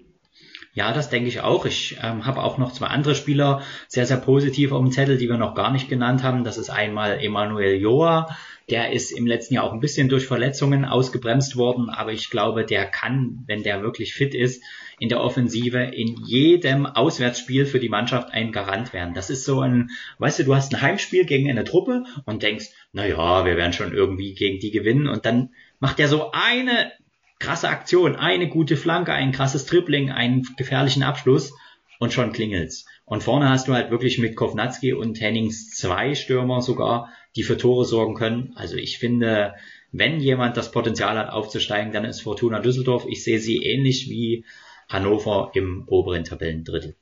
[SPEAKER 3] Ja, das denke ich auch. Ich ähm, habe auch noch zwei andere Spieler sehr, sehr positiv auf dem Zettel, die wir noch gar nicht genannt haben. Das ist einmal Emanuel Joa. Der ist im letzten Jahr auch ein bisschen durch Verletzungen ausgebremst worden, aber ich glaube, der kann, wenn der wirklich fit ist, in der Offensive in jedem Auswärtsspiel für die Mannschaft ein Garant werden. Das ist so ein, weißt du, du hast ein Heimspiel gegen eine Truppe und denkst, na ja, wir werden schon irgendwie gegen die gewinnen und dann macht er so eine krasse Aktion, eine gute Flanke, ein krasses Dribbling, einen gefährlichen Abschluss und schon klingelt's. Und vorne hast du halt wirklich mit Kovnatski und Hennings zwei Stürmer sogar, die für Tore sorgen können. Also ich finde, wenn jemand das Potenzial hat aufzusteigen, dann ist Fortuna Düsseldorf. Ich sehe sie ähnlich wie Hannover im oberen Tabellendrittel.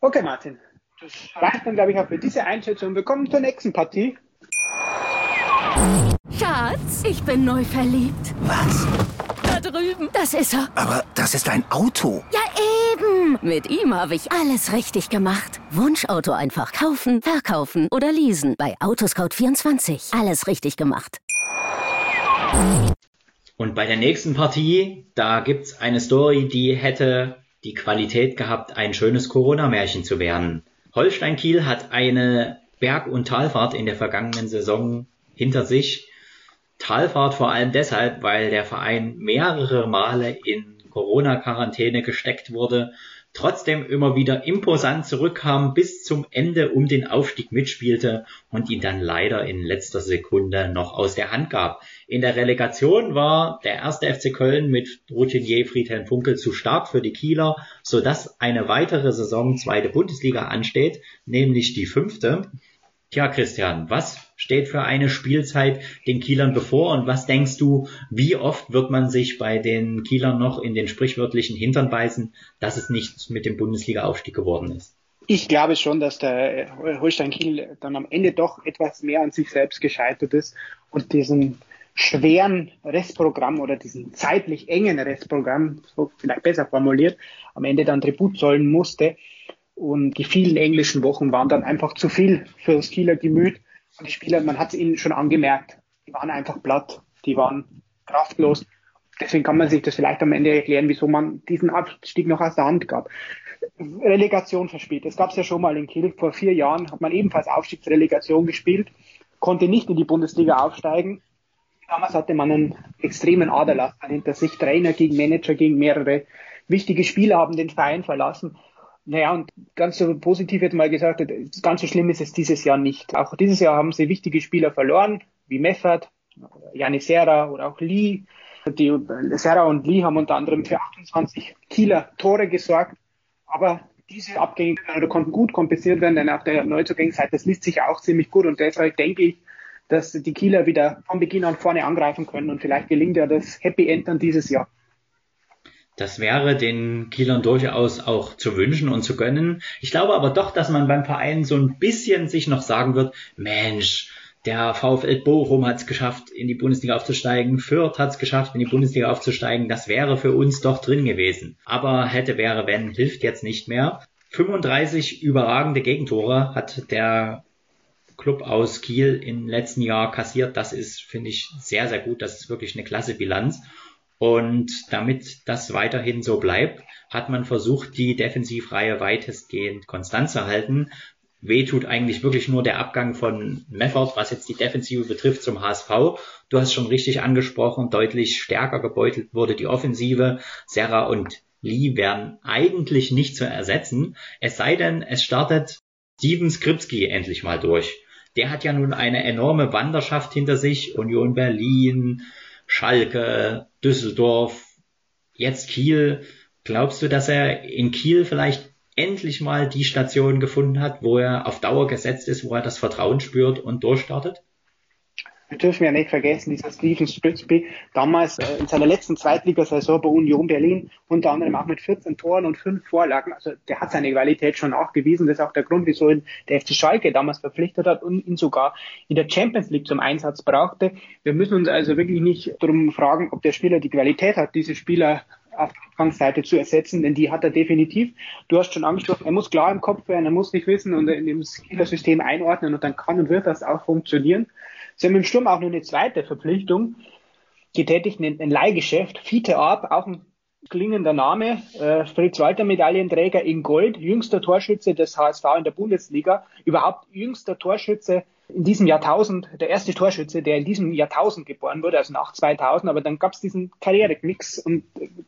[SPEAKER 4] Okay, Martin. Das reicht dann, glaube ich, auch für diese Einschätzung. Wir kommen zur nächsten Partie.
[SPEAKER 5] Schatz, ich bin neu verliebt.
[SPEAKER 6] Was?
[SPEAKER 5] Da drüben. Das ist er.
[SPEAKER 6] Aber das ist ein Auto.
[SPEAKER 5] Ja, eben. Mit ihm habe ich alles richtig gemacht. Wunschauto einfach kaufen, verkaufen oder leasen. Bei Autoscout24. Alles richtig gemacht.
[SPEAKER 3] Und bei der nächsten Partie, da gibt's eine Story, die hätte die Qualität gehabt, ein schönes Corona-Märchen zu werden. Holstein Kiel hat eine Berg- und Talfahrt in der vergangenen Saison hinter sich. Talfahrt vor allem deshalb, weil der Verein mehrere Male in Corona-Quarantäne gesteckt wurde, trotzdem immer wieder imposant zurückkam bis zum Ende um den Aufstieg mitspielte und ihn dann leider in letzter Sekunde noch aus der Hand gab. In der Relegation war der erste FC Köln mit Routinier Friedhelm Funkel zu stark für die Kieler, sodass eine weitere Saison zweite Bundesliga ansteht, nämlich die fünfte. Tja, Christian, was steht für eine Spielzeit den Kielern bevor und was denkst du, wie oft wird man sich bei den Kielern noch in den sprichwörtlichen Hintern beißen, dass es nicht mit dem Bundesliga-Aufstieg geworden ist?
[SPEAKER 4] Ich glaube schon, dass der Holstein Kiel dann am Ende doch etwas mehr an sich selbst gescheitert ist und diesen schweren Restprogramm oder diesen zeitlich engen Restprogramm, so vielleicht besser formuliert, am Ende dann Tribut zollen musste. Und die vielen englischen Wochen waren dann einfach zu viel für das Kieler Gemüt. Und die Spieler, man hat es ihnen schon angemerkt, die waren einfach platt, die waren kraftlos. Deswegen kann man sich das vielleicht am Ende erklären, wieso man diesen Abstieg noch aus der Hand gab. Relegation verspielt. Das gab es ja schon mal in Kiel. Vor vier Jahren hat man ebenfalls Aufstiegsrelegation gespielt, konnte nicht in die Bundesliga aufsteigen. Damals hatte man einen extremen Aderlass hinter sich. Trainer gegen Manager, gegen mehrere wichtige Spieler haben den Verein verlassen. Naja, und ganz so positiv jetzt mal gesagt, ganz so schlimm ist es dieses Jahr nicht. Auch dieses Jahr haben sie wichtige Spieler verloren, wie Meffert, Janis Serra oder auch Lee. Die Serra und Lee haben unter anderem für 28 Kieler Tore gesorgt. Aber diese Abgänge konnten gut kompensiert werden, denn auf der Neuzugängenseite, das liest sich auch ziemlich gut. Und deshalb denke ich, dass die Kieler wieder von Beginn an vorne angreifen können und vielleicht gelingt ja das Happy End dann dieses Jahr.
[SPEAKER 3] Das wäre den Kielern durchaus auch zu wünschen und zu gönnen. Ich glaube aber doch, dass man beim Verein so ein bisschen sich noch sagen wird, Mensch, der VfL Bochum hat es geschafft, in die Bundesliga aufzusteigen. Fürth hat es geschafft, in die Bundesliga aufzusteigen. Das wäre für uns doch drin gewesen. Aber hätte, wäre, wenn, hilft jetzt nicht mehr. 35 überragende Gegentore hat der Club aus Kiel im letzten Jahr kassiert. Das ist, finde ich, sehr, sehr gut. Das ist wirklich eine klasse Bilanz. Und damit das weiterhin so bleibt, hat man versucht, die Defensivreihe weitestgehend konstant zu halten. Weh tut eigentlich wirklich nur der Abgang von Meffert, was jetzt die Defensive betrifft, zum HSV. Du hast schon richtig angesprochen, deutlich stärker gebeutelt wurde die Offensive. Serra und Lee werden eigentlich nicht zu ersetzen, es sei denn, es startet Steven Skripski endlich mal durch. Der hat ja nun eine enorme Wanderschaft hinter sich, Union Berlin, Schalke, Düsseldorf, jetzt Kiel. Glaubst du, dass er in Kiel vielleicht endlich mal die Station gefunden hat, wo er auf Dauer gesetzt ist, wo er das Vertrauen spürt und durchstartet?
[SPEAKER 4] Wir dürfen ja nicht vergessen, dieser Steven Spritzby, damals äh, in seiner letzten Zweitligasaison bei Union Berlin, unter anderem auch mit 14 Toren und 5 Vorlagen. Also der hat seine Qualität schon nachgewiesen. Das ist auch der Grund, wieso ihn der FC Schalke damals verpflichtet hat und ihn sogar in der Champions League zum Einsatz brauchte. Wir müssen uns also wirklich nicht darum fragen, ob der Spieler die Qualität hat, diese Spieler auf Anfangsseite zu ersetzen, denn die hat er definitiv. Du hast schon angesprochen, er muss klar im Kopf werden, er muss nicht wissen und in dem Skiller-System einordnen und dann kann und wird das auch funktionieren. Sie haben im Sturm auch noch eine zweite Verpflichtung getätigt, ein, ein Leihgeschäft. Fiete Arp, auch ein klingender Name, äh, Fritz Walter Medaillenträger in Gold, jüngster Torschütze des HSV in der Bundesliga, überhaupt jüngster Torschütze in diesem Jahrtausend, der erste Torschütze, der in diesem Jahrtausend geboren wurde, also nach 2000, aber dann gab es diesen Karriereknicks und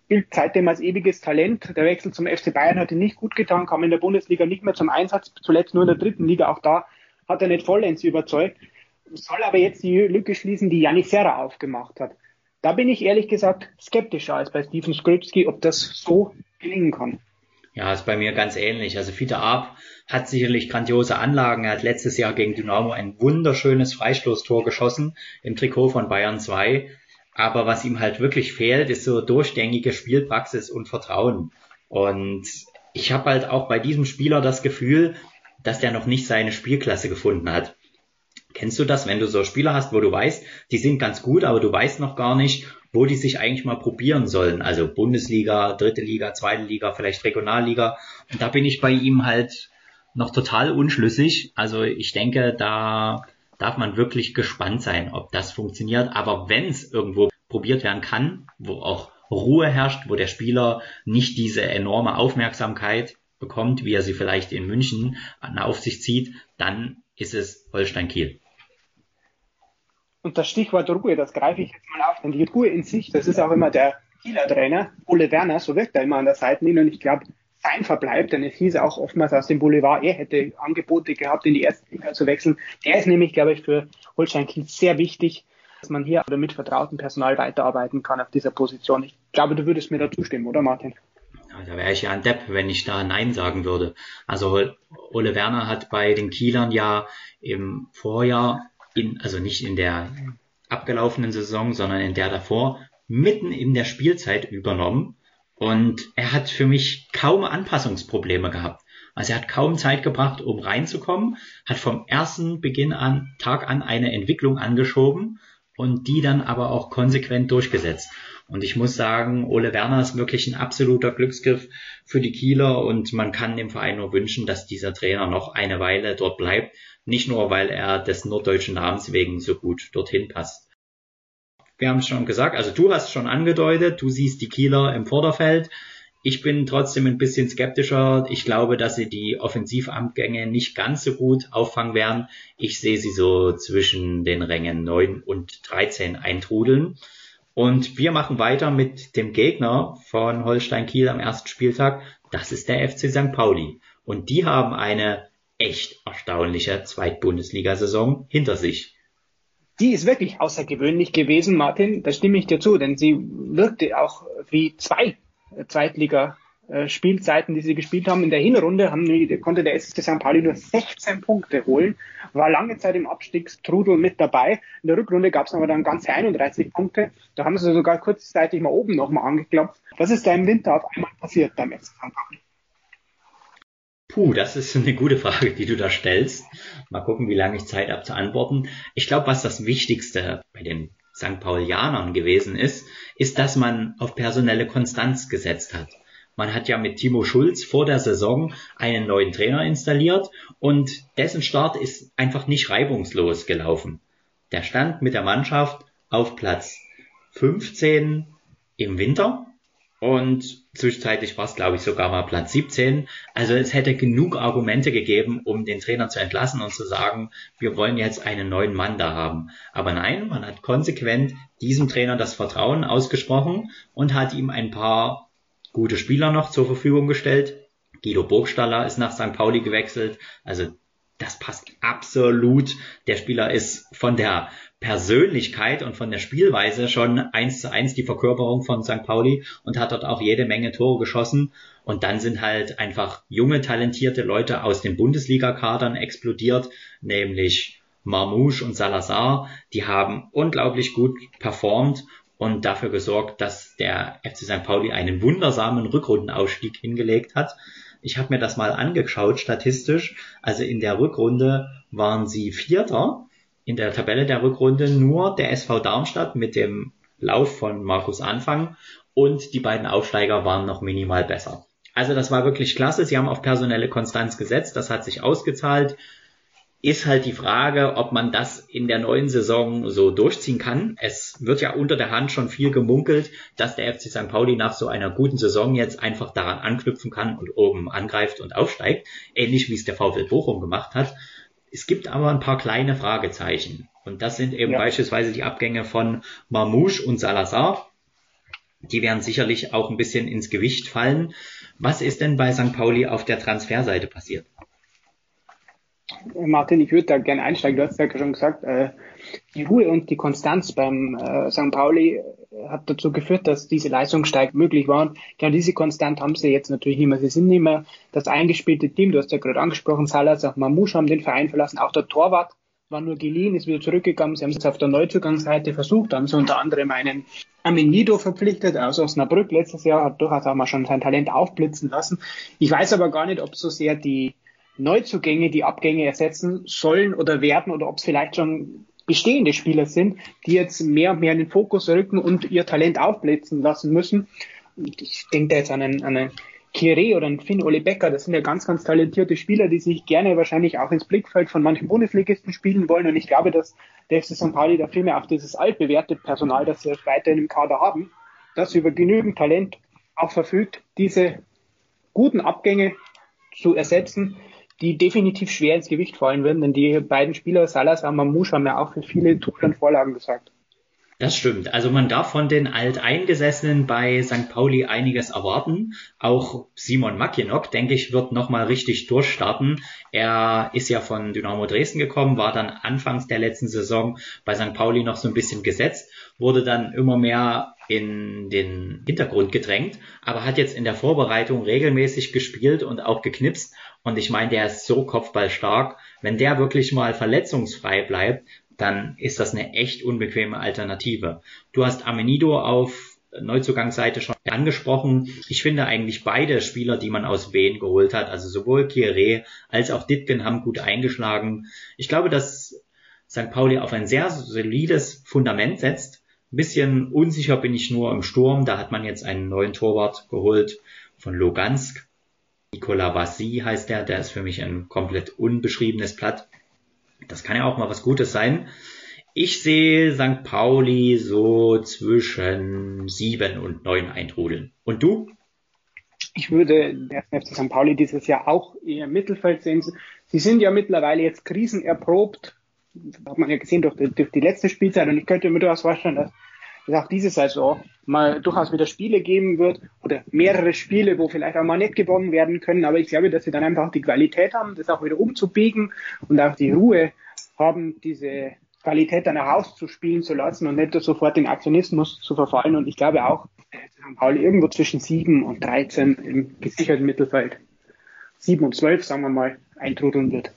[SPEAKER 4] gilt seitdem als ewiges Talent. Der Wechsel zum FC Bayern hat ihn nicht gut getan, kam in der Bundesliga nicht mehr zum Einsatz, zuletzt nur in der dritten Liga, auch da hat er nicht vollends überzeugt, soll aber jetzt die Lücke schließen, die Janik Serra aufgemacht hat. Da bin ich ehrlich gesagt skeptischer als bei Steven Skripski, ob das so gelingen kann.
[SPEAKER 3] Ja, ist bei mir ganz ähnlich. Also Fiete Arp hat sicherlich grandiose Anlagen. Er hat letztes Jahr gegen Dynamo ein wunderschönes Freistoßtor geschossen im Trikot von Bayern 2. Aber was ihm halt wirklich fehlt, ist so durchgängige Spielpraxis und Vertrauen. Und ich habe halt auch bei diesem Spieler das Gefühl, dass der noch nicht seine Spielklasse gefunden hat. Kennst du das, wenn du so Spieler hast, wo du weißt, die sind ganz gut, aber du weißt noch gar nicht, wo die sich eigentlich mal probieren sollen? Also Bundesliga, dritte Liga, zweite Liga, vielleicht Regionalliga. Und da bin ich bei ihm halt noch total unschlüssig. Also ich denke, da darf man wirklich gespannt sein, ob das funktioniert. Aber wenn es irgendwo probiert werden kann, wo auch Ruhe herrscht, wo der Spieler nicht diese enorme Aufmerksamkeit bekommt, wie er sie vielleicht in München auf sich zieht, dann ist es Holstein Kiel.
[SPEAKER 4] Und das Stichwort Ruhe, das greife ich jetzt mal auf, denn die Ruhe in sich, das ist auch immer der Kieler Trainer, Ole Werner, so wirkt er immer an der Seitenlinie und ich glaube, sein Verbleib, denn es hieß auch oftmals aus dem Boulevard, er hätte Angebote gehabt, in die erste Liga zu wechseln. Der ist nämlich, glaube ich, für Holstein Kiel sehr wichtig, dass man hier mit vertrautem Personal weiterarbeiten kann auf dieser Position. Ich glaube, du würdest mir da zustimmen, oder Martin?
[SPEAKER 3] Da wäre ich ja ein Depp, wenn ich da Nein sagen würde. Also Ole Werner hat bei den Kielern ja im Vorjahr, in, also nicht in der abgelaufenen Saison, sondern in der davor, mitten in der Spielzeit übernommen. Und er hat für mich kaum Anpassungsprobleme gehabt. Also er hat kaum Zeit gebracht, um reinzukommen, hat vom ersten Beginn an, Tag an eine Entwicklung angeschoben und die dann aber auch konsequent durchgesetzt. Und ich muss sagen, Ole Werner ist wirklich ein absoluter Glücksgriff für die Kieler und man kann dem Verein nur wünschen, dass dieser Trainer noch eine Weile dort bleibt. Nicht nur, weil er des norddeutschen Namens wegen so gut dorthin passt. Wir haben es schon gesagt, also du hast schon angedeutet, du siehst die Kieler im Vorderfeld. Ich bin trotzdem ein bisschen skeptischer. Ich glaube, dass sie die Offensivamtgänge nicht ganz so gut auffangen werden. Ich sehe sie so zwischen den Rängen 9 und 13 eintrudeln. Und wir machen weiter mit dem Gegner von Holstein Kiel am ersten Spieltag. Das ist der FC St. Pauli. Und die haben eine echt erstaunliche Zweitbundesliga-Saison hinter sich.
[SPEAKER 4] Die ist wirklich außergewöhnlich gewesen, Martin. Da stimme ich dir zu, denn sie wirkte auch wie zwei Zweitliga Spielzeiten, die sie gespielt haben. In der Hinrunde haben, konnte der SSC St. Pauli nur 16 Punkte holen, war lange Zeit im Abstiegstrudel mit dabei. In der Rückrunde gab es aber dann ganze 31 Punkte. Da haben sie sogar kurzzeitig mal oben nochmal angeklopft. Was ist da im Winter auf einmal passiert beim SSC St. Pauli?
[SPEAKER 3] Puh, das ist eine gute Frage, die du da stellst. Mal gucken, wie lange ich Zeit habe zu antworten. Ich glaube, was das Wichtigste bei den St. Paulianern gewesen ist, ist, dass man auf personelle Konstanz gesetzt hat. Man hat ja mit Timo Schulz vor der Saison einen neuen Trainer installiert und dessen Start ist einfach nicht reibungslos gelaufen. Der stand mit der Mannschaft auf Platz 15 im Winter und zwischenzeitlich war es, glaube ich, sogar mal Platz 17. Also es hätte genug Argumente gegeben, um den Trainer zu entlassen und zu sagen, wir wollen jetzt einen neuen Mann da haben. Aber nein, man hat konsequent diesem Trainer das Vertrauen ausgesprochen und hat ihm ein paar gute Spieler noch zur Verfügung gestellt. Guido Burgstaller ist nach St. Pauli gewechselt. Also das passt absolut. Der Spieler ist von der Persönlichkeit und von der Spielweise schon eins zu eins die Verkörperung von St. Pauli und hat dort auch jede Menge Tore geschossen. Und dann sind halt einfach junge, talentierte Leute aus den Bundesliga-Kadern explodiert, nämlich Marmouche und Salazar. Die haben unglaublich gut performt und dafür gesorgt, dass der FC St. Pauli einen wundersamen Rückrundenausstieg hingelegt hat. Ich habe mir das mal angeschaut statistisch. Also in der Rückrunde waren sie Vierter in der Tabelle der Rückrunde nur der SV Darmstadt mit dem Lauf von Markus Anfang und die beiden Aufsteiger waren noch minimal besser. Also das war wirklich klasse. Sie haben auf personelle Konstanz gesetzt. Das hat sich ausgezahlt. Ist halt die Frage, ob man das in der neuen Saison so durchziehen kann. Es wird ja unter der Hand schon viel gemunkelt, dass der FC St. Pauli nach so einer guten Saison jetzt einfach daran anknüpfen kann und oben angreift und aufsteigt, ähnlich wie es der VfL Bochum gemacht hat. Es gibt aber ein paar kleine Fragezeichen. Und das sind eben ja. beispielsweise die Abgänge von Marmouche und Salazar. Die werden sicherlich auch ein bisschen ins Gewicht fallen. Was ist denn bei St. Pauli auf der Transferseite passiert?
[SPEAKER 4] Martin, ich würde da gerne einsteigen. Du hast ja schon gesagt, äh, die Ruhe und die Konstanz beim äh, St. Pauli äh, hat dazu geführt, dass diese Leistungssteig möglich war. Und genau diese Konstant haben sie jetzt natürlich nicht mehr. Sie sind nicht mehr das eingespielte Team. Du hast ja gerade angesprochen, Salas, auch Mamouche haben den Verein verlassen. Auch der Torwart war nur geliehen, ist wieder zurückgekommen. Sie haben es jetzt auf der Neuzugangsseite versucht. Haben sie unter anderem einen Amenido verpflichtet aus Osnabrück. Letztes Jahr hat durchaus auch mal schon sein Talent aufblitzen lassen. Ich weiß aber gar nicht, ob so sehr die Neuzugänge die Abgänge ersetzen sollen oder werden oder ob es vielleicht schon bestehende Spieler sind, die jetzt mehr und mehr in den Fokus rücken und ihr Talent aufblitzen lassen müssen. Ich denke da jetzt an einen, an einen Kire oder einen Finn Ole Becker, das sind ja ganz, ganz talentierte Spieler, die sich gerne wahrscheinlich auch ins Blickfeld von manchen Bundesligisten spielen wollen. Und ich glaube, dass der FC St. Pauli da vielmehr auch dieses altbewährte Personal, das sie weiterhin im Kader haben, das über genügend Talent auch verfügt, diese guten Abgänge zu ersetzen, die definitiv schwer ins Gewicht fallen würden, denn die beiden Spieler, Salazar und Mamouche, haben ja auch für viele Tore und Vorlagen gesagt.
[SPEAKER 3] Das stimmt. Also man darf von den Alteingesessenen bei St. Pauli einiges erwarten. Auch Simon Makinok, denke ich, wird nochmal richtig durchstarten. Er ist ja von Dynamo Dresden gekommen, war dann anfangs der letzten Saison bei St. Pauli noch so ein bisschen gesetzt, wurde dann immer mehr in den Hintergrund gedrängt, aber hat jetzt in der Vorbereitung regelmäßig gespielt und auch geknipst. Und ich meine, der ist so kopfballstark. Wenn der wirklich mal verletzungsfrei bleibt, dann ist das eine echt unbequeme Alternative. Du hast Amenido auf Neuzugangsseite schon angesprochen. Ich finde eigentlich beide Spieler, die man aus Wien geholt hat, also sowohl Kieré als auch Ditgen haben gut eingeschlagen. Ich glaube, dass St. Pauli auf ein sehr solides Fundament setzt. Ein bisschen unsicher bin ich nur im Sturm. Da hat man jetzt einen neuen Torwart geholt von Logansk. Nicola Vassi heißt der. Der ist für mich ein komplett unbeschriebenes Blatt. Das kann ja auch mal was Gutes sein. Ich sehe St. Pauli so zwischen sieben und neun eintrudeln. Und du?
[SPEAKER 4] Ich würde der FC St. Pauli dieses Jahr auch eher im Mittelfeld sehen. Sie sind ja mittlerweile jetzt krisenerprobt. Hat man ja gesehen durch die, durch die letzte Spielzeit. Und ich könnte mir durchaus vorstellen, dass es auch diese Saison mal durchaus wieder Spiele geben wird oder mehrere Spiele, wo vielleicht auch mal nicht gewonnen werden können. Aber ich glaube, dass sie dann einfach die Qualität haben, das auch wieder umzubiegen und auch die Ruhe haben, diese Qualität dann herauszuspielen zu lassen und nicht sofort in Aktionismus zu verfallen. Und ich glaube auch, St. Pauli irgendwo zwischen 7 und 13 im gesicherten Mittelfeld, 7 und 12, sagen wir mal, eintrudeln wird.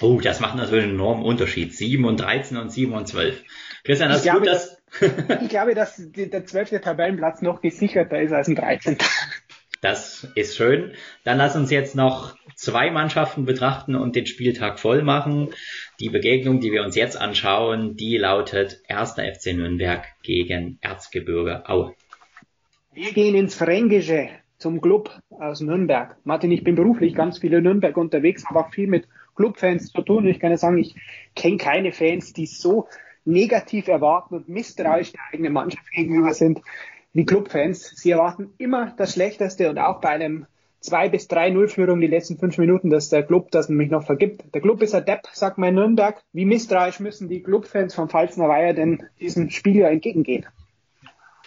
[SPEAKER 3] Oh, das macht natürlich einen enormen Unterschied. 7 und 13 und 7 und 12. Christian, das
[SPEAKER 4] ich glaube, gut, dass, ich glaube, dass der 12. Tabellenplatz noch gesicherter ist als ein 13.
[SPEAKER 3] Das ist schön. Dann lass uns jetzt noch zwei Mannschaften betrachten und den Spieltag voll machen. Die Begegnung, die wir uns jetzt anschauen, die lautet 1. FC Nürnberg gegen Erzgebirge Aue.
[SPEAKER 4] Wir gehen ins Fränkische zum Club aus Nürnberg. Martin, ich bin beruflich ganz viel in Nürnberg unterwegs, habe auch viel mit Clubfans zu tun. Ich kann ja sagen, ich kenne keine Fans, die so negativ erwarten und misstrauisch der eigenen Mannschaft gegenüber sind wie Clubfans. Sie erwarten immer das Schlechteste und auch bei einem 2 bis 3-0 Führung die letzten fünf Minuten, dass der Club das nämlich noch vergibt. Der Club ist ein Depp, sagt man in Nürnberg. Wie misstrauisch müssen die Clubfans vom Pfalzner Weiher denn diesem Spiel ja entgegengehen?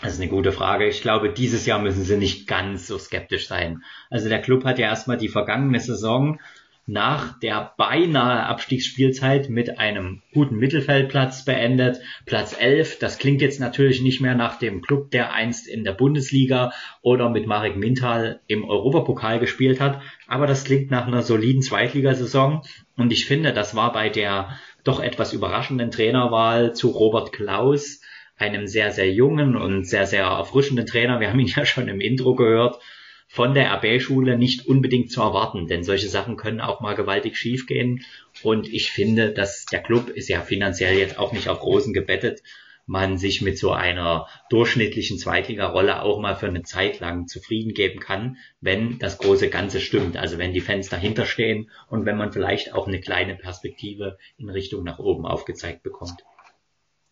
[SPEAKER 3] Das ist eine gute Frage. Ich glaube, dieses Jahr müssen sie nicht ganz so skeptisch sein. Also der Club hat ja erstmal die vergangene Saison nach der beinahe Abstiegsspielzeit mit einem guten Mittelfeldplatz beendet. Platz 11, das klingt jetzt natürlich nicht mehr nach dem Club, der einst in der Bundesliga oder mit Marek Mintal im Europapokal gespielt hat, aber das klingt nach einer soliden Zweitligasaison und ich finde, das war bei der doch etwas überraschenden Trainerwahl zu Robert Klaus, einem sehr, sehr jungen und sehr, sehr erfrischenden Trainer. Wir haben ihn ja schon im Intro gehört von der RB-Schule nicht unbedingt zu erwarten, denn solche Sachen können auch mal gewaltig schiefgehen. Und ich finde, dass der Club ist ja finanziell jetzt auch nicht auf Rosen gebettet. man sich mit so einer durchschnittlichen Zweitligarolle auch mal für eine Zeit lang zufrieden geben kann, wenn das große Ganze stimmt. Also wenn die Fans dahinter stehen und wenn man vielleicht auch eine kleine Perspektive in Richtung nach oben aufgezeigt bekommt.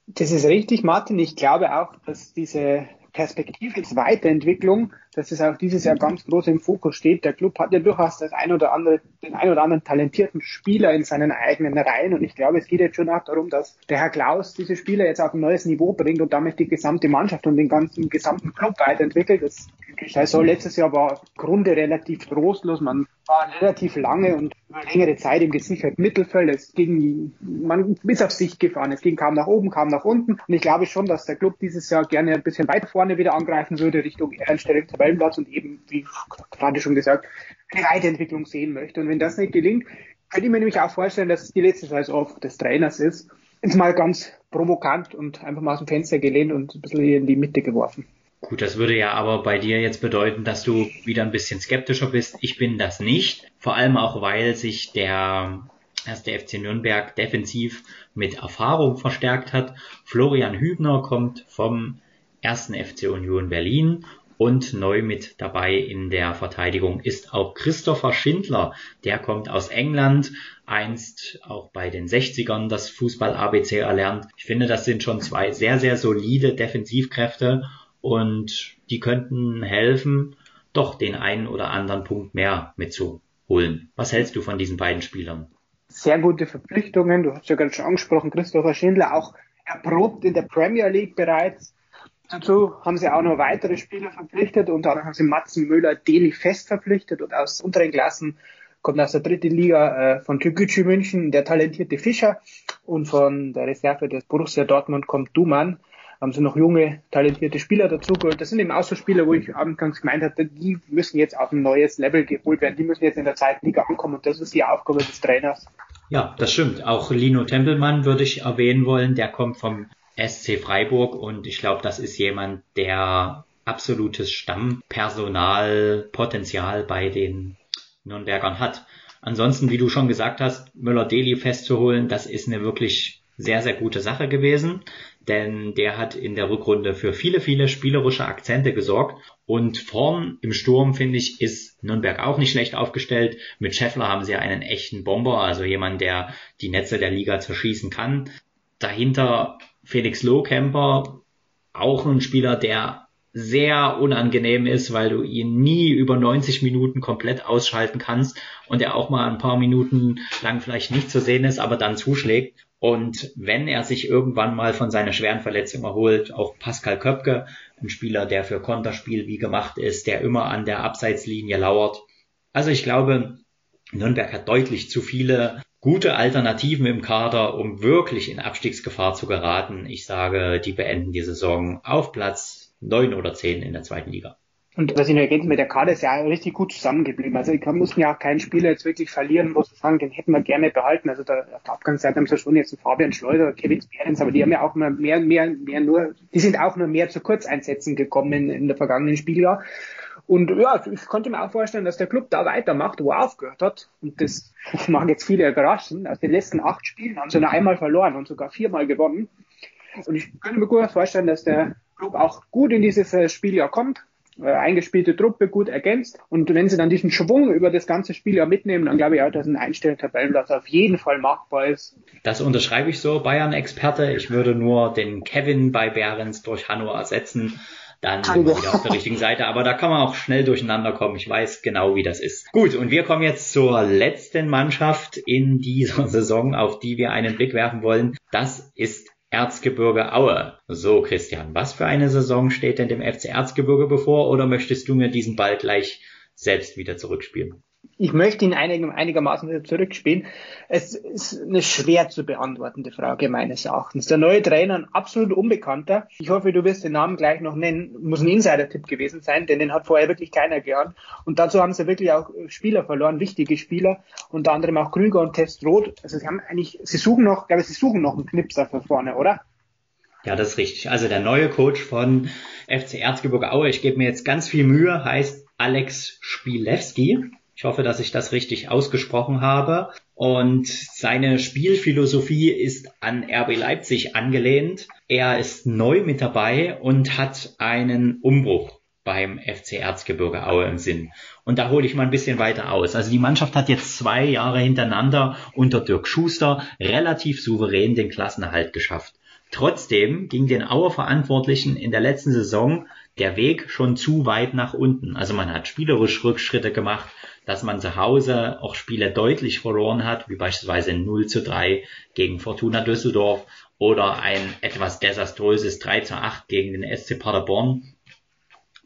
[SPEAKER 4] Das ist richtig, Martin. Ich glaube auch, dass diese Perspektive zur Weiterentwicklung, dass es auch dieses Jahr ganz groß im Fokus steht. Der Club hat ja durchaus das ein oder andere, den ein oder anderen talentierten Spieler in seinen eigenen Reihen. Und ich glaube, es geht jetzt schon auch darum, dass der Herr Klaus diese Spieler jetzt auf ein neues Niveau bringt und damit die gesamte Mannschaft und den ganzen gesamten Club weiterentwickelt. Das Saison letztes Jahr war Grunde relativ trostlos. Man war relativ lange und über längere Zeit im gesicherten Mittelfeld. Es ging, man ist auf sich gefahren. Es ging kaum nach oben, kaum nach unten. Und ich glaube schon, dass der Club dieses Jahr gerne ein bisschen weiter vorne wieder angreifen würde, Richtung Ehrenstellung Tabellenplatz und eben, wie gerade schon gesagt, eine Weiterentwicklung sehen möchte. Und wenn das nicht gelingt, könnte ich mir nämlich auch vorstellen, dass es die letzte Saison des Trainers ist. Jetzt mal ganz provokant und einfach mal aus dem Fenster gelehnt und ein bisschen in die Mitte geworfen.
[SPEAKER 3] Gut, das würde ja aber bei dir jetzt bedeuten, dass du wieder ein bisschen skeptischer bist. Ich bin das nicht. Vor allem auch, weil sich der erste FC Nürnberg defensiv mit Erfahrung verstärkt hat. Florian Hübner kommt vom ersten FC Union Berlin und neu mit dabei in der Verteidigung ist auch Christopher Schindler. Der kommt aus England, einst auch bei den 60ern das Fußball ABC erlernt. Ich finde, das sind schon zwei sehr, sehr solide Defensivkräfte und die könnten helfen, doch den einen oder anderen Punkt mehr mitzuholen. Was hältst du von diesen beiden Spielern?
[SPEAKER 4] Sehr gute Verpflichtungen. Du hast ja gerade schon angesprochen, Christopher Schindler auch erprobt in der Premier League bereits. Dazu haben sie auch noch weitere Spieler verpflichtet. Unter anderem haben sie Matzen Müller Deli fest verpflichtet und aus unteren Klassen kommt aus der dritten Liga äh, von Türkgücü München der talentierte Fischer und von der Reserve des Borussia Dortmund kommt Duman haben sie noch junge, talentierte Spieler dazugeholt. Das sind eben auch so Spieler, wo ich anfangs gemeint hatte, die müssen jetzt auf ein neues Level geholt werden. Die müssen jetzt in der zweiten Liga ankommen und das ist die Aufgabe des Trainers.
[SPEAKER 3] Ja, das stimmt. Auch Lino Tempelmann würde ich erwähnen wollen. Der kommt vom SC Freiburg und ich glaube, das ist jemand, der absolutes Stammpersonalpotenzial bei den Nürnbergern hat. Ansonsten, wie du schon gesagt hast, Müller-Deli festzuholen, das ist eine wirklich sehr, sehr gute Sache gewesen denn der hat in der Rückrunde für viele, viele spielerische Akzente gesorgt. Und vorn im Sturm, finde ich, ist Nürnberg auch nicht schlecht aufgestellt. Mit Scheffler haben sie einen echten Bomber, also jemand, der die Netze der Liga zerschießen kann. Dahinter Felix Lohkemper, auch ein Spieler, der sehr unangenehm ist, weil du ihn nie über 90 Minuten komplett ausschalten kannst und er auch mal ein paar Minuten lang vielleicht nicht zu sehen ist, aber dann zuschlägt. Und wenn er sich irgendwann mal von seiner schweren Verletzung erholt, auch Pascal Köpke, ein Spieler, der für Konterspiel wie gemacht ist, der immer an der Abseitslinie lauert. Also ich glaube, Nürnberg hat deutlich zu viele gute Alternativen im Kader, um wirklich in Abstiegsgefahr zu geraten. Ich sage, die beenden die Saison auf Platz neun oder zehn in der zweiten Liga.
[SPEAKER 4] Und was ich noch ergänzen mit der Karte ist ja richtig gut zusammengeblieben. Also ich mussten ja auch keinen Spieler jetzt wirklich verlieren, muss ich sagen, den hätten wir gerne behalten. Also da, auf der Abgangsseite haben sie schon jetzt einen Fabian Schleuser, Kevin Behrens, aber die haben ja auch mehr, mehr, mehr nur, die sind auch nur mehr zu Kurzeinsätzen gekommen in, in der vergangenen Spieljahr. Und ja, ich konnte mir auch vorstellen, dass der Club da weitermacht, wo er aufgehört hat. Und das mag jetzt viele überraschen. Aus den letzten acht Spielen haben sie nur einmal verloren und sogar viermal gewonnen. Und ich könnte mir gut vorstellen, dass der Club auch gut in dieses äh, Spieljahr kommt äh, eingespielte Truppe gut ergänzt. Und wenn sie dann diesen Schwung über das ganze Spiel ja mitnehmen, dann glaube ich auch, dass ein einstellender Tabellenplatz auf jeden Fall machbar ist.
[SPEAKER 3] Das unterschreibe ich so, Bayern-Experte. Ich würde nur den Kevin bei Behrens durch Hanno ersetzen. Dann sind wir wieder auf der richtigen Seite. Aber da kann man auch schnell durcheinander kommen. Ich weiß genau, wie das ist. Gut, und wir kommen jetzt zur letzten Mannschaft in dieser Saison, auf die wir einen Blick werfen wollen. Das ist Erzgebirge Aue. So, Christian, was für eine Saison steht denn dem FC Erzgebirge bevor oder möchtest du mir diesen Ball gleich selbst wieder zurückspielen?
[SPEAKER 4] Ich möchte ihn einig, einigermaßen zurückspielen. Es ist eine schwer zu beantwortende Frage meines Erachtens. Der neue Trainer, ein absolut Unbekannter. Ich hoffe, du wirst den Namen gleich noch nennen. Muss ein Insider-Tipp gewesen sein, denn den hat vorher wirklich keiner gehört. Und dazu haben sie wirklich auch Spieler verloren, wichtige Spieler. Unter anderem auch Krüger und Test Roth. Also sie haben eigentlich, sie suchen noch, glaube ich, sie suchen noch einen Knipser für vorne, oder?
[SPEAKER 3] Ja, das ist richtig. Also der neue Coach von FC Erzgebirge Aue, ich gebe mir jetzt ganz viel Mühe, heißt Alex Spielewski. Ich hoffe, dass ich das richtig ausgesprochen habe. Und seine Spielphilosophie ist an RB Leipzig angelehnt. Er ist neu mit dabei und hat einen Umbruch beim FC Erzgebirge Aue im Sinn. Und da hole ich mal ein bisschen weiter aus. Also die Mannschaft hat jetzt zwei Jahre hintereinander unter Dirk Schuster relativ souverän den Klassenerhalt geschafft. Trotzdem ging den Auer Verantwortlichen in der letzten Saison der Weg schon zu weit nach unten. Also man hat spielerisch Rückschritte gemacht, dass man zu Hause auch Spiele deutlich verloren hat, wie beispielsweise 0 zu 3 gegen Fortuna Düsseldorf oder ein etwas desaströses 3 zu 8 gegen den SC Paderborn.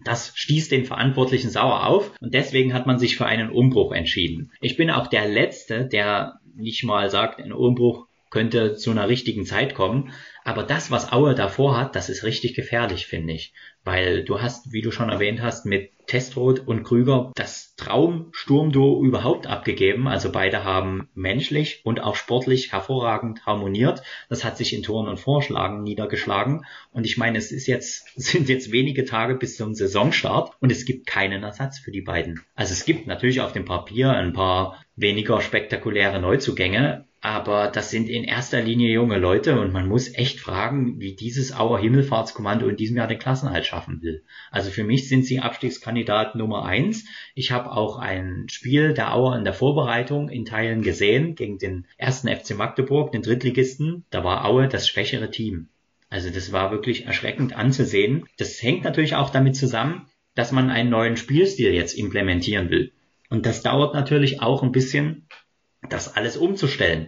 [SPEAKER 3] Das stieß den Verantwortlichen sauer auf und deswegen hat man sich für einen Umbruch entschieden. Ich bin auch der Letzte, der nicht mal sagt, ein Umbruch könnte zu einer richtigen Zeit kommen. Aber das, was Aue davor hat, das ist richtig gefährlich, finde ich. Weil du hast, wie du schon erwähnt hast, mit Testroth und Krüger das Traum-Sturmduo überhaupt abgegeben. Also beide haben menschlich und auch sportlich hervorragend harmoniert. Das hat sich in Toren und Vorschlagen niedergeschlagen. Und ich meine, es ist jetzt, sind jetzt wenige Tage bis zum Saisonstart und es gibt keinen Ersatz für die beiden. Also es gibt natürlich auf dem Papier ein paar weniger spektakuläre Neuzugänge, aber das sind in erster Linie junge Leute und man muss echt fragen, wie dieses Auer Himmelfahrtskommando in diesem Jahr den Klassenhalt schaffen will. Also für mich sind sie Abstiegskandidat Nummer eins. Ich habe auch ein Spiel der Auer in der Vorbereitung in Teilen gesehen gegen den ersten FC Magdeburg, den Drittligisten. Da war Aue das schwächere Team. Also das war wirklich erschreckend anzusehen. Das hängt natürlich auch damit zusammen, dass man einen neuen Spielstil jetzt implementieren will. Und das dauert natürlich auch ein bisschen, das alles umzustellen.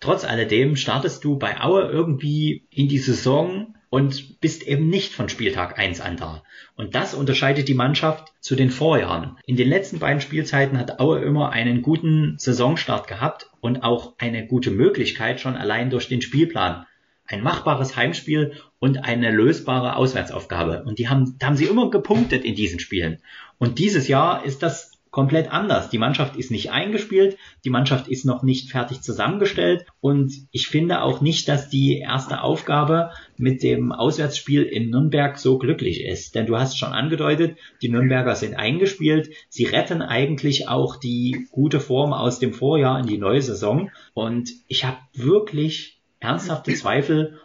[SPEAKER 3] Trotz alledem startest du bei Aue irgendwie in die Saison und bist eben nicht von Spieltag 1 an da. Und das unterscheidet die Mannschaft zu den Vorjahren. In den letzten beiden Spielzeiten hat Aue immer einen guten Saisonstart gehabt und auch eine gute Möglichkeit schon allein durch den Spielplan. Ein machbares Heimspiel und eine lösbare Auswärtsaufgabe. Und die haben, da haben sie immer gepunktet in diesen Spielen. Und dieses Jahr ist das komplett anders. Die Mannschaft ist nicht eingespielt, die Mannschaft ist noch nicht fertig zusammengestellt und ich finde auch nicht, dass die erste Aufgabe mit dem Auswärtsspiel in Nürnberg so glücklich ist. Denn du hast schon angedeutet, die Nürnberger sind eingespielt, sie retten eigentlich auch die gute Form aus dem Vorjahr in die neue Saison und ich habe wirklich ernsthafte Zweifel,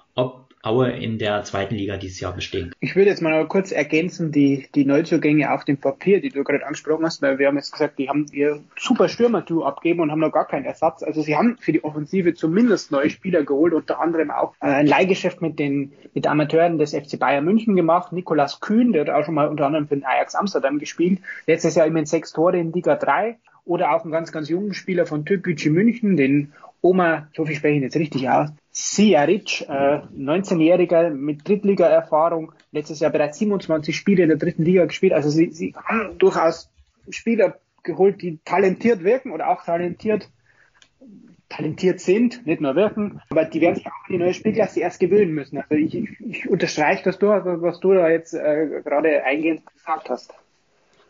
[SPEAKER 3] Aue in der zweiten Liga dieses Jahr bestehen.
[SPEAKER 4] Ich würde jetzt mal kurz ergänzen, die, die Neuzugänge auf dem Papier, die du gerade angesprochen hast, weil wir haben jetzt gesagt, die haben ihr super Stürmer-Duo abgeben und haben noch gar keinen Ersatz. Also sie haben für die Offensive zumindest neue Spieler geholt, unter anderem auch äh, ein Leihgeschäft mit den mit Amateuren des FC Bayern München gemacht. Nikolas Kühn, der hat auch schon mal unter anderem für den Ajax Amsterdam gespielt. Letztes Jahr immerhin sechs Tore in Liga 3 oder auch einen ganz, ganz jungen Spieler von Türkgücü München, den Oma, so viel spreche ich jetzt richtig aus, Sijaric, äh, 19-Jähriger mit Drittliga-Erfahrung, letztes Jahr bereits 27 Spiele in der dritten Liga gespielt. Also sie, sie haben durchaus Spieler geholt, die talentiert wirken oder auch talentiert talentiert sind, nicht nur wirken, aber die werden sich auch an die neue Spielklasse erst gewöhnen müssen. Also ich, ich, ich unterstreiche das durch, was du da jetzt äh, gerade eingehend gesagt hast.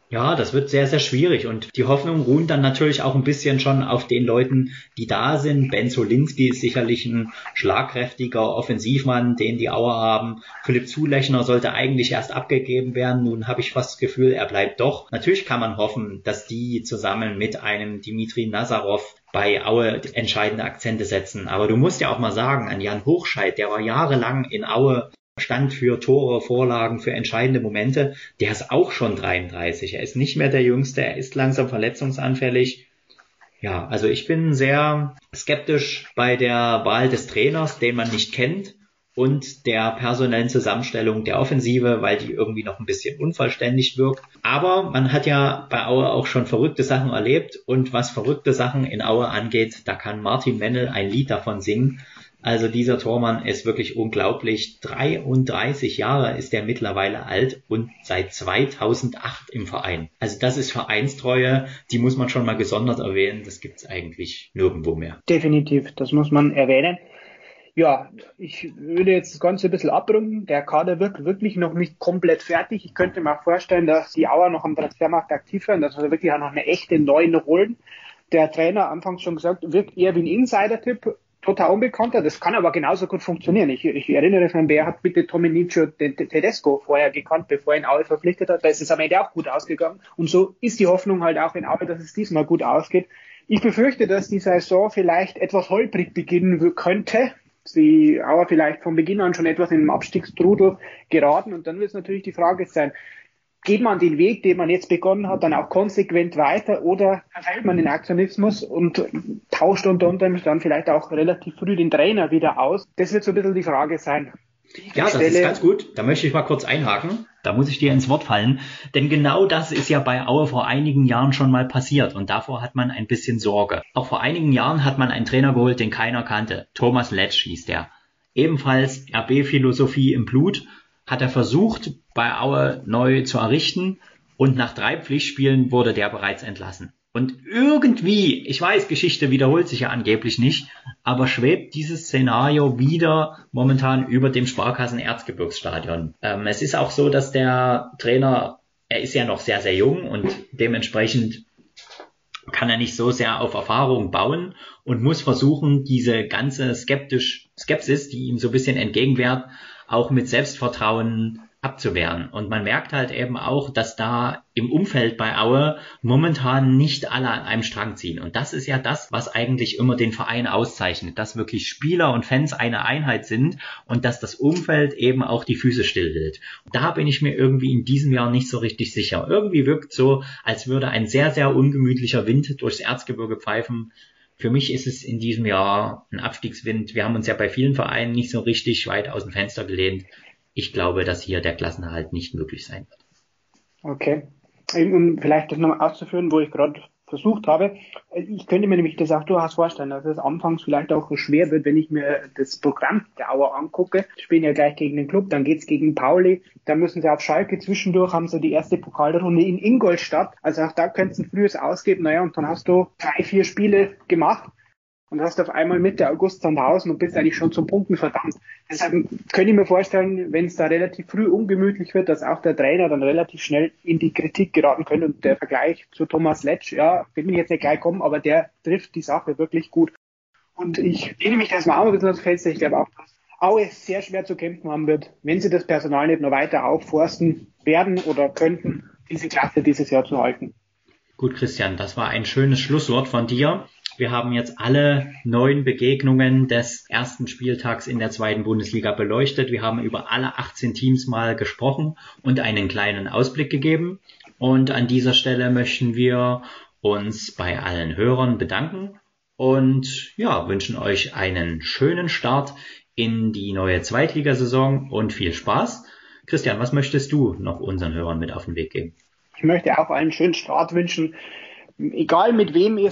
[SPEAKER 3] Ja, das wird sehr, sehr schwierig und die Hoffnung ruht dann natürlich auch ein bisschen schon auf den Leuten, die da sind. Ben Solinski ist sicherlich ein schlagkräftiger Offensivmann, den die Auer haben. Philipp Zulechner sollte eigentlich erst abgegeben werden. Nun habe ich fast das Gefühl, er bleibt doch. Natürlich kann man hoffen, dass die zusammen mit einem Dimitri Nazarov bei Aue entscheidende Akzente setzen. Aber du musst ja auch mal sagen, an Jan Hochscheid, der war jahrelang in Aue stand für Tore, Vorlagen, für entscheidende Momente. Der ist auch schon 33. Er ist nicht mehr der Jüngste. Er ist langsam verletzungsanfällig. Ja, also ich bin sehr skeptisch bei der Wahl des Trainers, den man nicht kennt und der personellen Zusammenstellung der Offensive, weil die irgendwie noch ein bisschen unvollständig wirkt. Aber man hat ja bei Aue auch schon verrückte Sachen erlebt und was verrückte Sachen in Aue angeht, da kann Martin Mennel ein Lied davon singen. Also dieser Tormann ist wirklich unglaublich. 33 Jahre ist er mittlerweile alt und seit 2008 im Verein. Also das ist Vereinstreue, die muss man schon mal gesondert erwähnen. Das gibt es eigentlich nirgendwo mehr.
[SPEAKER 4] Definitiv, das muss man erwähnen. Ja, ich würde jetzt das Ganze ein bisschen abrunden. Der Kader wirkt wirklich noch nicht komplett fertig. Ich könnte mir auch vorstellen, dass die Auer noch am Transfermarkt aktiv werden, dass wir wirklich auch noch eine echte Neuen holen. Der Trainer anfangs schon gesagt, wirkt eher wie ein Insider-Tipp total Unbekannter. Das kann aber genauso gut funktionieren. Ich, ich erinnere mich, wer hat bitte Domenico Tedesco vorher gekannt, bevor er ihn Aue verpflichtet hat. Da ist es am Ende auch gut ausgegangen. Und so ist die Hoffnung halt auch in Aue, dass es diesmal gut ausgeht. Ich befürchte, dass die Saison vielleicht etwas holprig beginnen könnte. Sie aber vielleicht von Beginn an schon etwas in den Abstiegstrudel geraten. Und dann wird es natürlich die Frage sein, geht man den Weg, den man jetzt begonnen hat, dann auch konsequent weiter oder verfällt man den Aktionismus und tauscht unter anderem dann vielleicht auch relativ früh den Trainer wieder aus? Das wird so ein bisschen die Frage sein.
[SPEAKER 3] Ja, das ist ganz gut. Da möchte ich mal kurz einhaken. Da muss ich dir ins Wort fallen. Denn genau das ist ja bei Aue vor einigen Jahren schon mal passiert. Und davor hat man ein bisschen Sorge. Auch vor einigen Jahren hat man einen Trainer geholt, den keiner kannte. Thomas Letsch hieß der. Ebenfalls RB-Philosophie im Blut hat er versucht, bei Aue neu zu errichten. Und nach drei Pflichtspielen wurde der bereits entlassen. Und irgendwie, ich weiß, Geschichte wiederholt sich ja angeblich nicht, aber schwebt dieses Szenario wieder momentan über dem Sparkassen Erzgebirgsstadion. Ähm, es ist auch so, dass der Trainer, er ist ja noch sehr, sehr jung und dementsprechend kann er nicht so sehr auf Erfahrung bauen und muss versuchen, diese ganze skeptisch, Skepsis, die ihm so ein bisschen entgegenwehrt, auch mit Selbstvertrauen abzuwehren. Und man merkt halt eben auch, dass da im Umfeld bei Aue momentan nicht alle an einem Strang ziehen. Und das ist ja das, was eigentlich immer den Verein auszeichnet, dass wirklich Spieler und Fans eine Einheit sind und dass das Umfeld eben auch die Füße stillhält. Da bin ich mir irgendwie in diesem Jahr nicht so richtig sicher. Irgendwie wirkt so, als würde ein sehr, sehr ungemütlicher Wind durchs Erzgebirge pfeifen. Für mich ist es in diesem Jahr ein Abstiegswind. Wir haben uns ja bei vielen Vereinen nicht so richtig weit aus dem Fenster gelehnt ich glaube, dass hier der Klassenerhalt nicht möglich sein wird.
[SPEAKER 4] Okay. Um vielleicht das nochmal auszuführen, wo ich gerade versucht habe. Ich könnte mir nämlich das auch durchaus vorstellen, dass es anfangs vielleicht auch schwer wird, wenn ich mir das Programm der Auer angucke. Spielen ja gleich gegen den Club, dann geht's gegen Pauli, dann müssen sie auf Schalke zwischendurch, haben sie die erste Pokalrunde in Ingolstadt. Also auch da könnte es ein frühes ausgeben. Naja, und dann hast du drei, vier Spiele gemacht und hast auf einmal Mitte August Sandhausen und bist eigentlich schon zum Punkten verdammt. Deshalb könnte ich mir vorstellen, wenn es da relativ früh ungemütlich wird, dass auch der Trainer dann relativ schnell in die Kritik geraten könnte. Und der Vergleich zu Thomas Letsch, ja, will ich jetzt nicht gleich kommen, aber der trifft die Sache wirklich gut. Und ich lehne mich das mal auch ein bisschen ans Fenster. Ich glaube auch, dass Aue sehr schwer zu kämpfen haben wird, wenn sie das Personal nicht noch weiter aufforsten werden oder könnten, diese Klasse dieses Jahr zu halten.
[SPEAKER 3] Gut, Christian, das war ein schönes Schlusswort von dir. Wir haben jetzt alle neun Begegnungen des ersten Spieltags in der zweiten Bundesliga beleuchtet. Wir haben über alle 18 Teams mal gesprochen und einen kleinen Ausblick gegeben. Und an dieser Stelle möchten wir uns bei allen Hörern bedanken und ja, wünschen euch einen schönen Start in die neue Zweitligasaison und viel Spaß. Christian, was möchtest du noch unseren Hörern mit auf den Weg geben?
[SPEAKER 4] Ich möchte auch einen schönen Start wünschen. Egal mit wem ihr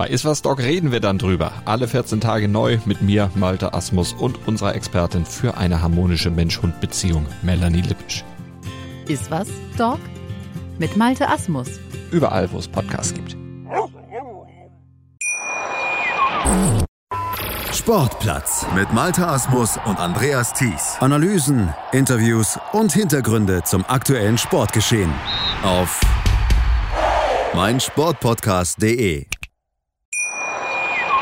[SPEAKER 7] Bei Iswas Dog reden wir dann drüber. Alle 14 Tage neu mit mir, Malte Asmus und unserer Expertin für eine harmonische Mensch-Hund-Beziehung, Melanie Lippisch.
[SPEAKER 8] Iswas Dog mit Malte Asmus.
[SPEAKER 7] Überall, wo es Podcasts gibt.
[SPEAKER 1] Sportplatz mit Malte Asmus und Andreas Thies. Analysen, Interviews und Hintergründe zum aktuellen Sportgeschehen auf meinsportpodcast.de.